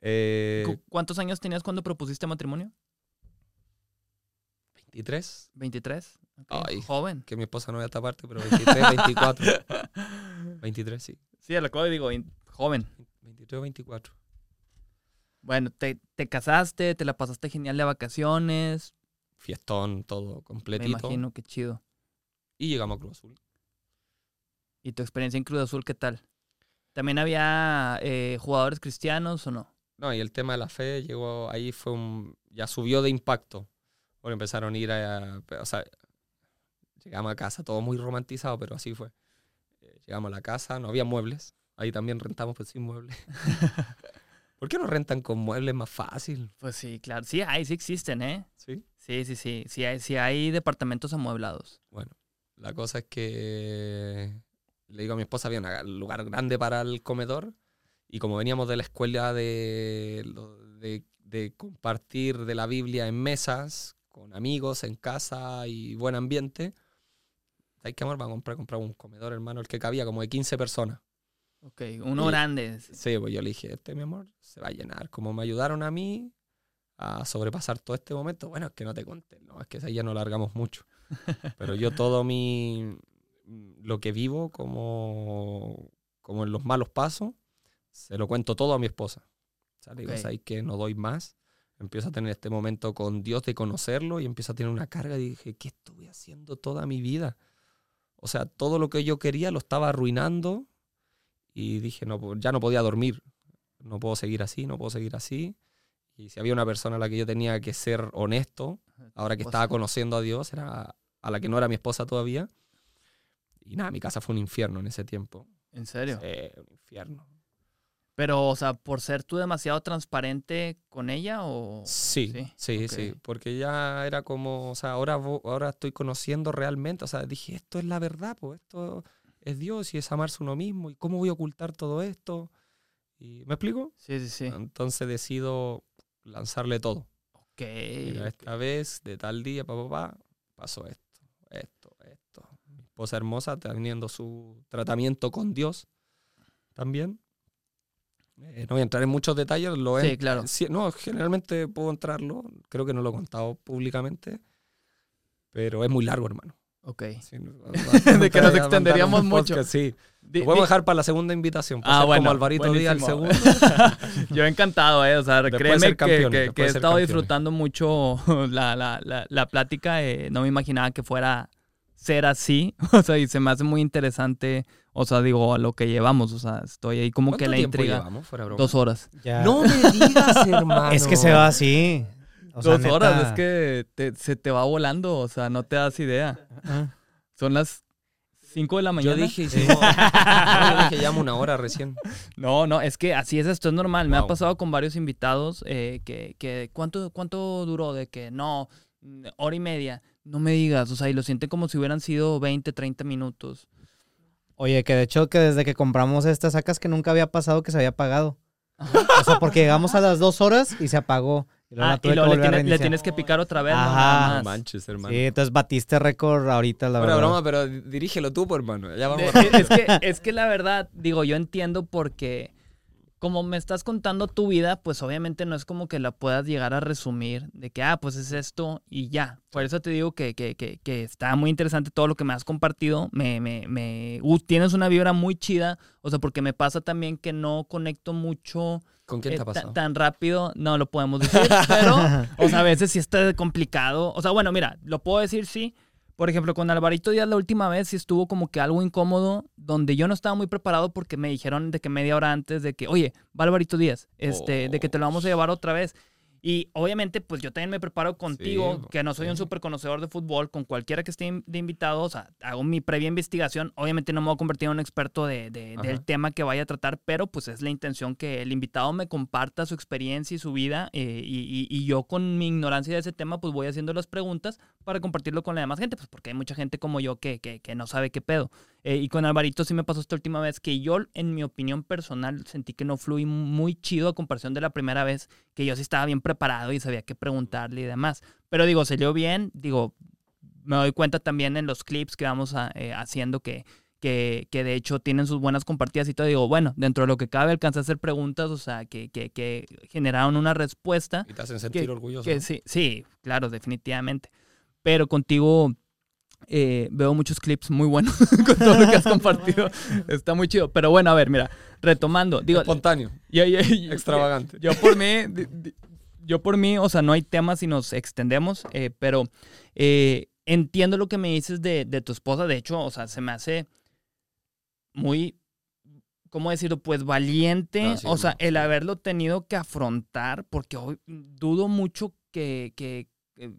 eh, ¿Cu- ¿Cuántos años tenías cuando propusiste matrimonio? 23. ¿23? Ay. Joven. Que mi esposa no vea esta parte, pero 23, 24. 23, sí. Sí, a lo que digo, joven. 23 o 24. Bueno, te, te casaste, te la pasaste genial de vacaciones. Fiestón, todo Me completito. imagino, qué chido. Y llegamos a Cruz Azul. ¿Y tu experiencia en Cruz Azul qué tal? ¿También había eh, jugadores cristianos o no? no, y el tema de la fe llegó, ahí fue un, ya subió de impacto. Porque empezaron a ir a, o sea, llegamos a casa, todo muy romantizado, pero así fue. Eh, llegamos a la casa, no había muebles, ahí también rentamos pues sin muebles. (laughs) ¿Por qué no rentan con muebles más fácil? Pues sí, claro. Sí, hay, sí existen, ¿eh? Sí. Sí, sí, sí. Sí hay, sí hay departamentos amueblados. Bueno, la cosa es que le digo a mi esposa, había un lugar grande para el comedor y como veníamos de la escuela de, de, de compartir de la Biblia en mesas, con amigos, en casa y buen ambiente, hay que amor, va a comprar, comprar un comedor, hermano, el que cabía como de 15 personas. Ok, uno Y- grande. Sí, pues yo le dije, este mi amor se va a llenar. Como me ayudaron a mí a sobrepasar todo este momento, bueno, es que no te conté, no, es que ahí ya no largamos mucho. (laughs) Pero yo todo mi, lo que vivo como, como en los malos pasos, se lo cuento todo a mi esposa. O sea, le digo, Ok. ¿sabes que no doy más? Empiezo a tener este momento con Dios de conocerlo y empiezo a tener una carga y dije, ¿qué estuve haciendo toda mi vida? O sea, todo lo que yo quería lo estaba arruinando y dije, no, pues, ya no podía dormir. No puedo seguir así, no puedo seguir así. Y si había una persona a la que yo tenía que ser honesto, ahora que estaba conociendo a Dios, era a la que no era mi esposa todavía. Y nada, mi casa fue un infierno en ese tiempo. ¿En serio? Sí, un infierno. Pero, o sea, por ser tú demasiado transparente con ella o... Sí, Sí, sí, porque ya era como, o sea, ahora, ahora estoy conociendo realmente, o sea, dije, esto es la verdad, pues esto es Dios y es amarse uno mismo, ¿y cómo voy a ocultar todo esto? Y, ¿Me explico? Sí, sí, sí. Entonces decido lanzarle todo. Ok. Mira, esta vez, de tal día, papá, pa, pasó esto, esto, esto. Mi esposa hermosa teniendo su tratamiento con Dios también. Eh, no voy a entrar en muchos detalles. Lo Sí, he- claro. sí, no, generalmente puedo entrarlo. Creo que no lo he contado públicamente. Pero es muy largo, hermano. Ok. Sí, no- (laughs) De que nos extenderíamos mucho. podcast, Sí, lo podemos dejar para la segunda invitación. Puede Ah, bueno, Como Alvarito Díaz el segundo. (laughs) Yo encantado, ¿eh? O sea, Después de créeme ser que, que- que he estado campeones. disfrutando mucho (laughs) la, la, la, la plática. eh, no me imaginaba que fuera ser así. (laughs) O sea, y se me hace muy interesante. O sea, digo, a lo que llevamos. O sea, estoy ahí como que ¿Cuánto la tiempo intriga. llevamos? Fuera broma. Dos horas. Ya. No me digas, (laughs) hermano. Es que se va así. O sea, Dos horas, es que te- se te va volando. O sea, no te das idea. Ah. Son las 5 de la mañana. Yo dije, hicimos- no, (laughs) yo dije, llamo una hora recién. No, no, es que así es esto, es normal. Me ha pasado con varios invitados eh, que, que ¿cuánto, ¿cuánto duró? De que no, hora y media. No me digas, o sea, y lo sienten como si hubieran sido 20, 30 minutos. Oye, que de hecho que desde que compramos esta sacas que nunca había pasado que se había apagado. O sea, porque llegamos a las dos horas y se apagó. Y luego Ah, y luego le, tiene- tienes que picar otra vez. ¿no? Ajá. No manches, hermano. Sí, entonces batiste récord ahorita, la Fuera verdad. broma, pero dirígelo tú, pues, hermano. Ya vamos. De- (laughs) es, que, es que la verdad, digo, yo entiendo porque como me estás contando tu vida, pues obviamente no es como que la puedas llegar a resumir de que, ah, pues es esto y ya. Por eso te digo que, que, que, que está muy interesante todo lo que me has compartido. Me, me, me, uh, tienes una vibra muy chida. O sea, porque me pasa también que no conecto mucho ¿Con quién eh, te ha pasado? tan rápido. No lo podemos decir, pero, (laughs) o sea, a veces sí está complicado. O sea, bueno, mira, lo puedo decir sí. Por ejemplo, con Alvarito Díaz la última vez sí estuvo como que algo incómodo, donde yo no estaba muy preparado porque me dijeron de que media hora antes de que, oye, va Alvarito Díaz, este, de que te lo vamos a llevar otra vez. Y obviamente, pues yo también me preparo contigo, Sí, que no soy un súper conocedor de fútbol, con cualquiera que esté de invitado, o sea, hago mi previa investigación. Obviamente no me voy a convertir en un experto de, de- del tema que vaya a tratar, pero pues es la intención que el invitado me comparta su experiencia y su vida, eh, y, y- y yo con mi ignorancia de ese tema, pues voy haciendo las preguntas para compartirlo con la demás gente, pues porque hay mucha gente como yo que, que, que no sabe qué pedo. Eh, y con Alvarito sí me pasó esta última vez que yo, en mi opinión personal, sentí que no fluí muy chido a comparación de la primera vez, que yo sí estaba bien preparado y sabía qué preguntarle y demás. Pero digo, salió bien, digo, me doy cuenta también en los clips que vamos a- eh, haciendo que, que, que de hecho tienen sus buenas compartidas y todo. Digo, bueno, dentro de lo que cabe alcancé a hacer preguntas, o sea, que, que, que generaron una respuesta. Y te hacen sentir orgulloso. Sí, sí, claro, definitivamente. Pero contigo eh, veo muchos clips muy buenos (laughs) con todo lo que has (laughs) compartido. Está muy chido. Pero bueno, a ver, mira, retomando. Digo, Espontáneo, yo, yo- yo- extravagante. yo por mí, yo por mí, o sea, no hay tema si nos extendemos, eh, pero eh, entiendo lo que me dices de, de tu esposa. De hecho, o sea, se me hace muy ¿cómo decirlo? Pues valiente, No, sí, o sea, no, el haberlo tenido que afrontar, porque hoy dudo mucho que, que- que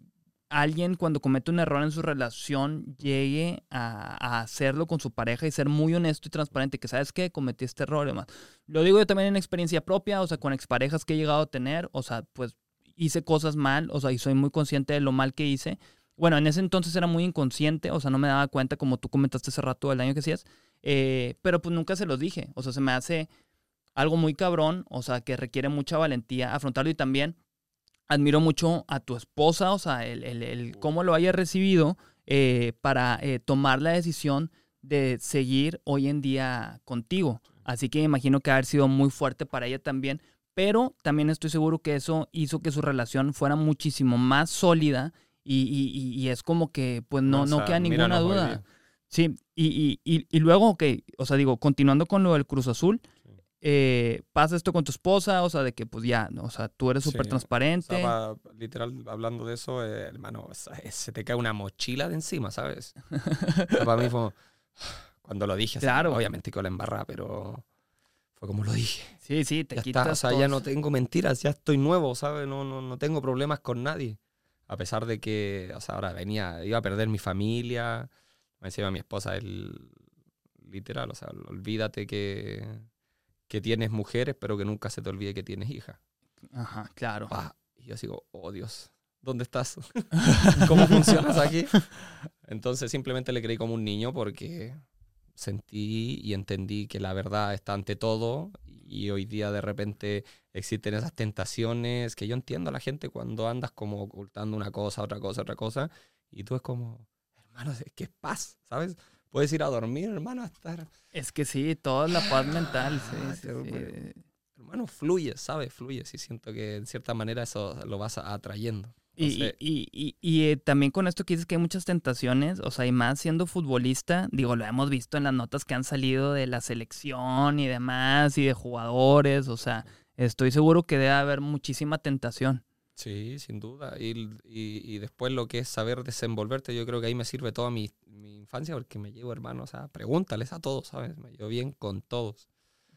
alguien cuando comete un error en su relación llegue a, hacerlo con su pareja y ser muy honesto y transparente, que sabes que cometí este error y demás. Lo digo yo también en experiencia propia, o sea, con exparejas que he llegado a tener, o sea, pues hice cosas mal, o sea, y soy muy consciente de lo mal que hice. Bueno, en ese entonces era muy inconsciente, o sea, no me daba cuenta, como tú comentaste hace rato del daño que hacías, eh, pero pues nunca se los dije, o sea, se me hace algo muy cabrón, o sea, que requiere mucha valentía afrontarlo y también admiro mucho a tu esposa, o sea, el, el- el cómo lo haya recibido eh, para eh, tomar la decisión de seguir hoy en día contigo. Así que me imagino que ha haber sido muy fuerte para ella también, pero también estoy seguro que eso hizo que su relación fuera muchísimo más sólida y, y- y- es como que, pues no, O no queda ninguna duda. Sí, y, y, luego, ok, o sea, digo, continuando con lo del Cruz Azul. Eh, pasa esto con tu esposa, o sea, de que pues ya, o sea, tú eres súper Sí, transparente. Estaba literal hablando de eso, eh, hermano, eh, se te cae una mochila de encima, ¿sabes? Para mí fue cuando lo dije, así, Claro. obviamente que la embarrada, pero fue como lo dije. Sí, sí, te Ya quitas está, o sea, ya no tengo mentiras, ya estoy nuevo, ¿sabes? No, no, no tengo problemas con nadie. A pesar de que, o sea, ahora venía, iba a perder mi familia, me decía mi esposa, el, literal, o sea, olvídate que, que tienes mujeres, pero que nunca se te olvide que tienes hijas. Ajá, claro. Y yo sigo, oh Dios, ¿dónde estás? (laughs) ¿Cómo funcionas aquí? Entonces simplemente le creí como un niño porque sentí y entendí que la verdad está ante todo y hoy día de repente existen esas tentaciones que yo entiendo a la gente cuando andas como ocultando una cosa, otra cosa, otra cosa y tú es como, hermano, es que es paz, ¿sabes? Puedes ir a dormir, hermano, a estar, Es que sí, toda la paz mental, sí, Ah, sí, te- sí. hermano, fluye, ¿sabes? Fluye, y siento que en cierta manera eso lo vas atrayendo. Y, y, y, y, eh, también con esto que dices que hay muchas tentaciones, o sea, y más siendo futbolista, digo, lo hemos visto en las notas que han salido de la selección y demás, y de jugadores, o sea, estoy seguro que debe haber muchísima tentación. Sí, sin duda. Y, y, y después lo que es saber desenvolverte, yo creo que ahí me sirve toda mi, mi infancia porque me llevo hermanos, sea, pregúntales a todos, ¿sabes? Me llevo bien con todos.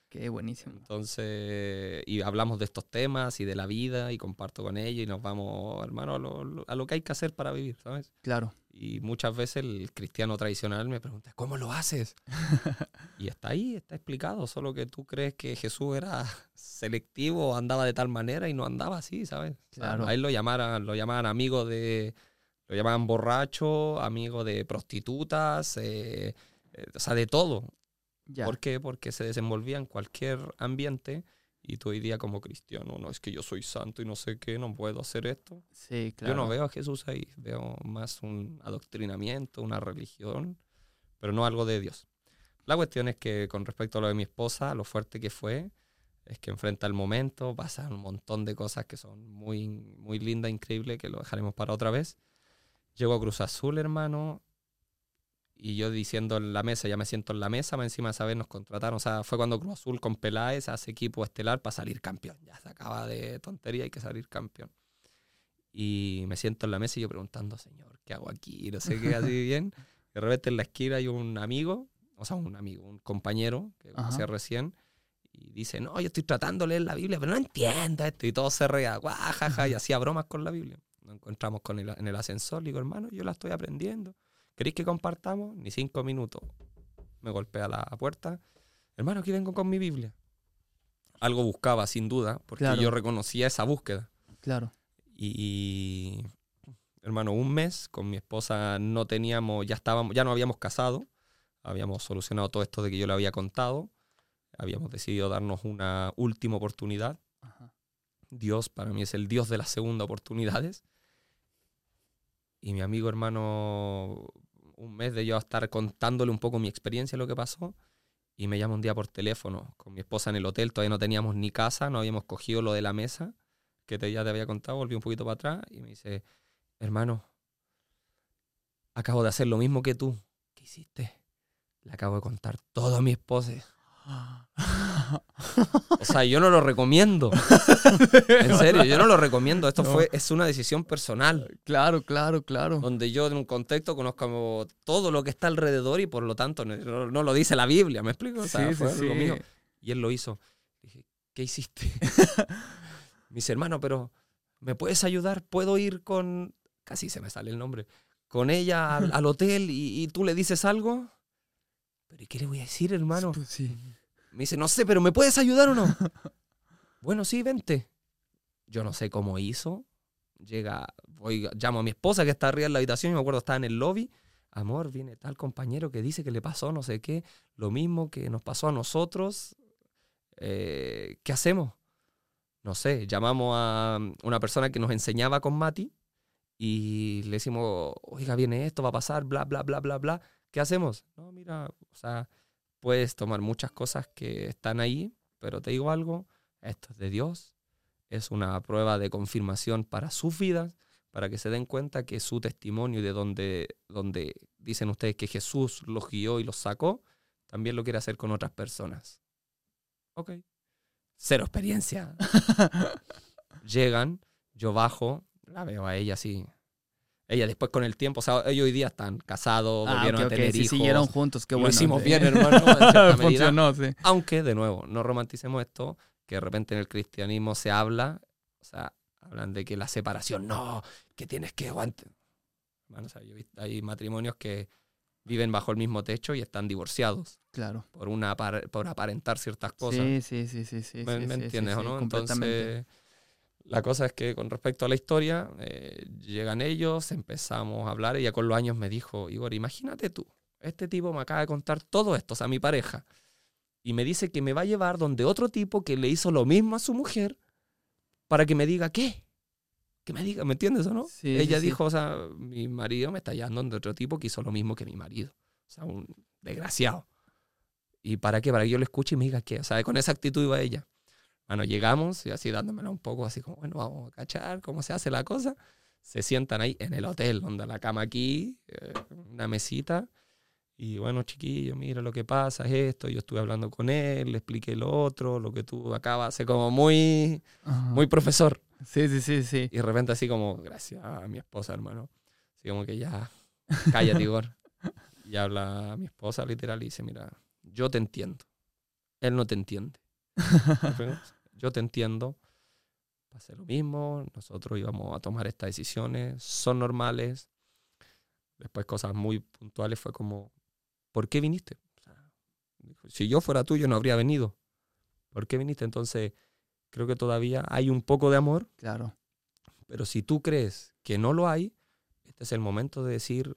Qué buenísimo. Entonces, y hablamos de estos temas y de la vida y comparto con ellos y nos vamos, hermano, a lo- a lo que hay que hacer para vivir, ¿sabes? Claro. Y muchas veces el cristiano tradicional me pregunta, ¿cómo lo haces? (laughs) y está ahí, está explicado, solo que tú crees que Jesús era selectivo, andaba de tal manera y no andaba así, ¿sabes? O sea, Claro. a él lo llamaban, lo llamaban amigo de, lo llamaban borracho, amigo de prostitutas, eh, eh, o sea, de todo. Ya. ¿Por qué? Porque se desenvolvía en cualquier ambiente y tú hoy día como cristiano, no es que yo soy santo y no sé qué, no puedo hacer esto. Sí, claro. Yo no veo a Jesús ahí, veo más un adoctrinamiento, una religión, pero no algo de Dios. La cuestión es que con respecto a lo de mi esposa, lo fuerte que fue, es que enfrenta el momento, pasan un montón de cosas que son muy, muy lindas, increíbles, que lo dejaremos para otra vez. Llego a Cruz Azul, hermano, y yo diciendo en la mesa, ya me siento en la mesa, más encima de esa vez nos contrataron, o sea, fue cuando Cruz Azul con Peláez hace equipo estelar para salir campeón. Ya se acaba de tontería, hay que salir campeón. Y me siento en la mesa y yo preguntando, Señor, ¿qué hago aquí? No sé qué, así (laughs) bien. De repente en la esquina hay un amigo, o sea, un amigo, un compañero que conocí recién, y dice, no, yo estoy tratando de leer la Biblia, pero no entiendo esto. Y todo se rea, guajaja, y hacía bromas con la Biblia. Nos encontramos con el, en el ascensor, le digo, hermano, yo la estoy aprendiendo. ¿Queréis que compartamos? Ni cinco minutos. Me golpea la puerta. Hermano, aquí vengo con mi Biblia. Algo buscaba, sin duda, porque Claro. yo reconocía esa búsqueda. Claro. Y, hermano, un mes con mi esposa no teníamos, ya estábamos, ya no habíamos casado, habíamos solucionado todo esto de que yo le había contado, habíamos decidido darnos una última oportunidad. Ajá. Dios para mí es el Dios de las segundas oportunidades. Y mi amigo hermano, un mes de yo estar contándole un poco mi experiencia, lo que pasó, y me llama un día por teléfono con mi esposa en el hotel, todavía no teníamos ni casa, no habíamos cogido lo de la mesa, que te, ya te había contado, volví un poquito para atrás y me dice, hermano, acabo de hacer lo mismo que tú. ¿Qué hiciste? Le acabo de contar todo a mi esposa. O sea, yo no lo recomiendo. (laughs) En serio, yo no lo recomiendo. Esto No. fue, es una decisión personal. Claro, claro, claro. Donde yo en un contexto conozco todo lo que está alrededor y por lo tanto no, no- lo dice la Biblia, ¿me explico? O sea, Sí, sí, fue algo sí. mío. Y él lo hizo. Dije, ¿qué hiciste? (laughs) me dice, hermano, pero ¿me puedes ayudar? ¿Puedo ir con... Casi se me sale el nombre. Con ella al, al hotel y, y tú le dices algo. ¿Pero ¿y qué le voy a decir, hermano? Pues sí. Me dice, no sé, pero ¿me puedes ayudar o no? (laughs) bueno, sí, vente. Yo no sé cómo hizo. Llega, voy, llamo a mi esposa que está arriba en la habitación, y me acuerdo, estaba en el lobby. Amor, viene tal compañero que dice que le pasó no sé qué, lo mismo que nos pasó a nosotros. Eh, ¿Qué hacemos? No sé, llamamos a una persona que nos enseñaba con Mati y le decimos, oiga, viene esto, va a pasar, bla, bla, bla, bla, bla. ¿Qué hacemos? No, mira, o sea, puedes tomar muchas cosas que están ahí, pero te digo algo, esto es de Dios, es una prueba de confirmación para sus vidas, para que se den cuenta que su testimonio y de donde, donde dicen ustedes que Jesús los guió y los sacó, también lo quiere hacer con otras personas. Ok. Cero experiencia. (laughs) Llegan, yo bajo, la veo a ella así. Ella después con el tiempo, o sea, ellos hoy día están casados, Ah, volvieron ok, a tener sí, hijos. siguieron juntos, qué Lo bueno. hicimos sí. bien, (laughs) hermano, en medida. Funcionó, sí. Aunque, de nuevo, no romanticemos esto, que de repente en el cristianismo se habla, o sea, hablan de que la separación, no, que tienes que aguantar. Bueno, o sea, yo hay matrimonios que viven bajo el mismo techo y están divorciados Claro. por, una por aparentar ciertas cosas. Sí, sí, sí, sí, sí. ¿Me, sí, me sí, entiendes sí, o sí, no? Entonces, la cosa es que con respecto a la historia, eh, llegan ellos, empezamos a hablar. Ella con los años me dijo, Igor, imagínate tú, este tipo me acaba de contar todo esto, o sea, mi pareja. Y me dice que me va a llevar donde otro tipo que le hizo lo mismo a su mujer para que me diga qué. Que me diga, ¿me entiendes o no? Sí, sí, Ella sí. dijo, o sea, mi marido me está llevando donde otro tipo que hizo lo mismo que mi marido. O sea, un desgraciado. ¿Y para qué? Para que yo lo escuche y me diga qué. O sea, con esa actitud iba ella. Bueno, llegamos y así dándomela un poco así como, bueno, vamos a cachar cómo se hace la cosa. Se sientan ahí en el hotel, donde la cama aquí, eh, una mesita. Y bueno, chiquillo, mira lo que pasa es esto. Yo estuve hablando con él, le expliqué lo otro, lo que tú acabas, hace como muy, Ajá. muy profesor. Sí, sí, sí, sí. Y de repente así como, gracias a mi esposa, hermano. Así como que ya, cállate, Igor. Y habla a mi esposa literal y dice, mira, yo te entiendo. Él no te entiende. (laughs) yo te entiendo. Pasé lo mismo. Nosotros íbamos a tomar estas decisiones. Son normales. Después cosas muy puntuales fue como, ¿por qué viniste? O sea, dijo, si yo fuera tú, yo no habría venido. ¿Por qué viniste? Entonces, creo que todavía hay un poco de amor. Claro. Pero si tú crees que no lo hay, este es el momento de decir,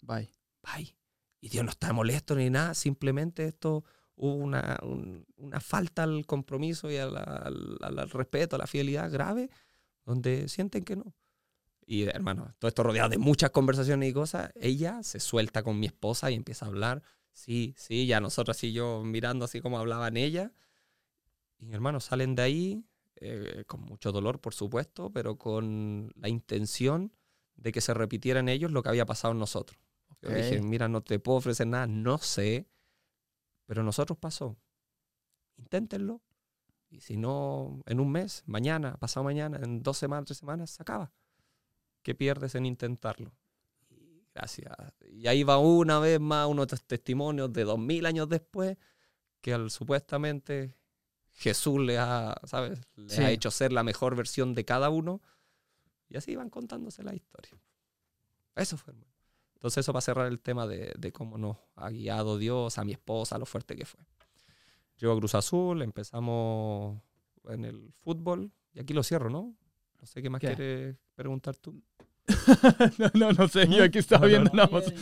Bye. bye. Y Dios no está molesto ni nada, simplemente esto hubo una, un- una falta al compromiso y al, al- respeto, a la fidelidad grave, donde sienten que no. Y hermano, todo esto rodeado de muchas conversaciones y cosas, ella se suelta con mi esposa y empieza a hablar. Sí, sí, ya nosotros así yo mirando así como hablaban ella. Y hermano, salen de ahí eh, con mucho dolor, por supuesto, pero con la intención de que se repitiera en ellos lo que había pasado en nosotros. Yo Ok. dije, mira, no te puedo ofrecer nada, no sé, pero nosotros pasó. Inténtenlo. Y si no, en un mes, mañana, pasado mañana, en dos semanas, tres semanas, se acaba. ¿Qué pierdes en intentarlo? Y gracias. Y ahí va una vez más uno de estos testimonios de dos mil años después, que al, supuestamente Jesús le ha, ¿sabes? Le Sí. ha hecho ser la mejor versión de cada uno. Y así van contándose la historia. Eso fue, hermano. Entonces eso para cerrar el tema de, de cómo nos ha guiado Dios, a mi esposa, lo fuerte que fue. Llego a Cruz Azul, empezamos en el fútbol, y aquí lo cierro, ¿no? No sé qué más ¿Qué? quieres preguntar tú. (laughs) no, no, no sé, yo aquí estaba No, no, viendo no. nada más.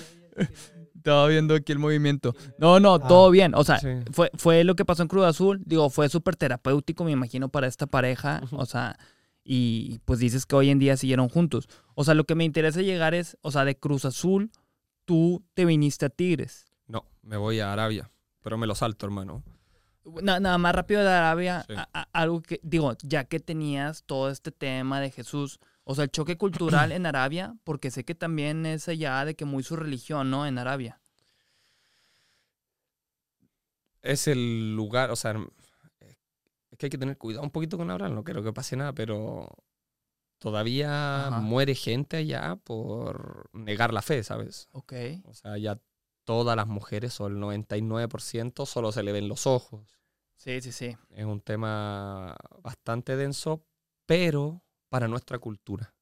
Estaba viendo aquí el movimiento. No, no, todo bien. O sea, Ah, Sí. fue, fue lo que pasó en Cruz Azul. Digo, fue súper terapéutico, me imagino, para esta pareja. Ujú. O sea, y pues dices que hoy en día siguieron juntos. O sea, lo que me interesa llegar es, o sea, de Cruz Azul, tú te viniste a Tigres. No, me voy a Arabia, pero me lo salto, hermano. Na- nada más rápido de Arabia, Sí. a- a- algo que, digo, ya que tenías todo este tema de Jesús, o sea, el choque cultural (clears throat) en Arabia, porque sé que también es allá de que muy su religión, ¿no? En Arabia. Es el lugar, o sea, que hay que tener cuidado un poquito con Abraham, no creo que pase nada, pero todavía Ajá. muere gente allá por negar la fe, ¿sabes? Ok. O sea, ya todas las mujeres, o el 99%, solo se le ven los ojos. Sí, sí, sí. Es un tema bastante denso, pero para nuestra cultura,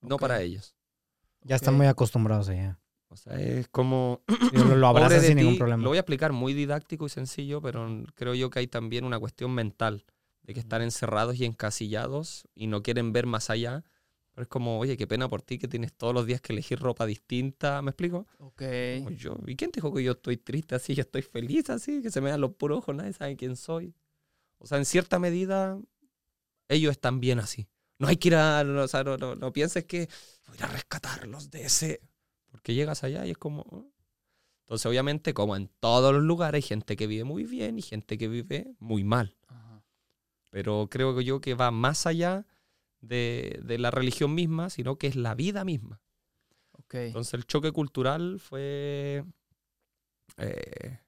no para ellos. Ya están muy acostumbrados allá. O sea, es como... (clears throat) Y Lo, (clears throat) de sin ningún problema. Lo voy a explicar muy didáctico y sencillo, pero creo yo que hay también una cuestión mental de que están encerrados y encasillados y no quieren ver más allá. Pero es como, oye, qué pena por ti que tienes todos los días que elegir ropa distinta. ¿Me explico? Ok. Como yo, ¿Y quién te dijo que yo estoy triste así? Yo estoy feliz así, que se me dan los puros ojos, nadie sabe quién soy. O sea, en cierta medida, ellos están bien así. No hay que ir a. O sea, no, no- no pienses que voy a rescatarlos de ese. Porque llegas allá y es como. "Oh". Entonces, obviamente, como en todos los lugares, hay gente que vive muy bien y gente que vive muy mal. Ajá. Pero creo yo que va más allá de, de la religión misma, sino que es la vida misma. Ok. Entonces el choque cultural fue... eh,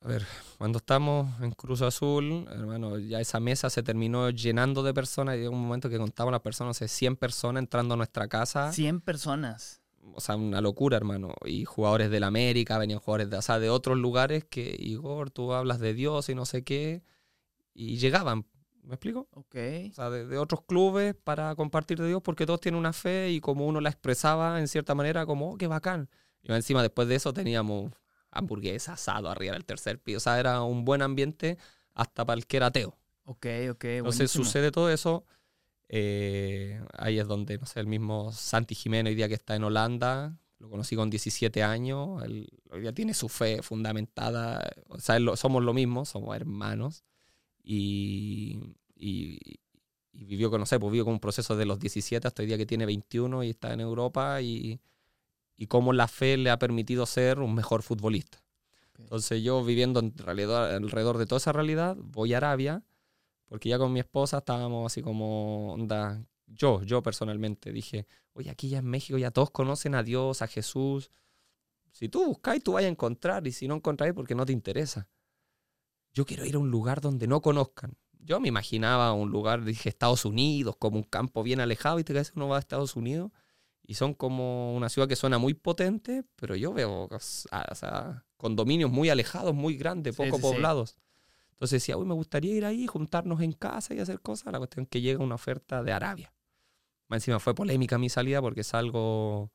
a ver, cuando estamos en Cruz Azul, hermano, ya esa mesa se terminó llenando de personas y llegó un momento que contaban las personas, no sé, 100 personas entrando a nuestra casa. 100 personas. O sea, una locura, hermano. Y jugadores del América, venían jugadores de, o sea, de otros lugares que, Igor, tú hablas de Dios y no sé qué. Y llegaban, ¿me explico? Ok. o sea, de, de otros clubes para compartir de Dios, porque todos tienen una fe y como uno la expresaba en cierta manera, como, oh, qué bacán. Y encima, después de eso, teníamos hamburguesa, asado arriba del tercer piso. O sea, era un buen ambiente hasta para el que era ateo. Ok, ok. Entonces buenísimo. sucede todo eso. Eh, ahí es donde, no sé, el mismo Santi Jiménez, hoy día que está en Holanda, lo conocí con 17 años, él hoy día tiene su fe fundamentada, o sea, él somos lo mismo, somos hermanos, y, y, y vivió no sé, pues vivió con un proceso de los 17 hasta hoy día que tiene 21 y está en Europa, y, y cómo la fe le ha permitido ser un mejor futbolista. Entonces yo viviendo en realidad, alrededor de toda esa realidad, voy a Arabia, porque ya con mi esposa estábamos así como, onda, yo, yo personalmente dije, oye, aquí ya en México ya todos conocen a Dios, a Jesús. Si tú buscáis, tú vas a encontrar, y si no encontráis, porque no te interesa. Yo quiero ir a un lugar donde no conozcan. Yo me imaginaba un lugar, dije Estados Unidos, como un campo bien alejado, y te crees que uno va a Estados Unidos, y son como una ciudad que suena muy potente, pero yo veo o sea, condominios muy alejados, muy grandes, Sí, poco sí, sí. Entonces decía, uy, me gustaría ir ahí, juntarnos en casa y hacer cosas. La cuestión es que llega una oferta de Arabia. Más encima fue polémica mi salida porque es algo.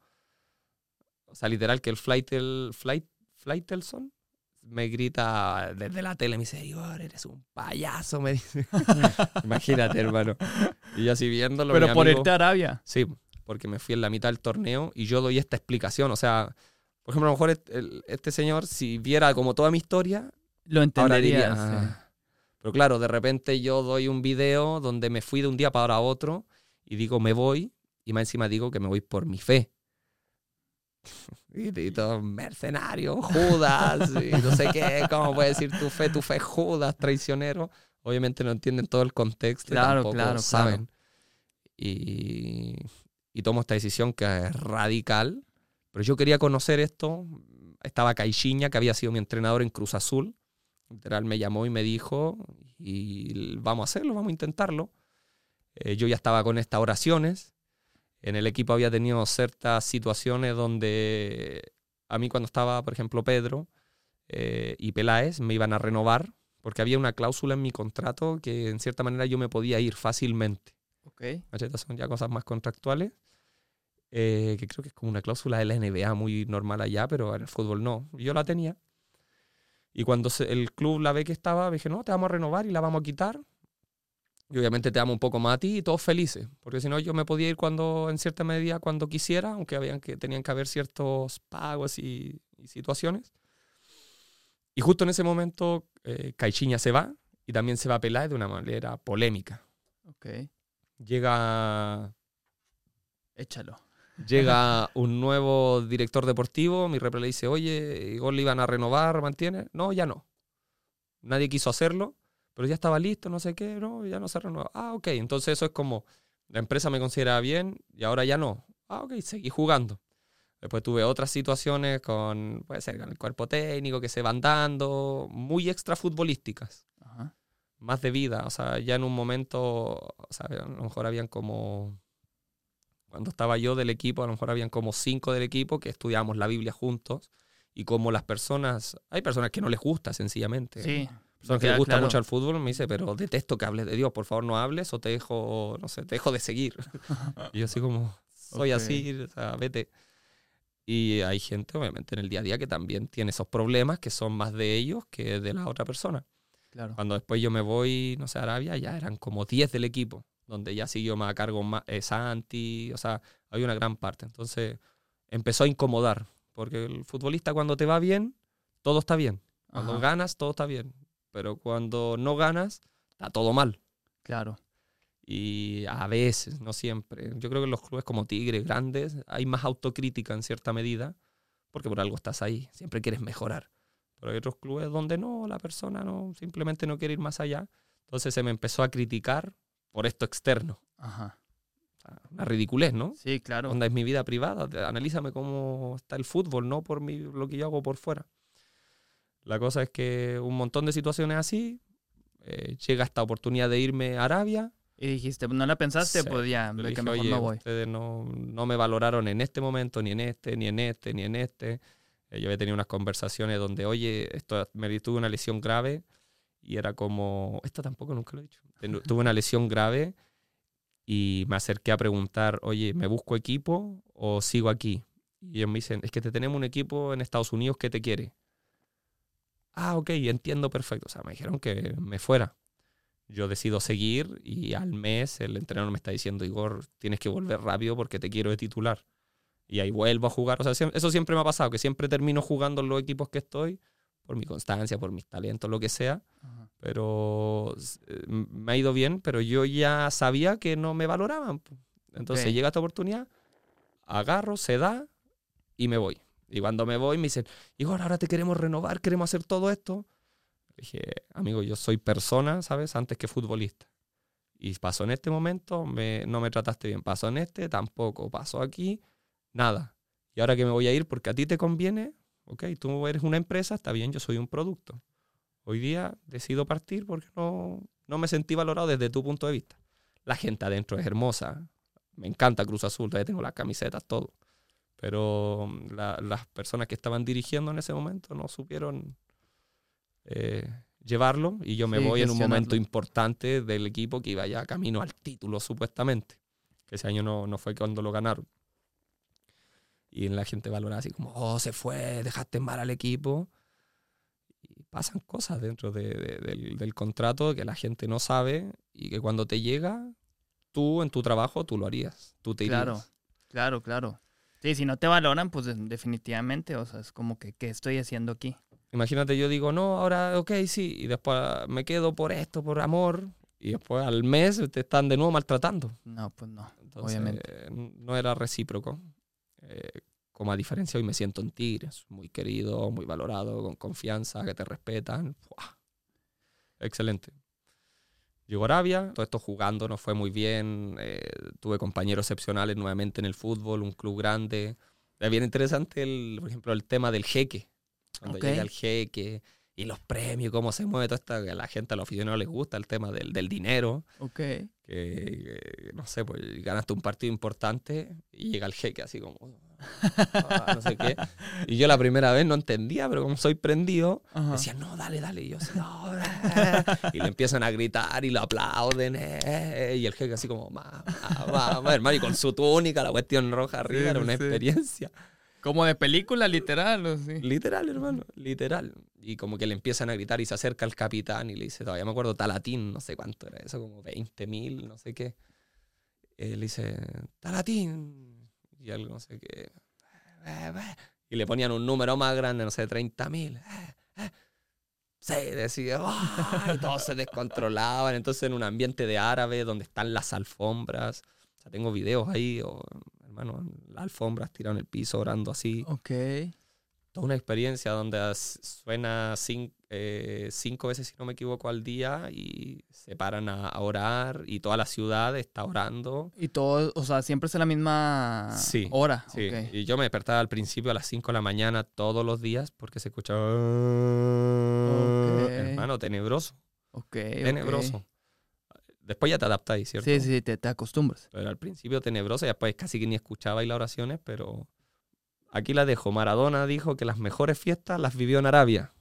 O sea, literal, que el flight, el flight, Flightelson me grita desde la tele, me dice, Igor, eres un payaso, me dice. (laughs) Imagínate, hermano. Y yo así viéndolo. Pero por amigo- irte a Arabia. Sí, porque me fui en la mitad del torneo y yo doy esta explicación. O sea, por ejemplo, a lo mejor este, este señor, si viera como toda mi historia, Lo ahora diría. "Ah". Pero claro, de repente yo doy un video donde me fui de un día para otro y digo me voy y más encima digo que me voy por mi fe. (laughs) Y, y todo mercenario, Judas, y no sé qué, ¿cómo puedes decir tu fe? Tu fe es Judas, traicionero. Obviamente no entienden todo el contexto y Claro, tampoco claro, claro. saben. Y, y tomo esta decisión que es radical. Pero yo quería conocer esto. Estaba Caixinha, que había sido mi entrenador en Cruz Azul. Literal me llamó y me dijo, y vamos a hacerlo, vamos a intentarlo. Eh, yo ya estaba con estas oraciones. En el equipo había tenido ciertas situaciones donde a mí cuando estaba, por ejemplo, Pedro eh, y Peláez me iban a renovar, porque había una cláusula en mi contrato que en cierta manera yo me podía ir fácilmente. Ok. Estas son ya cosas más contractuales, eh, que creo que es como una cláusula de la NBA muy normal allá, pero en el fútbol no. Yo la tenía. Y cuando se- el club la ve que estaba, dije, no, te vamos a renovar y la vamos a quitar. Y obviamente te damos un poco más a ti y todos felices. Porque si no, yo me podía ir cuando, en cierta medida, cuando quisiera, aunque habían que, tenían que haber ciertos pagos y, y situaciones. Y justo en ese momento, eh, Caixinha se va y también se va a Peláez de una manera polémica. Ok. Llega Échalo. Llega un nuevo director deportivo, mi repre le dice, oye, Igor le iban a renovar, ¿mantiene? No, ya no. Nadie quiso hacerlo, pero ya estaba listo, no sé qué, no, ya no se renueva. Ah, ok, entonces eso es como, la empresa me considera bien y ahora ya no. Ah, ok, seguí jugando. Después tuve otras situaciones con, puede ser, con el cuerpo técnico que se van dando, muy extra futbolísticas Ajá. más de vida. O sea, ya en un momento, o sea, a lo mejor habían como, cuando estaba yo del equipo, a lo mejor habían como cinco del equipo que estudiábamos la Biblia juntos y como las personas, hay personas que no les gusta sencillamente. Sí. Personas que les gusta claro. mucho el fútbol me dice, pero detesto que hables de Dios, por favor no hables o te dejo, no sé, te dejo de seguir. y yo así como, soy Ok. así, o sea, vete. Y hay gente, obviamente, en el día a día que también tiene esos problemas que son más de ellos que de la otra persona. Claro. Cuando después yo me voy, no sé, a Arabia, ya eran como 10 del equipo, donde ya siguió más a cargo ma- eh, Santi, o sea, había una gran parte. Entonces empezó a incomodar, porque el futbolista cuando te va bien, todo está bien. Cuando Ajá, ganas, todo está bien. Pero cuando no ganas, está todo mal. Claro. Y a veces, no siempre. Yo creo que en los clubes como Tigre, grandes, hay más autocrítica en cierta medida, porque por algo estás ahí, siempre quieres mejorar. Pero hay otros clubes donde no, la persona no, simplemente no quiere ir más allá. Entonces se me empezó a criticar por esto externo. Ajá. Una ridiculez, ¿no? Sí, claro. Onda es mi vida privada. Analízame cómo está el fútbol, no por mi, lo que yo hago por fuera. La cosa es que un montón de situaciones así, eh, llega esta oportunidad de irme a Arabia. Y dijiste, ¿no la pensaste? Sí. Pues ya, dije, que mejor "Oye, me voy. ustedes no, no me valoraron en este momento, ni en este, ni en este, ni en este. Eh, yo había tenido unas conversaciones donde, oye, esto, me tuve una lesión grave y era como, esto tampoco nunca lo he dicho. Tuve una lesión grave y me acerqué a preguntar, oye, ¿me busco equipo o sigo aquí? Y ellos me dicen, es que te tenemos un equipo en Estados Unidos que te quiere. Ah, ok, entiendo perfecto. O sea, me dijeron que me fuera. Yo decido seguir y al mes el entrenador me está diciendo, Igor, tienes que volver rápido porque te quiero de titular. Y ahí vuelvo a jugar. O sea, eso siempre me ha pasado, que siempre termino jugando en los equipos que estoy, por mi constancia, por mis talentos, lo que sea. Ajá. Pero eh, me ha ido bien, pero yo ya sabía que no me valoraban. Entonces llega esta oportunidad, agarro, se da y me voy. Y cuando me voy me dicen, Igor, ahora te queremos renovar, queremos hacer todo esto. Dije, amigo, yo soy persona, ¿sabes? Antes que futbolista. Y pasó en este momento, me, no me trataste bien. Pasó en este, tampoco. Pasó aquí, nada. Y ahora que me voy a ir porque a ti te conviene, ok, tú eres una empresa, está bien, yo soy un producto. Hoy día decido partir porque no, no me sentí valorado desde tu punto de vista. La gente adentro es hermosa. Me encanta Cruz Azul, todavía tengo las camisetas, todo. Pero mm, la- las personas que estaban dirigiendo en ese momento no supieron eh, llevarlo y yo me Sí, voy en un momento importante del equipo que iba ya camino al título, supuestamente. Que ese año no, no fue cuando lo ganaron. Y la gente valora así como, oh, se fue, dejaste mal al equipo. Y pasan cosas dentro de- de- del, del contrato que la gente no sabe y que cuando te llega, tú en tu trabajo, tú lo harías. Tú te irías. Claro, claro, claro. Sí, si no te valoran, pues de- definitivamente, o sea, es como que, ¿qué estoy haciendo aquí? Imagínate, yo digo, no, ahora, ok, sí, y después me quedo por esto, por amor, y después al mes te están de nuevo maltratando. No, pues no. Entonces, Obviamente. no era recíproco. Eh, como a diferencia, hoy me siento en Tigres, muy querido, muy valorado, con confianza, que te respetan. ¡Fua! Excelente. Llegó a Arabia, todo esto jugando nos fue muy bien. eh, tuve compañeros excepcionales nuevamente en el fútbol, un club grande. Es bien interesante, el, por ejemplo, el tema del jeque. Cuando Ok. llega el jeque y los premios, cómo se mueve todo esto, que a la gente, a los aficionados les gusta el tema del, del dinero Ok. que, que, no sé, pues ganaste un partido importante y llega el jeque así como, ah, no sé qué. (laughs) Y yo la primera vez no entendía, pero como soy prendido, Ajá. decía, no, dale, dale. Y yo no, eh". Y le empiezan a gritar y lo aplauden. eh, Y el jeque así como, más, más, hermano, y con su túnica, la cuestión roja arriba, Sí, era una sí. experiencia. Como de película, literal, sí. Literal, hermano, literal. Y como que le empiezan a gritar y se acerca el capitán y le dice, todavía me acuerdo, Talatín, no sé cuánto era eso, como 20 mil, no sé qué. Él dice, Talatín. Y algo, no sé qué. Y le ponían un número más grande, no sé, 30 mil. Sí, decía, "Ah", y todos se descontrolaban. Entonces, en un ambiente de árabe donde están las alfombras, o sea, tengo videos ahí, o, hermano, las alfombras tiradas en el piso, orando así Ok. toda una experiencia donde suena cin- eh, cinco veces, si no me equivoco, al día y se paran a, a orar y toda la ciudad está orando. Y todo, o sea, siempre es a la misma Sí, hora. Sí. Y yo me despertaba al principio a las 5 de la mañana todos los días porque se escuchaba... Hermano, tenebroso, Ok, ok. tenebroso. Después ya te adaptáis, ¿cierto? Sí, sí, te, te acostumbras. Pero al principio tenebroso y después casi que ni escuchaba ahí las oraciones, pero Aquí la dejo. Maradona dijo que las mejores fiestas las vivió en Arabia.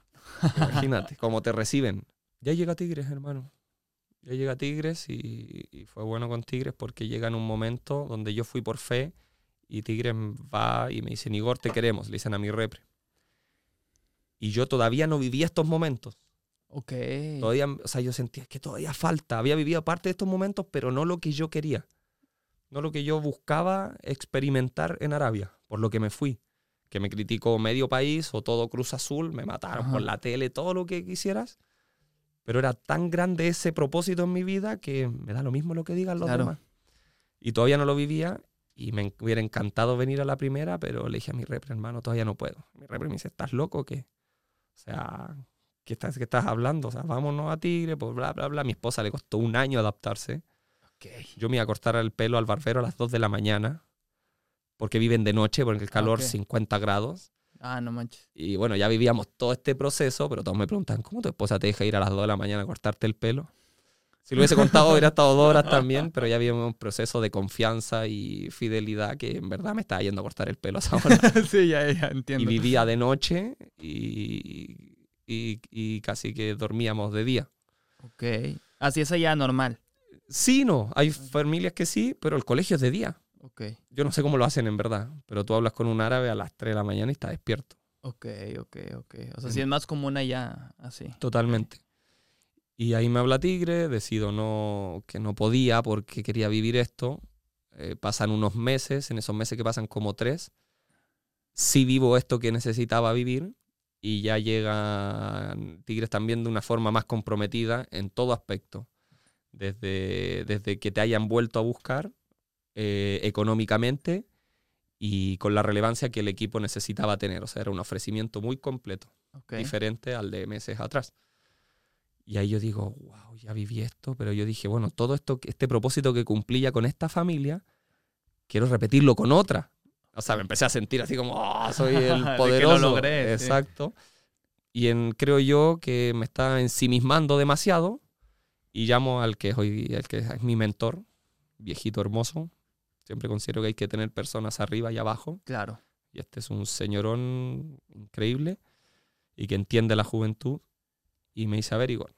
(laughs) Imagínate cómo te reciben. Ya llega Tigres, hermano. Ya llega Tigres y, y fue bueno con Tigres porque llega en un momento donde yo fui por fe y Tigres va y me dice, Igor, te queremos, le dicen a mi repre. Y yo todavía no vivía estos momentos. Ok. Todavía, o sea, yo sentía que todavía falta. Había vivido parte de estos momentos, pero no lo que yo quería. No lo que yo buscaba experimentar en Arabia, por lo que me fui. Que me criticó medio país o todo Cruz Azul, me mataron Ajá. por la tele, todo lo que quisieras. Pero era tan grande ese propósito en mi vida que me da lo mismo lo que digan los Claro. demás. Y todavía no lo vivía y me hubiera encantado venir a la primera, pero le dije a mi repre, hermano, todavía no puedo. Mi repre me dice, ¿estás loco o qué? O sea, ¿qué estás, qué estás hablando? O sea, vámonos a Tigre, pues bla, bla, bla. A mi esposa le costó un año adaptarse. Ok. Yo me iba a cortar el pelo al barbero a las 2 de la mañana, porque viven de noche, porque el calor Ok. 50 grados. Ah, no manches. Y bueno, ya vivíamos todo este proceso, pero todos me preguntan, ¿cómo tu esposa te deja ir a las 2 de la mañana a cortarte el pelo? Si lo hubiese contado, hubiera estado dos horas también, pero ya había un proceso de confianza y fidelidad que en verdad me estaba yendo a cortar el pelo a esa hora. (laughs) sí, ya, ya y entiendo. vivía de noche y, y- y casi que dormíamos de día. Ok. Así es allá normal. Sí, no, hay familias que sí, pero el colegio es de día. Ok. Yo no sé cómo lo hacen en verdad, pero tú hablas con un árabe a las 3 de la mañana y está despierto. Ok, ok, ok. O sea, sí es más común allá así. Totalmente. Y ahí me habla Tigre, decido no, que no podía porque quería vivir esto. Eh, pasan unos meses, en esos meses que pasan como tres, sí vivo esto que necesitaba vivir y ya llegan Tigres también de una forma más comprometida en todo aspecto. Desde, desde que te hayan vuelto a buscar eh, económicamente y con la relevancia que el equipo necesitaba tener. O sea, era un ofrecimiento muy completo diferente al de meses atrás. Y ahí yo digo, wow, ya viví esto, pero yo dije, bueno, todo esto, este propósito que cumplía con esta familia, quiero repetirlo con otra. O sea, me empecé a sentir así como, oh, soy (laughs) De que el lo poderoso. logré, sí. Exacto. Y en, creo yo que me está ensimismando demasiado y llamo al que, es hoy, el que es mi mentor, viejito hermoso. Siempre considero que hay que tener personas arriba y abajo. Claro. Y este es un señorón increíble y que entiende la juventud. Y me dice, a ver, Igor,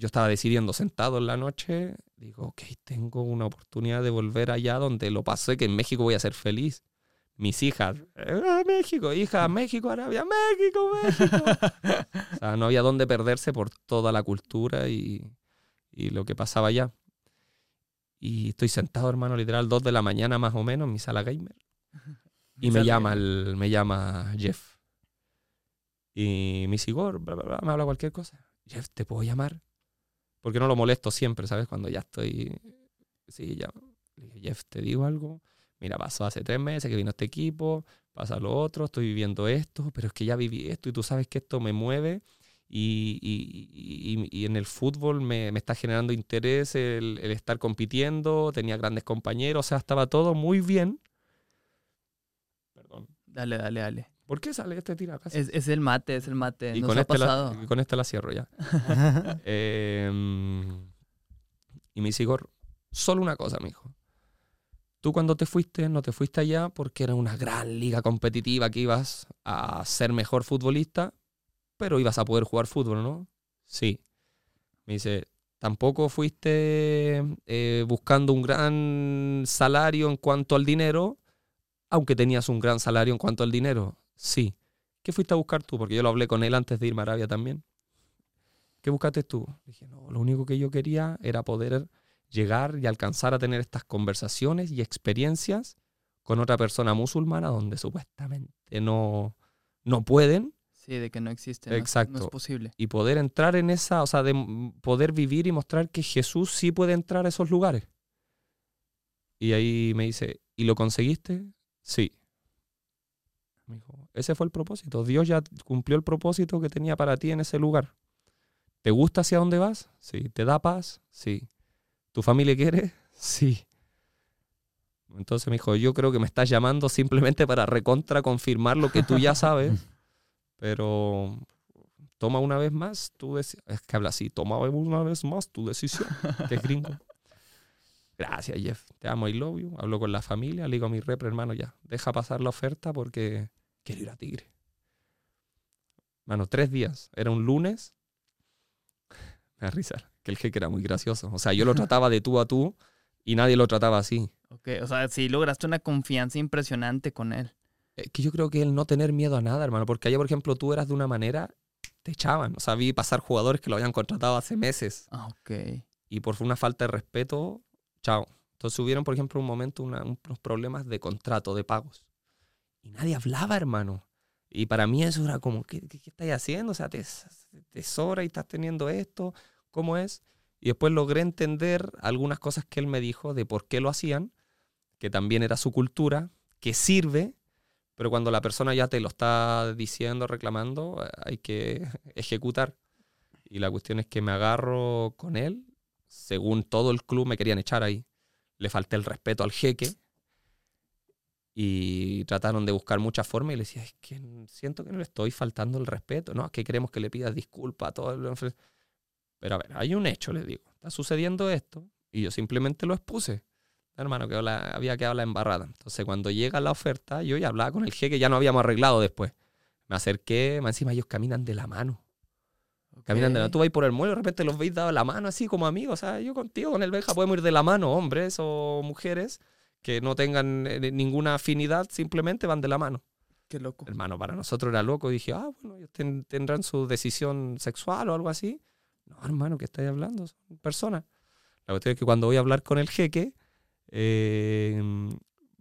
yo estaba decidiendo sentado en la noche, digo, ok, tengo una oportunidad de volver allá donde lo pasé, que en México voy a ser feliz. Mis hijas, "Ah, México, hija, (laughs) México, Arabia, México, México. o sea, no había dónde perderse por toda la cultura y, y lo que pasaba allá. Y estoy sentado, hermano, literal, dos de la mañana más o menos en mi sala gamer. (laughs) Y me llama, el, me llama Jeff. Y me dice, Igor, bla, bla, bla, me habla cualquier cosa. Jeff, ¿te puedo llamar? Porque no lo molesto siempre, ¿sabes? Cuando ya estoy... Sí, ya. Jeff, ¿te digo algo? Mira, pasó hace tres meses que vino este equipo, pasa lo otro, estoy viviendo esto, pero es que ya viví esto y tú sabes que esto me mueve y, y- y- y en el fútbol me, me está generando interés el estar compitiendo, tenía grandes compañeros, o sea, estaba todo muy bien. Perdón. Dale, dale, dale. ¿Por qué sale este tira Es, es el mate, es el mate. y Nos con ha este, la, pasado. y con este la cierro ya. (laughs) Em, y me dice, Igor, solo una cosa, mijo. Tú cuando te fuiste, no te fuiste allá porque era una gran liga competitiva que ibas a ser mejor futbolista, pero ibas a poder jugar fútbol, ¿no? Sí. Me dice, tampoco fuiste eh, buscando un gran salario en cuanto al dinero, aunque tenías un gran salario en cuanto al dinero. Sí. ¿Qué fuiste a buscar tú? Porque yo lo hablé con él antes de irme a Arabia también. ¿Qué buscaste tú? Dije, no, lo único que yo quería era poder llegar y alcanzar a tener estas conversaciones y experiencias con otra persona musulmana donde supuestamente no, no pueden Sí, de que no existe. no es- No Exacto. es posible. y poder entrar en esa, o sea, de poder vivir y mostrar que Jesús sí puede entrar a esos lugares. Y ahí me dice, ¿y lo conseguiste? Sí. Me dijo, ese fue el propósito. Dios ya cumplió el propósito que tenía para ti en ese lugar. ¿Te gusta hacia dónde vas? Sí. ¿Te da paz? Sí. ¿Tu familia quiere? (laughs) Sí. Entonces me dijo, yo creo que me estás llamando simplemente para recontra confirmar lo que tú ya sabes, (laughs) pero toma una vez más tu decisión. Es que habla así, toma una vez más tu decisión, que es gringo. (laughs) Gracias, Jeff. Te amo, I love you. Hablo con la familia, le digo a mi repre, hermano, ya, deja pasar la oferta porque quiero ir a Tigre. Mano, tres días. Era un lunes. (laughs) Me da risa. Que el jeque era muy gracioso. O sea, yo lo trataba de tú a tú y nadie lo trataba así. Ok, o sea, sí lograste una confianza impresionante con él. Es que yo creo que el no tener miedo a nada, hermano. Porque allá, por ejemplo, tú eras de una manera, te echaban. O sea, vi pasar jugadores que lo habían contratado hace meses. Ah, ok. Y por una falta de respeto, chao. Entonces hubieron, por ejemplo, un momento una- unos problemas de contrato, de pagos. Y nadie hablaba, hermano. Y para mí eso era como, ¿qué, qué, qué estáis haciendo? O sea, te, te sobra y estás teniendo esto. ¿Cómo es? Y después logré entender algunas cosas que él me dijo de por qué lo hacían, que también era su cultura, que sirve, pero cuando la persona ya te lo está diciendo, reclamando, eh, hay que (laughs) ejecutar. Y la cuestión es que me agarro con él, según todo el club me querían echar ahí. Le falté el respeto al jeque y trataron de buscar muchas formas y le decía, es que siento que no le estoy faltando el respeto, no, es que queremos que le pidas disculpas a todo el... Pero a ver, hay un hecho, les digo, está sucediendo esto y yo simplemente lo expuse. Hermano, que la- había quedado la embarrada. Entonces, cuando llega la oferta, yo ya hablaba con el jeque, ya no habíamos arreglado después. Me acerqué, más encima ellos caminan de la mano. Caminan de la. Tú vas por el muelle, de repente los veis dado la mano así como amigos. O sea, yo contigo, con el Benja, podemos ir de la mano, hombres o mujeres que no tengan eh, ninguna afinidad, simplemente van de la mano. Qué loco. Hermano, para nosotros era loco. Dije, ah, bueno, ellos ten- tendrán su decisión sexual o algo así. No, hermano, ¿qué estáis hablando? Son personas. La cuestión es que cuando voy a hablar con el jeque, eh,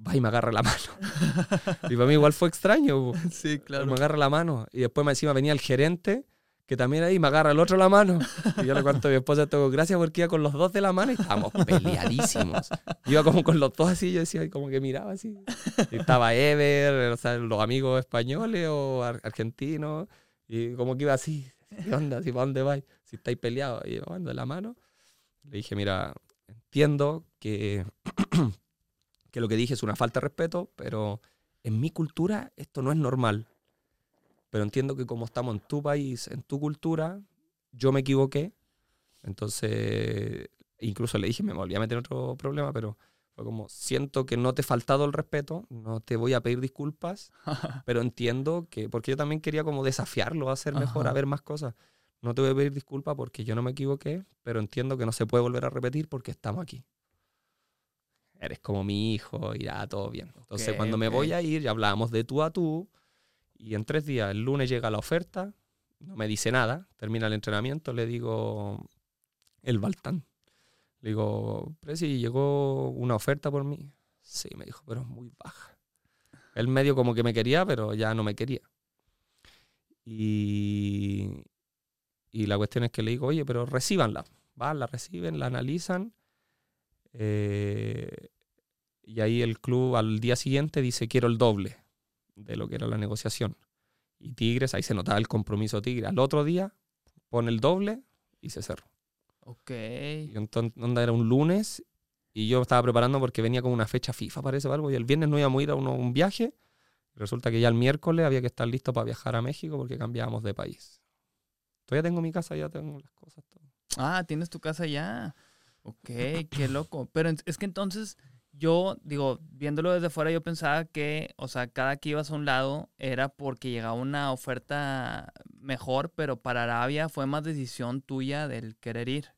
va y me agarra la mano. (laughs) y para mí igual fue extraño. Sí, Me agarra la mano. Y después me encima venía el gerente, que también ahí me agarra el otro la mano. Y yo le cuento a mi esposa, tengo gracias porque iba con los dos de la mano y estábamos peleadísimos. Iba como con los dos así, yo decía, como que miraba así. Y estaba Ever, o sea, los amigos españoles o ar- argentinos. Y como que iba así, ¿qué onda? ¿Sí, ¿Para dónde vais? Si estáis peleados. Y yo de la mano. Le dije, mira, entiendo que, (clears throat) que lo que dije es una falta de respeto, pero en mi cultura esto no es normal. Pero entiendo que como estamos en tu país, en tu cultura, yo me equivoqué. Entonces, incluso le dije, me volví a meter en otro problema, pero fue como, siento que no te he faltado el respeto, no te voy a pedir disculpas, (laughs) pero entiendo que, porque yo también quería como desafiarlo a hacer mejor, Ajá. a ver más cosas. No te voy a pedir disculpas porque yo no me equivoqué, pero entiendo que no se puede volver a repetir porque estamos aquí. Eres como mi hijo, irá todo bien. Entonces, Ok, cuando me voy a ir, ya hablábamos de tú a tú, y en tres días, el lunes llega la oferta, no me dice nada, termina el entrenamiento, le digo, el Baltán. Le digo, Presi, llegó una oferta por mí. Sí, me dijo, pero es muy baja. Él medio como que me quería, pero ya no me quería. Y, y la cuestión es que le digo, oye, pero recíbanla. Van, la reciben, la analizan. eh, y ahí el club al día siguiente dice, quiero el doble de lo que era la negociación. Y Tigres, ahí se notaba el compromiso Tigre. Al otro día pone el doble y se cerró. Ok. Y entonces era un lunes y yo estaba preparando porque venía con una fecha FIFA, parece o algo, y el viernes no íbamos a ir a uno- un viaje. Resulta que ya el miércoles había que estar listo para viajar a México porque cambiábamos de país. Todavía tengo mi casa, ya tengo las cosas. Todo. Ah, tienes tu casa ya. Ok, qué loco. Pero es que entonces yo, digo, viéndolo desde fuera, yo pensaba que, o sea, cada que ibas a un lado era porque llegaba una oferta mejor, pero para Arabia fue más decisión tuya del querer ir.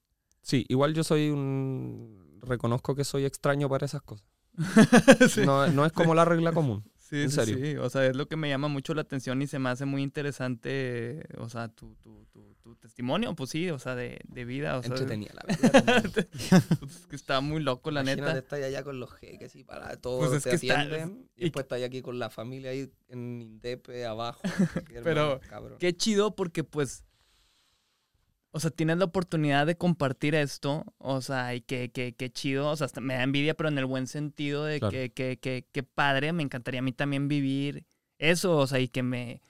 Sí, igual yo soy un... Reconozco que soy extraño para esas cosas. (laughs) sí, No, no es como la regla común. Sí, en sí, serio. sí. O sea, es lo que me llama mucho la atención y se me hace muy interesante, o sea, tu, tu, tu, tu testimonio, pues sí, o sea, de, de vida. O sea, Entretenida la (laughs) verdad. pues es que está muy loco, la Imagínate neta. estar allá con los jeques y para todo Pues es te que está- atienden. y y después estás aquí con la familia ahí en Indepe, abajo. (laughs) Pero, hermano. Qué chido porque pues, o sea, tienes la oportunidad de compartir esto, o sea, y qué qué qué chido, o sea, hasta me da envidia, pero en el buen sentido de Claro. que, que, que, que padre, me encantaría a mí también vivir eso, o sea, y que me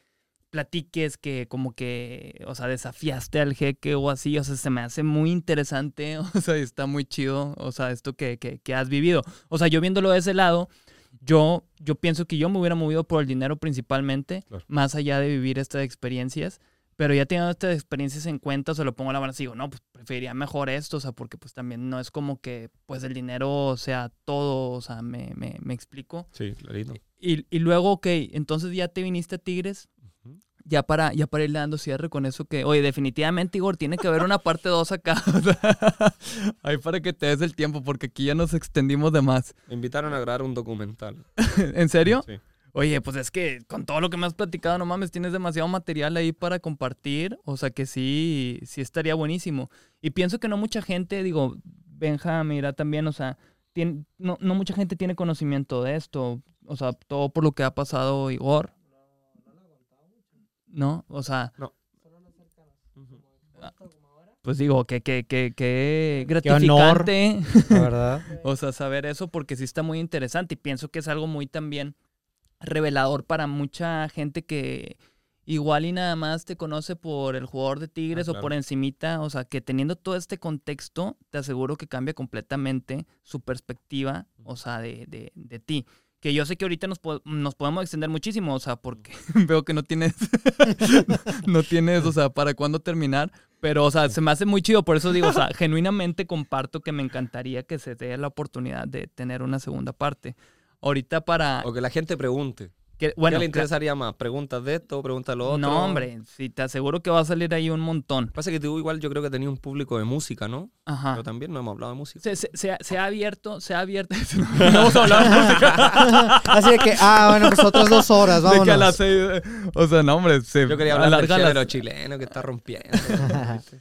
platiques que como que, o sea, desafiaste al jeque o así, o sea, se me hace muy interesante, (laughs) o sea, y está muy chido, o sea, esto que, que, que has vivido. O sea, yo viéndolo de ese lado, yo, yo pienso que yo me hubiera movido por el dinero principalmente, Claro. más allá de vivir estas experiencias. Pero ya teniendo estas experiencias en cuenta, se lo pongo a la balanza y digo, no, pues preferiría mejor esto, o sea, porque pues también no es como que pues el dinero sea todo, o sea, me, me, me explico. Sí, clarito. Y, y luego, ok, entonces ya te viniste a Tigres, ya para, ya para irle dando cierre con eso que, oye, definitivamente, Igor, tiene que haber una parte 2 acá. (laughs) Ahí para que te des el tiempo, porque aquí ya nos extendimos de más. Me invitaron a grabar un documental. (laughs) ¿En serio? Sí. Oye, pues es que con todo lo que me has platicado, no mames, tienes demasiado material ahí para compartir. O sea que sí, sí estaría buenísimo. Y pienso que no mucha gente, digo, Benja, mira también, o sea, no, no mucha gente tiene conocimiento de esto. O sea, todo por lo que ha pasado Igor. No, o sea, Ujú. pues digo, que, que, que, que Qué honor. gratificante. La verdad. (laughs) O sea, saber eso porque sí está muy interesante y pienso que es algo muy también revelador para mucha gente que igual y nada más te conoce por el jugador de Tigres Ah, o claro. por encimita, o sea, que teniendo todo este contexto, te aseguro que cambia completamente su perspectiva, o sea, de, de, de ti. Que yo sé que ahorita nos, po- nos podemos extender muchísimo, o sea, porque (laughs) veo que no tienes, (laughs) no tienes, o sea, para cuándo terminar. Pero, o sea, se me hace muy chido, por eso digo, o sea, (laughs) genuinamente comparto que me encantaría que se dé la oportunidad de tener una segunda parte. Ahorita para... O que la gente pregunte. Que- Bueno, ¿Qué le interesaría más? ¿Preguntas de esto? ¿Preguntas de lo otro? no, hombre, sí, te aseguro que va a salir ahí un montón. Pasa que tú igual yo creo que tenías un público de música, ¿no? Ajá. Pero también no hemos hablado de música. Se, se- se ha- se ha abierto, se ha abierto. (laughs) no vamos a hablar de música. (laughs) Así de que, ah, bueno, pues otras dos horas, (laughs) De que a vámonos. las seis- O sea, no, hombre, se Yo quería hablar del las- chileno que está rompiendo.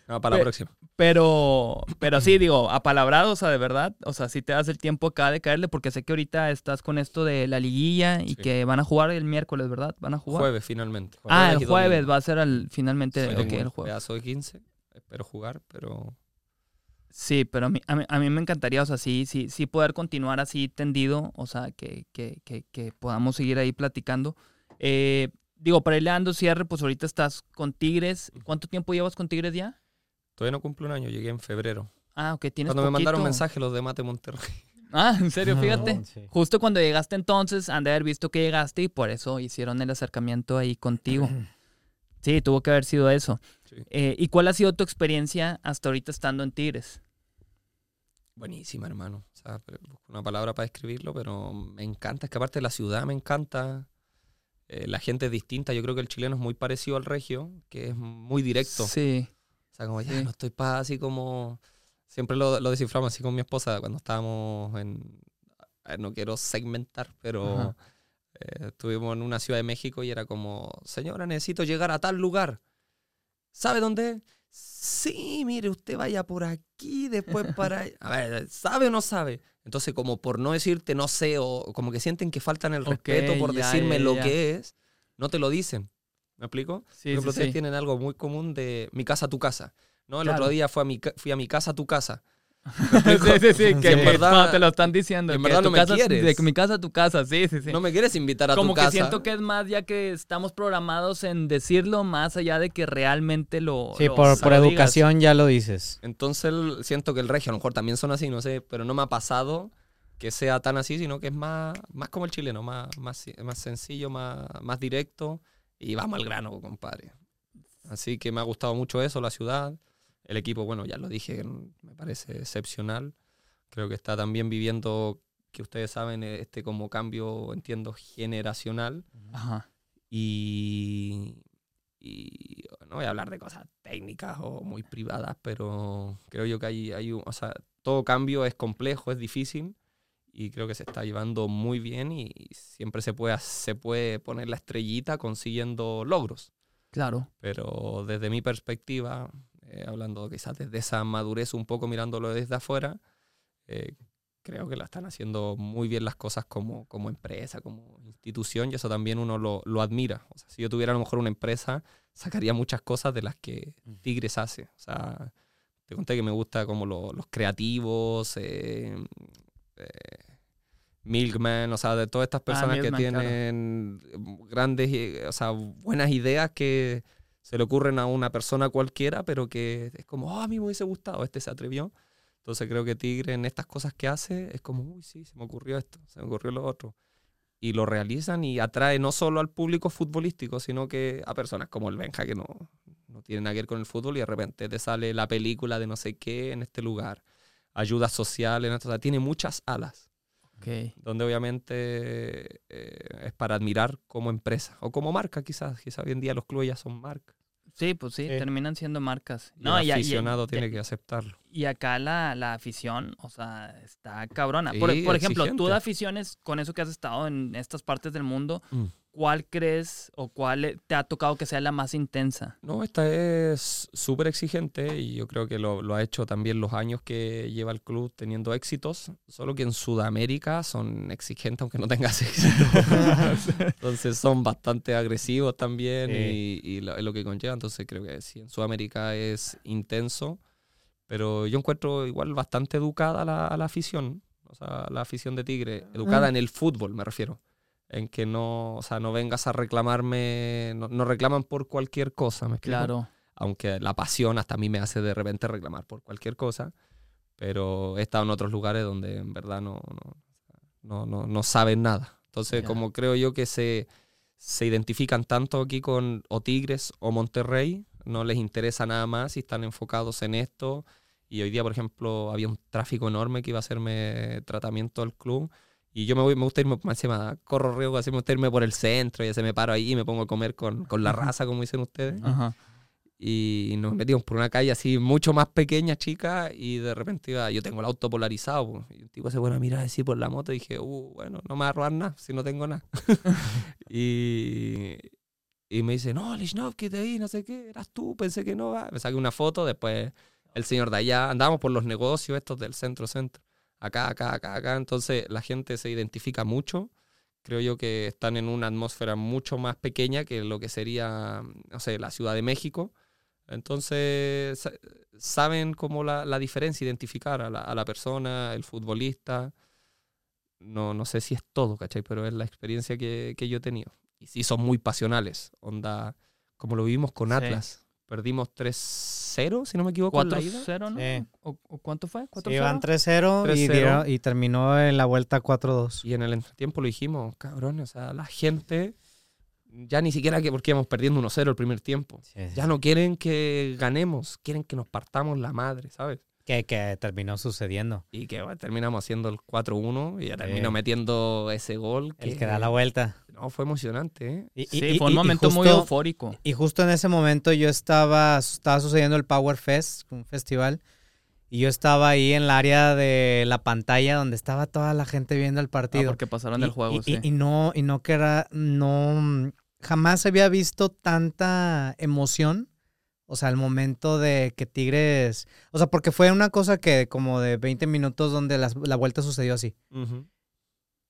no, para la próxima. Pero, pero sí, digo, apalabrado, o sea, de verdad. O sea, sí te das el tiempo acá de caerle, porque sé que ahorita estás con esto de la liguilla y Sí. que van a jugar el miércoles, ¿verdad? Van a jugar. Jueves, finalmente. ah, el jueves domingo. va a ser al, finalmente, Soy el jueves. pedazo de 15. Espero jugar, pero Sí, pero a mí, a mí, a mí me encantaría, o sea, sí, sí, sí poder continuar así tendido, o sea, que, que, que, que podamos seguir ahí platicando. Eh, digo, para irle dando cierre, pues ahorita estás con Tigres. ¿Cuánto tiempo llevas con Tigres ya? todavía no cumplo un año. Llegué en febrero. Ah, ok, tienes Cuando me mandaron mensaje los de Mate Monterrey. Ah, en serio, fíjate. Sí. Justo cuando llegaste entonces, han de haber visto que llegaste y por eso hicieron el acercamiento ahí contigo. (clears throat) Sí, tuvo que haber sido eso. Sí. Eh, ¿Y cuál ha sido tu experiencia hasta ahorita estando en Tigres? Buenísima, hermano. O sea, una palabra para describirlo, pero me encanta. Es que aparte la ciudad me encanta. Eh, la gente es distinta. Yo creo que el chileno es muy parecido al regio, que es muy directo. Sí. O sea, como ya Sí. no estoy para así como. Siempre lo, lo desciframos así con mi esposa cuando estábamos en. No quiero segmentar, pero eh, estuvimos en una ciudad de México y era como: Señora, necesito llegar a tal lugar. ¿Sabe dónde? es? Sí, mire, usted vaya por aquí, después (laughs) para. allá". A ver, ¿sabe o no sabe? Entonces, como por no decirte no sé, o como que sienten que faltan el respeto por ya, decirme ya, lo que es, no te lo dicen. ¿Me explico? Sí, Por ejemplo, sí, ustedes sí. tienen algo muy común de mi casa, tu casa. ¿No? El Claro. otro día a mi, fui a mi casa, tu casa. (laughs) sí, sí, sí, que, en que verdad- cuando te lo están diciendo. en que verdad tu no me casa- quieres. De que mi casa a tu casa, sí, sí, sí. No me quieres invitar a Como tu que casa. siento que es más ya que estamos programados en decirlo más allá de que realmente lo. Sí, lo- por, por educación ya lo dices. Entonces siento que el regio a lo mejor también son así, no sé, pero no me ha pasado que sea tan así, sino que es más, más como el chileno, más, más, más sencillo, más, más directo y vamos al grano, compadre. Así que me ha gustado mucho eso, la ciudad. El equipo, bueno, ya lo dije, me parece excepcional. Creo que está también viviendo, que ustedes saben, este como cambio, entiendo, generacional. Ajá. Y, y no voy a hablar de cosas técnicas o muy privadas, pero creo yo que hay, hay un- o sea, todo cambio es complejo, es difícil y creo que se está llevando muy bien y siempre se puede, se puede poner la estrellita consiguiendo logros. Claro. Pero desde mi perspectiva, eh, hablando quizás desde esa madurez un poco mirándolo desde afuera, eh, creo que la están haciendo muy bien las cosas como, como empresa, como institución, y eso también uno lo, lo admira. O sea, si yo tuviera a lo mejor una empresa, sacaría muchas cosas de las que Tigres hace. O sea, te conté que me gusta como lo- los creativos, eh, eh, Milkman, o sea, de todas estas personas que Milkman, tienen grandes, o sea, buenas ideas que se le ocurren a una persona cualquiera, pero que es como, oh, a mí me hubiese gustado, este se atrevió. Entonces creo que Tigre en estas cosas que hace es como, uy, sí, se me ocurrió esto, se me ocurrió lo otro. Y lo realizan y atrae no solo al público futbolístico, sino que a personas como el Benja, que no, no no tiene nada que ver con el fútbol y de repente te sale la película de no sé qué en este lugar, ayuda social en esto, o sea, tiene muchas alas, Ok. donde obviamente eh, es para admirar como empresa o como marca quizás, quizás hoy en día los clubes ya son marcas. Sí, pues sí, Sí. terminan siendo marcas. No, el y, aficionado tiene que aceptarlo. Y acá la, la afición, o sea, está cabrona. Sí, por, por ejemplo, tú de aficiones, con eso que has estado en estas partes del mundo, Mm. ¿cuál crees o cuál te ha tocado que sea la más intensa? No, esta es súper exigente y yo creo que lo, lo ha hecho también los años que lleva el club teniendo éxitos, solo que en Sudamérica son exigentes aunque no tengas (laughs) éxito. (laughs) Entonces son bastante agresivos también y, y lo, es lo que conlleva. Entonces creo que sí, en Sudamérica es intenso, pero yo encuentro igual bastante educada la, a la afición, o sea, la afición de Tigre, educada en el fútbol me refiero. En que no, o sea, no vengas a reclamarme, no, no reclaman por cualquier cosa, ¿me explico? Claro. aunque la pasión hasta a mí me hace de repente reclamar por cualquier cosa, pero he estado en otros lugares donde en verdad no, no, no, no, saben nada. Entonces, como creo yo que se, se identifican tanto aquí con o Tigres o Monterrey, no les interesa nada más y están enfocados en esto. Y hoy día, por ejemplo, había un tráfico enorme que iba a hacerme tratamiento al club. Y yo me voy, me gusta irme, más encima, corro riesgo, así me gusta irme por el centro y se me paro ahí y me pongo a comer con, con la raza, como dicen ustedes Ajá. y nos metimos por una calle así mucho más pequeña, chica, y de repente iba, yo tengo el auto polarizado, po, y un tipo se pone a mirar así por la moto y dije, uh, bueno, no me va a robar nada si no tengo nada. (laughs) y, y me dice, no, Lishnov, que te ahí, no sé qué, eras tú, pensé que no, va. me saqué una foto, después el señor de allá, andábamos por los negocios estos del centro-centro, acá, acá, acá, acá, entonces la gente se identifica mucho. Creo yo que están en una atmósfera mucho más pequeña que lo que sería, no sé, la Ciudad de México. Entonces, sa- saben cómo la, la diferencia, identificar a la, a la persona, el futbolista. No, no sé si es todo, ¿cachai? Pero es la experiencia que, que yo he tenido. Y sí, son muy pasionales. Onda, como lo vivimos con. Atlas. Perdimos 3-0, si no me equivoco, en la ida. 4-0, ¿no? Sí. ¿O, o cuánto fue? ¿4-0? Sí, iban 3-0 y, 3-0. dieron- y terminó en la vuelta 4-2. Y en el entretiempo lo dijimos, cabrón, o sea, la gente ya ni siquiera que porque íbamos perdiendo 1-0 el primer tiempo. Ya no quieren que ganemos, quieren que nos partamos la madre, ¿sabes? Que, que terminó sucediendo. Y que bueno, terminamos haciendo el 4-1 y ya Sí. terminó metiendo ese gol. El que da la vuelta. No, fue emocionante, ¿eh? Y, Sí, y- fue un momento muy eufórico. Y justo en ese momento yo estaba, estaba sucediendo el Power Fest, un festival, y yo estaba ahí en el área de la pantalla donde estaba toda la gente viendo el Ah, partido. porque pasaron y, el juego, y- sí. y- y no, y no que era, no, jamás había visto tanta emoción. O sea, el momento de que Tigres, o sea, porque fue una cosa que como de 20 minutos donde las- la vuelta sucedió así.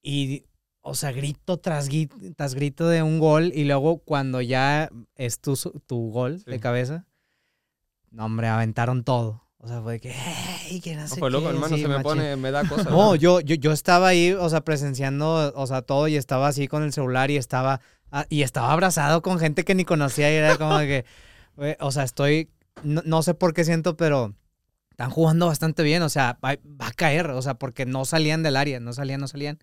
Y, o sea, grito tras, grito de un gol. Y luego cuando ya es tu, tu gol Sí. de cabeza, no, hombre, aventaron todo. O sea, fue que, "Ey, que no No, sé fue loco, qué", hermano, se me pone, me da cosas. (laughs) No, yo, yo, yo estaba ahí, o sea, presenciando, o sea, todo y estaba así con el celular y estaba, ah, y estaba abrazado con gente que ni conocía y era como que, o sea, estoy, no, no sé por qué siento, pero están jugando bastante bien, o sea, va, va a caer, o sea, porque no salían del área, no salían, no salían.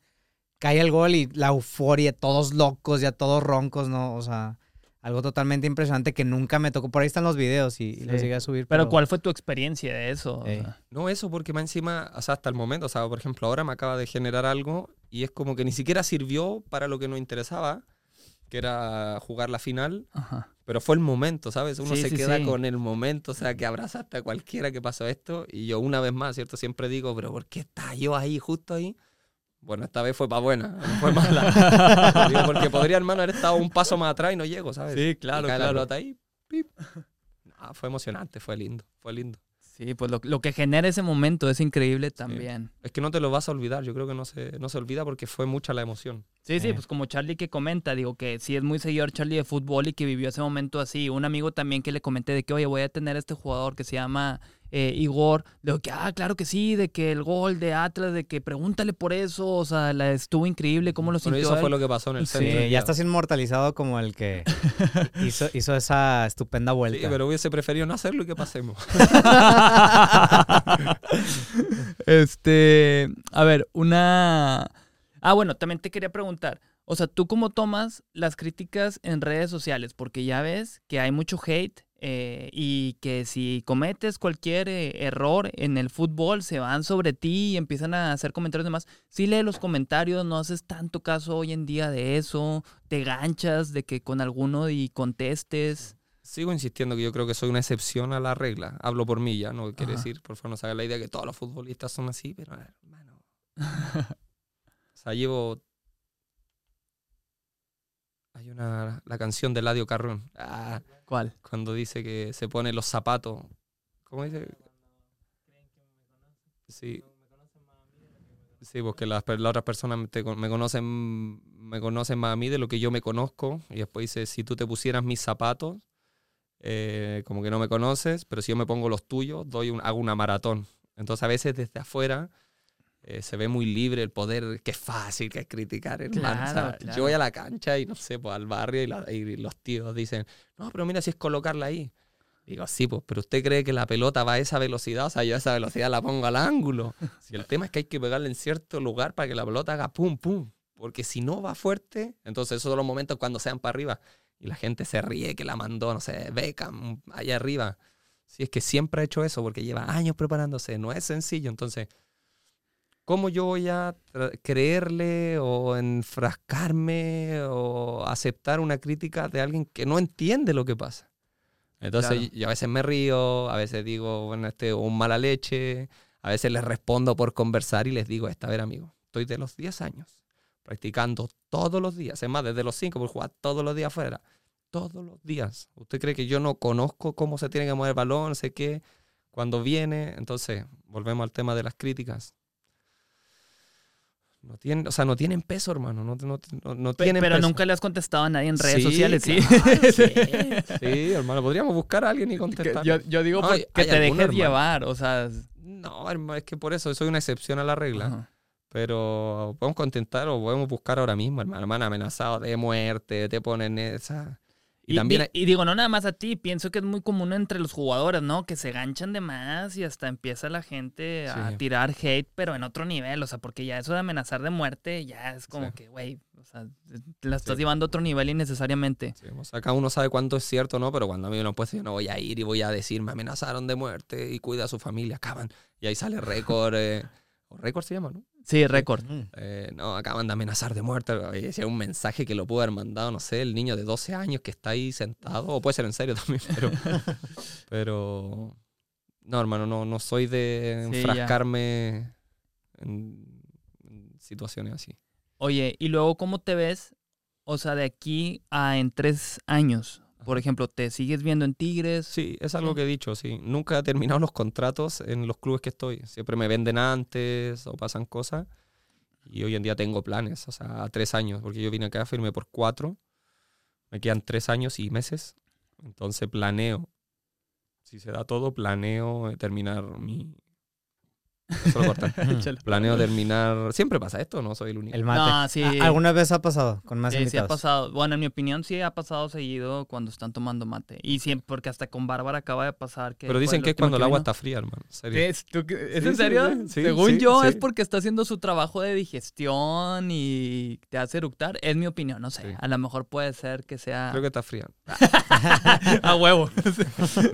Cae el gol y la euforia, todos locos, ya todos roncos, ¿no? O sea, algo totalmente impresionante que nunca me tocó. Por ahí están los videos y, y los Sí. llegué a subir. Pero ¿cuál fue tu experiencia de eso? O sea, No, eso porque más encima, o sea, hasta el momento, o sea, por ejemplo, ahora me acaba de generar algo y es como que ni siquiera sirvió para lo que nos interesaba, que era jugar la final, Ajá. pero fue el momento, ¿sabes? Uno Sí, se sí, queda sí. con el momento, o sea, que abrazaste a cualquiera que pasó esto y yo una vez más, ¿cierto? Siempre digo, pero ¿por qué está yo ahí, justo ahí? Bueno, esta vez fue para buena, no fue mala. (laughs) Digo, porque podría, hermano, haber estado un paso más atrás y no llego, ¿sabes? Sí, Y claro, cae la claro. pelota ahí, pip. No, fue emocionante, fue lindo, fue lindo. Sí, pues lo, lo que genera ese momento es increíble también. Es que no te lo vas a olvidar, yo creo que no se, no se olvida porque fue mucha la emoción. Sí, sí, pues como Charlie que comenta, digo que sí es muy seguidor Charlie de fútbol y que vivió ese momento así. Un amigo también que le comenté de que, oye, voy a tener este jugador que se llama eh, Igor. Digo que, ah, claro que sí, de que el gol de Atlas, de que pregúntale por eso, o sea, la estuvo increíble, cómo lo Bueno, sintió. eso él. fue lo que pasó en el Sí, centro. Sí, ya estás inmortalizado como el que (laughs) hizo, hizo esa estupenda Sí, vuelta. pero hubiese preferido no hacerlo y que pasemos. (laughs) este, a ver, una... Ah, bueno, también te quería preguntar, o sea, ¿tú cómo tomas las críticas en redes sociales? Porque ya ves que hay mucho hate eh, y que si cometes cualquier eh, error en el fútbol se van sobre ti y empiezan a hacer comentarios demás. Sí lee los comentarios, no haces tanto caso hoy en día de eso, te ganchas de que con alguno y contestes. Sigo insistiendo que yo creo que soy una excepción a la regla. Hablo por mí ya, no quiere Ajá. decir, por favor, no se haga la idea que todos los futbolistas son así, pero hermano. (laughs) o sea, llevo. Hay una. La canción de Ladio Carrón. Ah, ¿Cuál? cuando dice que se pone los zapatos. ¿Cómo dice? Sí. Sí, porque las, otras personas me conocen, me conocen más a mí de lo que yo me conozco. Y después dice, si tú te pusieras mis zapatos, eh, como que no me conoces, pero si yo me pongo los tuyos, doy un- hago una maratón. Entonces a veces desde afuera eh, se ve muy libre el poder, que es fácil, que es criticar, hermano. O sea, Claro, claro. Yo voy a la cancha y no sé, pues al barrio y, la- y los tíos dicen, no, pero mira si es colocarla ahí. Digo, sí, pues, pero usted cree que la pelota va a esa velocidad, o sea, yo a esa velocidad la pongo al ángulo. (laughs) Si el tema es que hay que pegarle en cierto lugar para que la pelota haga pum, pum. Porque si no va fuerte, entonces esos son los momentos cuando sean para arriba. Y la gente se ríe que la mandó, no sé, Beckham, allá arriba. Si es que siempre ha hecho eso, porque lleva años preparándose, no es sencillo. Entonces, ¿cómo yo voy a creerle o enfrascarme o aceptar una crítica de alguien que no entiende lo que pasa? Entonces, Claro. yo a veces me río, a veces digo, bueno, este un mala leche, a veces les respondo por conversar y les digo, esta, a ver, amigo, estoy de los 10 años practicando todos los días, es más, desde los 5 por jugar todos los días afuera, todos los días. ¿Usted cree que yo no conozco cómo se tiene que mover el balón, sé qué, cuando viene? Entonces, volvemos al tema de las críticas. No tienen, o sea, no tienen peso, hermano, no, no, no, tienen pero peso. nunca le has contestado a nadie en redes Sí, sociales, ¿sí? claro, (laughs) sí, sí, hermano, podríamos buscar a alguien y contestar. yo, yo digo No, que te dejes hermano. llevar, o sea... No, hermano, es que por eso soy una excepción a la regla. ajá. Pero podemos contentar o podemos buscar ahora mismo, hermano. Hermano, amenazado de muerte, te ponen esa. Y, Y, también y digo, no nada más a ti, pienso que es muy común entre los jugadores, ¿no? Que se ganchan de más y hasta empieza la gente a Sí. tirar hate, pero en otro nivel, o sea, porque ya eso de amenazar de muerte ya es como Sí. que, güey, o sea, te la estás Sí. llevando a otro nivel innecesariamente. Sí, o sea, cada uno sabe cuánto es cierto, ¿no? Pero cuando a mí me lo han puesto, yo no voy a ir y voy a decir, me amenazaron de muerte y cuida a su familia, acaban. Y ahí sale récord, (laughs) eh, o récord se llama, ¿no? Sí, récord. Eh, no, acaban de amenazar de muerte. Decía un mensaje que lo pudo haber mandado, no sé, el niño de 12 años que está ahí sentado, o puede ser en serio también, (laughs) pero. pero. No, hermano, no, no soy de Sí, enfrascarme en, en situaciones así. Oye, y luego, ¿cómo te ves? O sea, de aquí a en tres años. Por ejemplo, ¿te sigues viendo en Tigres? Sí, es algo que he dicho, sí. Nunca he terminado (laughs) los contratos en los clubes que estoy. Siempre me venden antes o pasan cosas. Y hoy en día tengo planes, o sea, a tres años, porque yo vine acá, firmé por cuatro. Me quedan tres años y meses. Entonces planeo, si se da todo, planeo terminar mi... Eso lo cortan. (laughs) Planeo terminar... Siempre pasa esto, no soy el único. El mate. No, sí. ¿A- ¿Alguna vez ha pasado con más Sí, sí ha invitados? pasado. Bueno, en mi opinión sí ha pasado seguido cuando están tomando mate. Y siempre, porque hasta con Bárbara acaba de pasar que... Pero dicen que es cuando el agua vino. está fría, hermano. en serio. ¿Qué es? ¿Tú qué- ¿Es Sí, en serio? sí, sí, Según sí, yo sí. es porque está haciendo su trabajo de digestión y te hace eructar. Es mi opinión, no sé. Sí. A lo mejor puede ser que sea Creo que está fría. (laughs) a huevo. (laughs)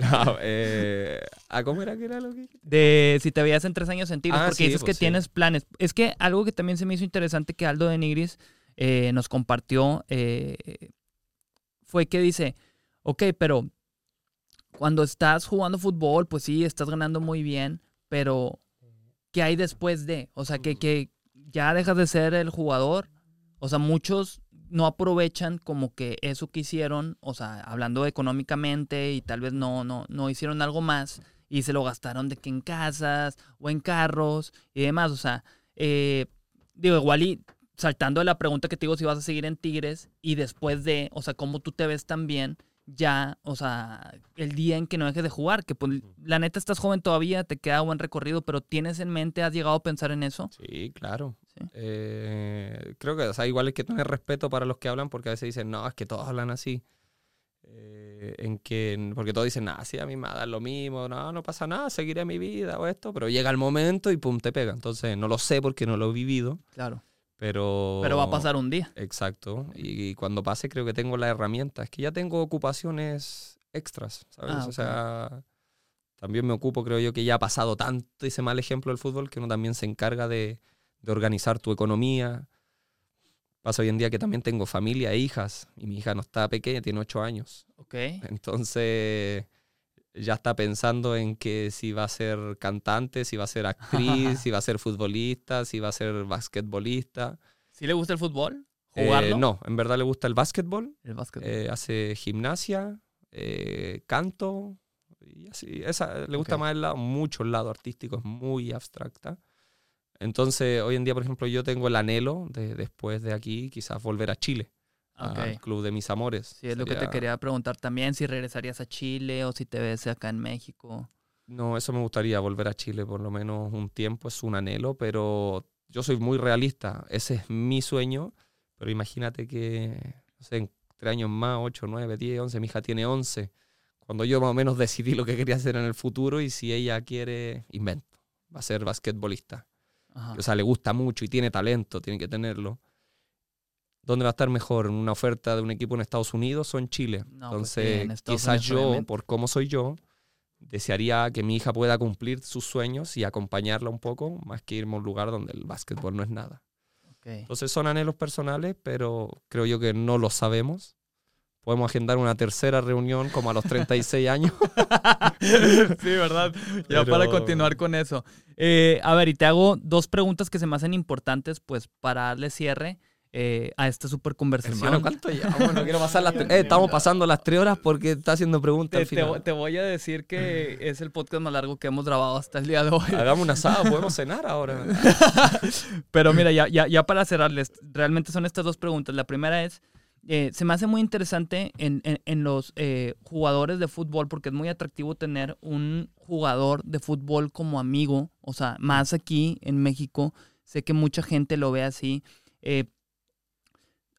No, eh, ¿A cómo era que era lo que? De si te veías en tres años en Tigres, Ah, porque sí, dices pues que sí. tienes planes. Es que algo que también se me hizo interesante que Aldo de Nigris eh, nos compartió eh, fue que dice, ok, pero cuando estás jugando fútbol, pues sí, estás ganando muy bien, pero ¿qué hay después de? O sea, que, que ya dejas de ser el jugador. O sea, muchos no aprovechan como que eso que hicieron, o sea, hablando económicamente y tal vez no, no, no hicieron algo más y se lo gastaron de que en casas o en carros y demás. O sea, eh, digo, igual y saltando de la pregunta que te digo si vas a seguir en Tigres y después de, o sea, cómo tú te ves también ya, o sea, el día en que no dejes de jugar, que pues la neta estás joven todavía, te queda buen recorrido, pero ¿tienes en mente, has llegado a pensar en eso? Sí, claro. Sí. Eh, creo que, o sea, igual hay que tener respeto para los que hablan porque a veces dicen, no, es que todos hablan así. Eh, en que, porque todos dicen, ah, sí, a mí me va a dar lo mismo, no, no pasa nada, seguiré mi vida o esto, pero llega el momento y pum, te pega. Entonces, no lo sé porque no lo he vivido, Claro. pero... Pero va a pasar un día. Exacto. Y, cuando pase creo que tengo la herramienta. Es que ya tengo ocupaciones extras, ¿sabes? Ah, O sea, también me ocupo, creo yo, que ya ha pasado tanto ese mal ejemplo del fútbol que uno también se encarga de, de organizar tu economía. Pasa hoy en día que también tengo familia e hijas, y mi hija no está pequeña, tiene ocho años. Ok. Entonces ya está pensando en que si va a ser cantante, si va a ser actriz, (laughs) si va a ser futbolista, si va a ser basquetbolista. ¿Sí le gusta el fútbol? Eh, ¿Jugarlo? no, en verdad le gusta el básquetbol, El básquetbol. eh, hace gimnasia, eh, canto, y así. Esa, le gusta más el lado, mucho el lado artístico, es muy abstracta. Entonces, hoy en día, por ejemplo, yo tengo el anhelo de después de aquí quizás volver a Chile, Ok. al club de mis amores. Sí, es lo que te Sería- quería preguntar también, si regresarías a Chile o si te ves acá en México. No, eso me gustaría, volver a Chile por lo menos un tiempo, es un anhelo, pero yo soy muy realista, ese es mi sueño, pero imagínate que, no sé, en tres años más, 8, 9, 10, 11, mi hija tiene 11, cuando yo más o menos (laughs) decidí lo que quería hacer en el futuro y si ella quiere, invento, va a ser basquetbolista. Ajá. O sea, le gusta mucho y tiene talento, tiene que tenerlo. ¿Dónde va a estar mejor? ¿En una oferta de un equipo en Estados Unidos o en Chile? No, pues Entonces, en Estados quizás yo, obviamente. por cómo soy yo, desearía que mi hija pueda cumplir sus sueños y acompañarla un poco, más que irme a un lugar donde el básquetbol no es nada. Entonces son anhelos personales, pero creo yo que no lo sabemos. Podemos agendar una tercera reunión como a los 36 años. (laughs) sí, ¿verdad? Ya Pero- para continuar con eso. Eh, a ver, y te hago dos preguntas que se me hacen importantes, pues, para darle cierre eh, a esta super conversación. Hermano, ¿cuánto llevamos? No quiero pasar las eh, estamos pasando las tres horas porque está haciendo preguntas te, al final. te- te voy a decir que (clears throat) es el podcast más largo que hemos grabado hasta el día de hoy. Hagamos un asado, podemos (laughs) cenar ahora. Pero mira, ya, ya, ya para cerrarles, realmente son estas dos preguntas. La primera es, eh, se me hace muy interesante en, en- en los eh, jugadores de fútbol, porque es muy atractivo tener un jugador de fútbol como amigo, o sea, más aquí en México, sé que mucha gente lo ve así. Eh,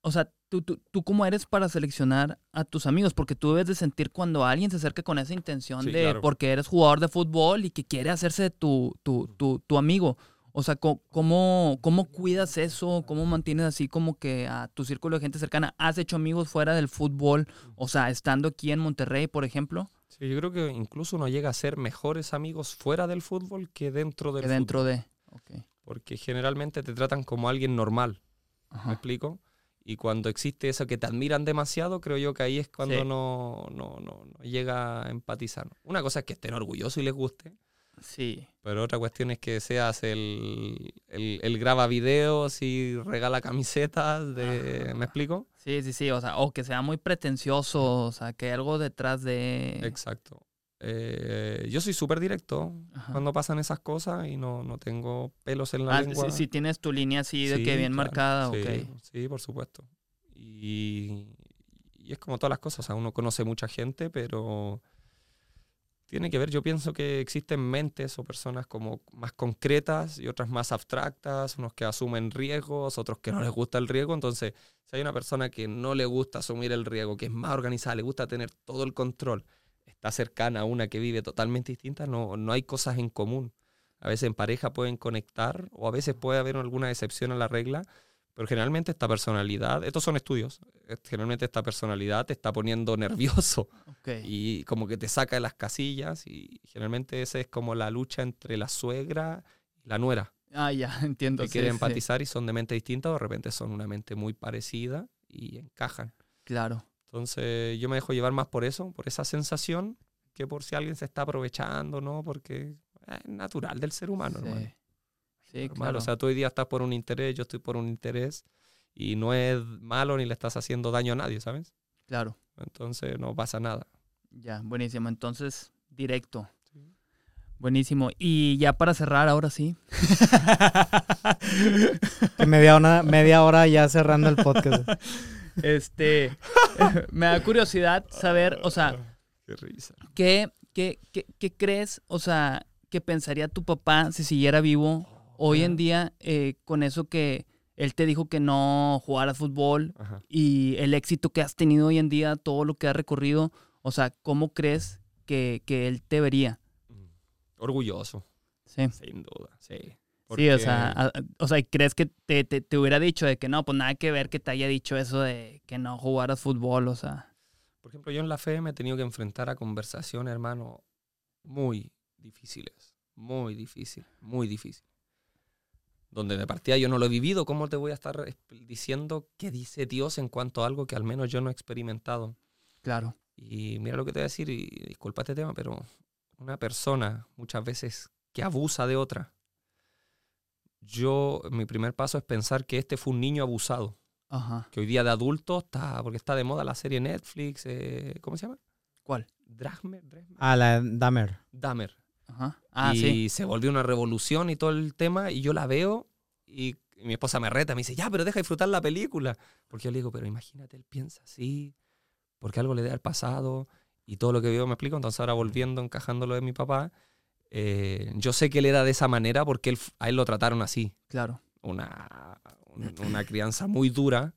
o sea, ¿tú, tú, tú cómo eres para seleccionar a tus amigos, porque tú debes de sentir cuando alguien se acerca con esa intención Sí, de, claro. porque eres jugador de fútbol y que quiere hacerse tu, tu, tu, tu amigo. O sea, ¿cómo, ¿cómo cuidas eso? ¿Cómo mantienes así como que a tu círculo de gente cercana? ¿Has hecho amigos fuera del fútbol? O sea, estando aquí en Monterrey, por ejemplo, Sí, yo creo que incluso uno llega a ser mejores amigos fuera del fútbol que dentro del que dentro fútbol. de... Ok. Porque generalmente te tratan como alguien normal, ¿me explico? Y cuando existe eso que te admiran demasiado, creo yo que ahí es cuando Sí. no, no, no, no llega a empatizar. Una cosa es que estén orgullosos y les guste, Sí. pero otra cuestión es que seas el, el, el graba videos y regala camisetas, de, ¿me explico? Sí, sí, sí. O sea, o que sea muy pretencioso, o sea, que hay algo detrás de... Exacto. Eh, yo soy súper directo Ajá. cuando pasan esas cosas y no, no tengo pelos en la Ah, lengua. si, si tienes tu línea así de Sí, que bien claro, marcada, sí, ok. Sí, por supuesto. Y, y es como todas las cosas, o sea, uno conoce mucha gente, pero tiene que ver, yo pienso que existen mentes o personas como más concretas y otras más abstractas, unos que asumen riesgos, otros que no les gusta el riesgo, entonces si hay una persona que no le gusta asumir el riesgo, que es más organizada, le gusta tener todo el control, está cercana a una que vive totalmente distinta, no, no hay cosas en común. A veces en pareja pueden conectar o a veces puede haber alguna excepción a la regla, pero generalmente esta personalidad, estos son estudios, eh, generalmente esta personalidad te está poniendo nervioso (laughs) y como que te saca de las casillas y generalmente esa es como la lucha entre la suegra y la nuera, Ah, ya, (laughs) entiendo. que sí, quieren sí, empatizar y son de mente distinta o de repente son una mente muy parecida y encajan. Claro. Entonces yo me dejo llevar más por eso, por esa sensación, que por si alguien se está aprovechando, ¿no? Porque es natural del ser humano, sí. hermano. Sí, Normal, claro. O sea, tú hoy día estás por un interés, yo estoy por un interés y no es malo ni le estás haciendo daño a nadie, ¿sabes? claro. Entonces no pasa nada. Ya, buenísimo. Entonces, directo. Buenísimo. Y ya para cerrar, ahora sí. (laughs) Media hora, media hora ya cerrando el podcast. (laughs) Este, (laughs) me da curiosidad saber, o sea, Qué risa. ¿qué, qué, qué, qué crees, o sea, que pensaría tu papá si siguiera vivo hoy en día eh, con eso que él te dijo que no jugaras fútbol Ajá. y el éxito que has tenido hoy en día, todo lo que has recorrido, o sea, ¿cómo crees que, que él te vería? Mm. Orgulloso, Sí. sin duda, sí. Sí, o sea, a- o sea, ¿crees que te, te, te hubiera dicho de que no, pues nada que ver que te haya dicho eso de que no jugaras fútbol, o sea, Por ejemplo, yo en la fe me he tenido que enfrentar a conversaciones, hermano, muy difíciles. Muy difícil, muy difícil. Donde de partida yo no lo he vivido, ¿cómo te voy a estar diciendo qué dice Dios en cuanto a algo que al menos yo no he experimentado? Claro. Y mira lo que te voy a decir, y disculpa este tema, pero una persona muchas veces que abusa de otra, yo, mi primer paso es pensar que este fue un niño abusado, Ajá. que hoy día de adulto está, porque está de moda la serie Netflix, eh, ¿cómo se llama? ¿Cuál? Drachmer, Ah, la Dahmer. Dahmer. Ajá. Ah, y sí. se volvió una revolución y todo el tema, y yo la veo y, mi esposa me reta, me dice, ya, pero deja disfrutar la película. Porque yo le digo, pero imagínate, él piensa así, porque algo le dé al pasado, y todo lo que veo me explico. Entonces ahora volviendo, encajando lo de mi papá, eh, yo sé que él era de esa manera porque él, a él lo trataron así. Claro. Una, un- una crianza muy dura,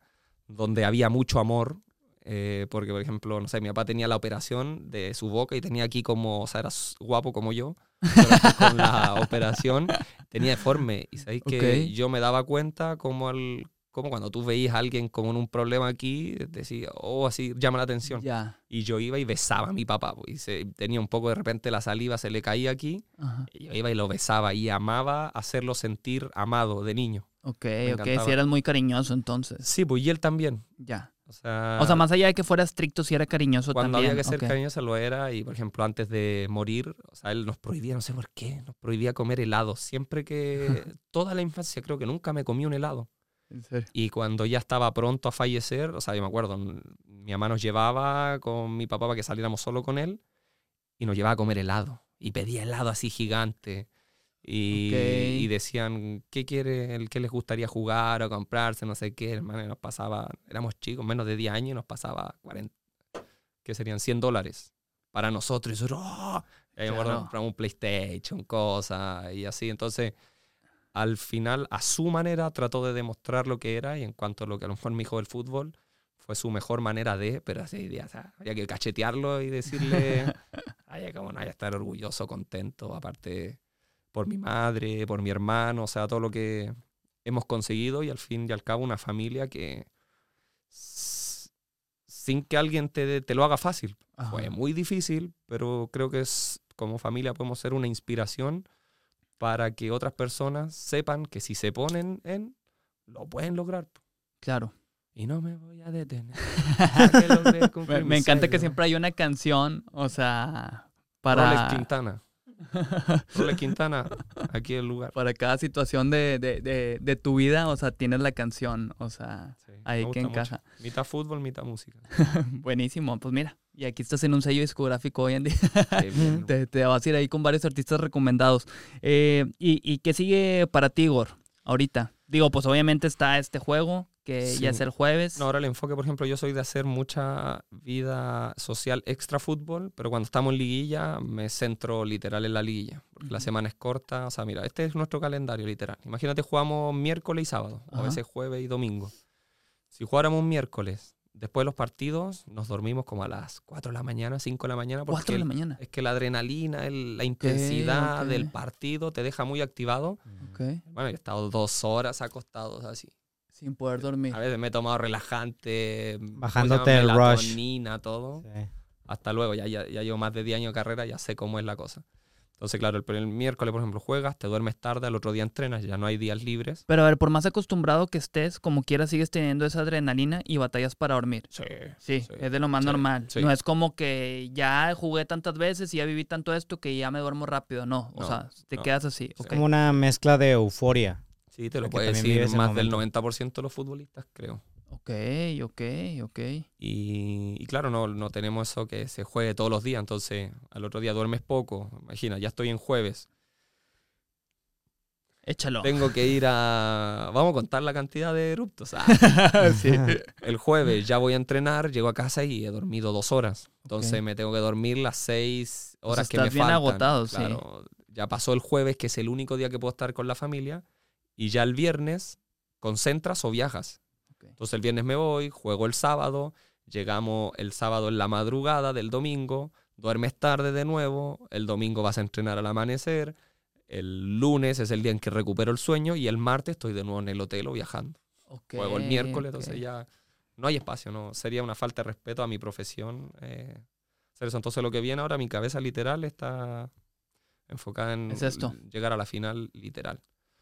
donde había mucho amor. Eh, porque, por ejemplo, no sé, mi papá tenía la operación de su boca y tenía aquí como, o sea, era guapo como yo, pero con la (laughs) operación tenía deforme. Y sabéis que yo me daba cuenta como, al, como cuando tú veías a alguien con un problema aquí, decía, oh, así llama la atención. Ya. Y yo iba y besaba a mi papá, pues, y se, tenía un poco de repente la saliva, se le caía aquí, Ajá. y yo iba y lo besaba y amaba hacerlo sentir amado de niño. Ok, ok. Si eras muy cariñoso entonces. Sí, pues y él también. Ya. O sea, O sea, más allá de que fuera estricto, si era cariñoso cuando también. había que ser cariñoso lo era y, por ejemplo, antes de morir, o sea, él nos prohibía, no sé por qué, nos prohibía comer helado. Siempre que, (laughs) toda la infancia creo que nunca me comí un helado. En serio. Y cuando ya estaba pronto a fallecer, o sea, yo me acuerdo, mi mamá nos llevaba con mi papá para que saliéramos solo con él y nos llevaba a comer helado. Y pedía helado así gigante. Y, decían, ¿qué quiere, el qué les gustaría jugar o comprarse? No sé qué, hermano. Nos pasaba, éramos chicos, menos de 10 años, y nos pasaba 40, que serían 100 dólares para nosotros. Y nosotros, ¡oh! Y Claro. compramos un PlayStation, cosas y así. Entonces, al final, a su manera, trató de demostrar lo que era y en cuanto a lo que a lo mejor me dijo del fútbol, fue su mejor manera de, pero así, ya, o sea, había que cachetearlo y decirle, (laughs) ay, como no, hay que estar orgulloso, contento, aparte por mi madre, por mi hermano, o sea, todo lo que hemos conseguido y al fin y al cabo una familia que sin que alguien te, te lo haga fácil. Ajá. Fue muy difícil, pero creo que es como familia podemos ser una inspiración para que otras personas sepan que si se ponen en, lo pueden lograr. Claro. Y no me voy a detener. (laughs) Me, me encanta que siempre hay una canción, o sea, para, Quintana. (laughs) Rolex Quintana, aquí el lugar. para cada situación de, de, de, de tu vida, o sea, tienes la canción, o sea, Sí, ahí que gusta mucho. encaja. Mitad fútbol, mitad música. (laughs) Buenísimo, pues mira, y aquí estás en un sello discográfico hoy en día. Sí, bien. (laughs) te, te vas a ir ahí con varios artistas recomendados. Eh, ¿y, ¿Y qué sigue para ti, Igor, ahorita? Digo, pues obviamente está este juego, que ya Sí. es el jueves. No, ahora el enfoque, por ejemplo, yo soy de hacer mucha vida social extra fútbol, pero cuando estamos en liguilla me centro literal en la liguilla, porque la semana es corta. O sea, mira, este es nuestro calendario literal. Imagínate, jugamos miércoles y sábado, a veces jueves y domingo. Si jugáramos miércoles, después de los partidos, nos dormimos como a las 4 de la mañana, 5 de la mañana, porque Cuatro de la el- mañana. es que la adrenalina, el- la intensidad del partido te deja muy activado. Ok. Bueno, yo he estado dos horas acostados así. Sin poder dormir. A veces me he tomado relajante, ¿cómo se Bajándote llama? el rush. todo. Sí. Hasta luego, ya, ya, ya llevo más de 10 años de carrera, ya sé cómo es la cosa. Entonces, claro, el, el miércoles, por ejemplo, juegas, te duermes tarde, al otro día entrenas, ya no hay días libres. Pero a ver, por más acostumbrado que estés, como quieras sigues teniendo esa adrenalina y batallas para dormir. Sí. Sí, Sí, es de lo más sí, normal. sí. No es como que ya jugué tantas veces y ya viví tanto esto que ya me duermo rápido. No, o No, sea, te no. quedas así. ok. Como una mezcla de euforia. Sí, te lo Porque puede también decir más del momento. 90% de los futbolistas, creo. Ok, ok, ok. Y, y claro, no, no tenemos eso que se juegue todos los días, entonces al otro día duermes poco. Imagina, ya estoy en jueves, Échalo. tengo que ir a... Vamos a contar la cantidad de eruptos. Ah, (laughs) Sí. el jueves ya voy a entrenar, llego a casa y he dormido dos horas. Entonces me tengo que dormir las seis O sea, horas que me estás bien faltan. agotado, sí. Claro, Ya pasó el jueves, que es el único día que puedo estar con la familia, y ya el viernes concentras o viajas. Ok. Entonces el viernes me voy, juego el sábado, llegamos el sábado en la madrugada del domingo, duermes tarde de nuevo, el domingo vas a entrenar al amanecer, el lunes es el día en que recupero el sueño y el martes estoy de nuevo en el hotel o viajando. Juego el miércoles, ok. entonces ya no hay espacio, no sería una falta de respeto a mi profesión. eh, hacer eso. Entonces lo que viene ahora, mi cabeza literal está enfocada en Es esto. llegar a la final literal.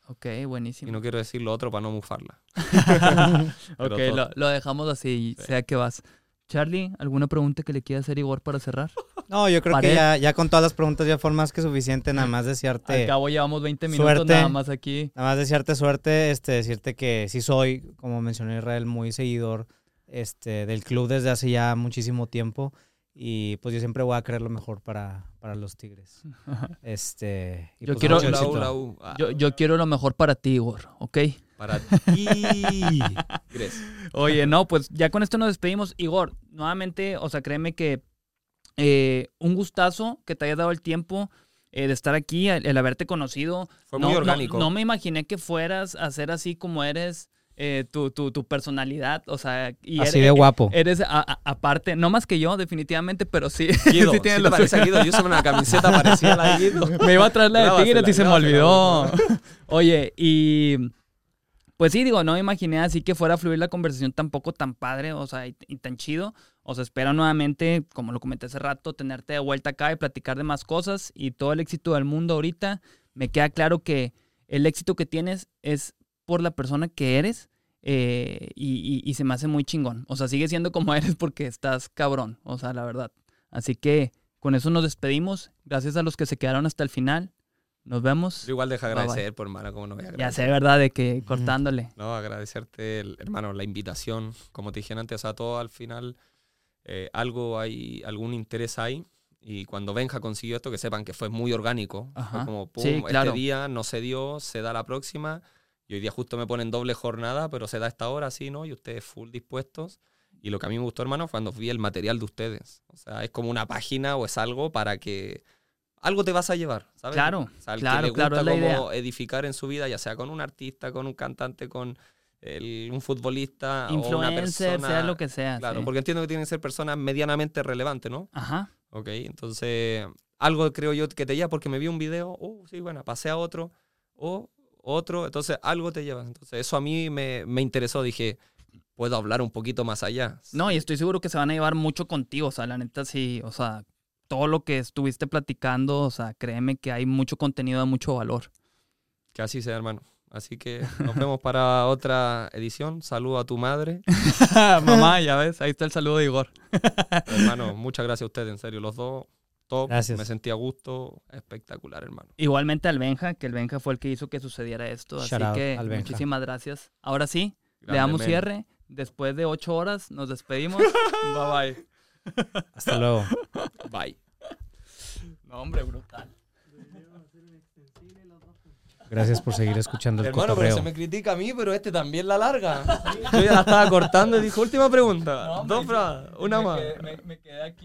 Ok, Y buenísimo. no quiero decir lo otro para no mufarla. (laughs) (laughs) ok, lo, lo dejamos así, Sí. sea que vas. Charlie, ¿alguna pregunta que le quiera hacer Igor para cerrar? (laughs) No, yo creo Pared. que ya, ya con todas las preguntas ya fue más que suficiente. Nada más Al desearte, cabo llevamos 20 minutos Suerte. nada más aquí. nada más desearte suerte, este, decirte que sí soy, como mencionó Israel, muy seguidor este, del club desde hace ya muchísimo tiempo. Y pues yo siempre voy a querer lo mejor para, para los Tigres. (laughs) Este, y Yo pues, quiero- La U, la U. Ah, Yo, yo quiero lo mejor para ti, Igor, ¿ok? Para (laughs) ti. Oye, no, pues ya con esto nos despedimos. Igor, nuevamente, o sea, créeme que eh, un gustazo que te hayas dado el tiempo eh, de estar aquí, el, el haberte conocido. Fue no, muy no- orgánico. No, me imaginé que fueras a ser así como eres, eh, tu, tu, tu personalidad, o sea, y Así eres, de guapo. Eres aparte, no más que yo, definitivamente, pero sí. (laughs) Guido, sí sí tienes lo parece Guido. Yo usé una camiseta parecida a la de Guido. Me iba a traer la de Tigres y se me olvidó. Oye, y pues sí, digo, no me imaginé así que fuera a fluir la conversación tampoco tan padre, o sea, y, y tan chido. O sea, espero nuevamente, como lo comenté hace rato, tenerte de vuelta acá y platicar de más cosas y todo el éxito del mundo ahorita. Me queda claro que el éxito que tienes es por la persona que eres eh, y, y- y se me hace muy chingón. O sea, sigue siendo como (laughs) eres porque estás cabrón, o sea, la verdad. Así que con eso nos despedimos. Gracias a los que se quedaron hasta el final. Nos vemos. Yo igual deja Bye, bye. agradecer, por hermano, como no voy a Ya agradecer. sé, ¿verdad? De que cortándole. No, agradecerte, el- hermano, la invitación. Como te dije antes, sea, todo al final, eh, algo hay, algún interés hay. Y cuando Benja consiguió esto, que sepan que fue muy orgánico. Fue como, pum, Sí, claro. este día no se dio, se da la próxima. Y hoy día justo me ponen doble jornada, pero se da esta hora, sí, ¿no? Y ustedes full dispuestos. Y lo que a mí me gustó, hermano, fue cuando vi el material de ustedes. O sea, es como una página o es algo para que algo te vas a llevar, ¿sabes? Claro, O sea, al claro, que le claro, gusta es la como edificar en su vida, ya sea con un artista, con un cantante, con el- un futbolista o una Influencer, persona. sea lo que sea. Claro, sí. porque entiendo que tienen que ser personas medianamente relevantes, ¿no? Ajá. Ok, entonces algo creo yo que te lleva porque me vi un video, oh, sí, bueno, pasé a otro, o otro, entonces algo te lleva. Entonces eso a mí me, me interesó, dije, puedo hablar un poquito más allá. No, y estoy seguro que se van a llevar mucho contigo. O sea, la neta, sí. O sea, todo lo que estuviste platicando, o sea, créeme que hay mucho contenido de mucho valor. Que así sea, hermano. Así que nos vemos para otra edición. Saludo a tu madre. (laughs) Mamá, ya ves, ahí está el saludo de Igor. hermano, muchas gracias a ustedes, en serio, los dos. Top, Gracias. me sentí a gusto, espectacular, hermano. Igualmente al Benja, que el Benja fue el que hizo que sucediera esto. Así Shout que muchísimas gracias. Ahora sí, le damos cierre. Después de ocho horas, nos despedimos. (laughs) bye bye. Hasta luego. (laughs) Bye. No, hombre, brutal. Gracias por seguir escuchando el Hermano, pero cotorreo. se me critica a mí, pero este también la larga. Yo ya la estaba cortando y dijo, última pregunta. Dos, fra- una más. me quedé aquí.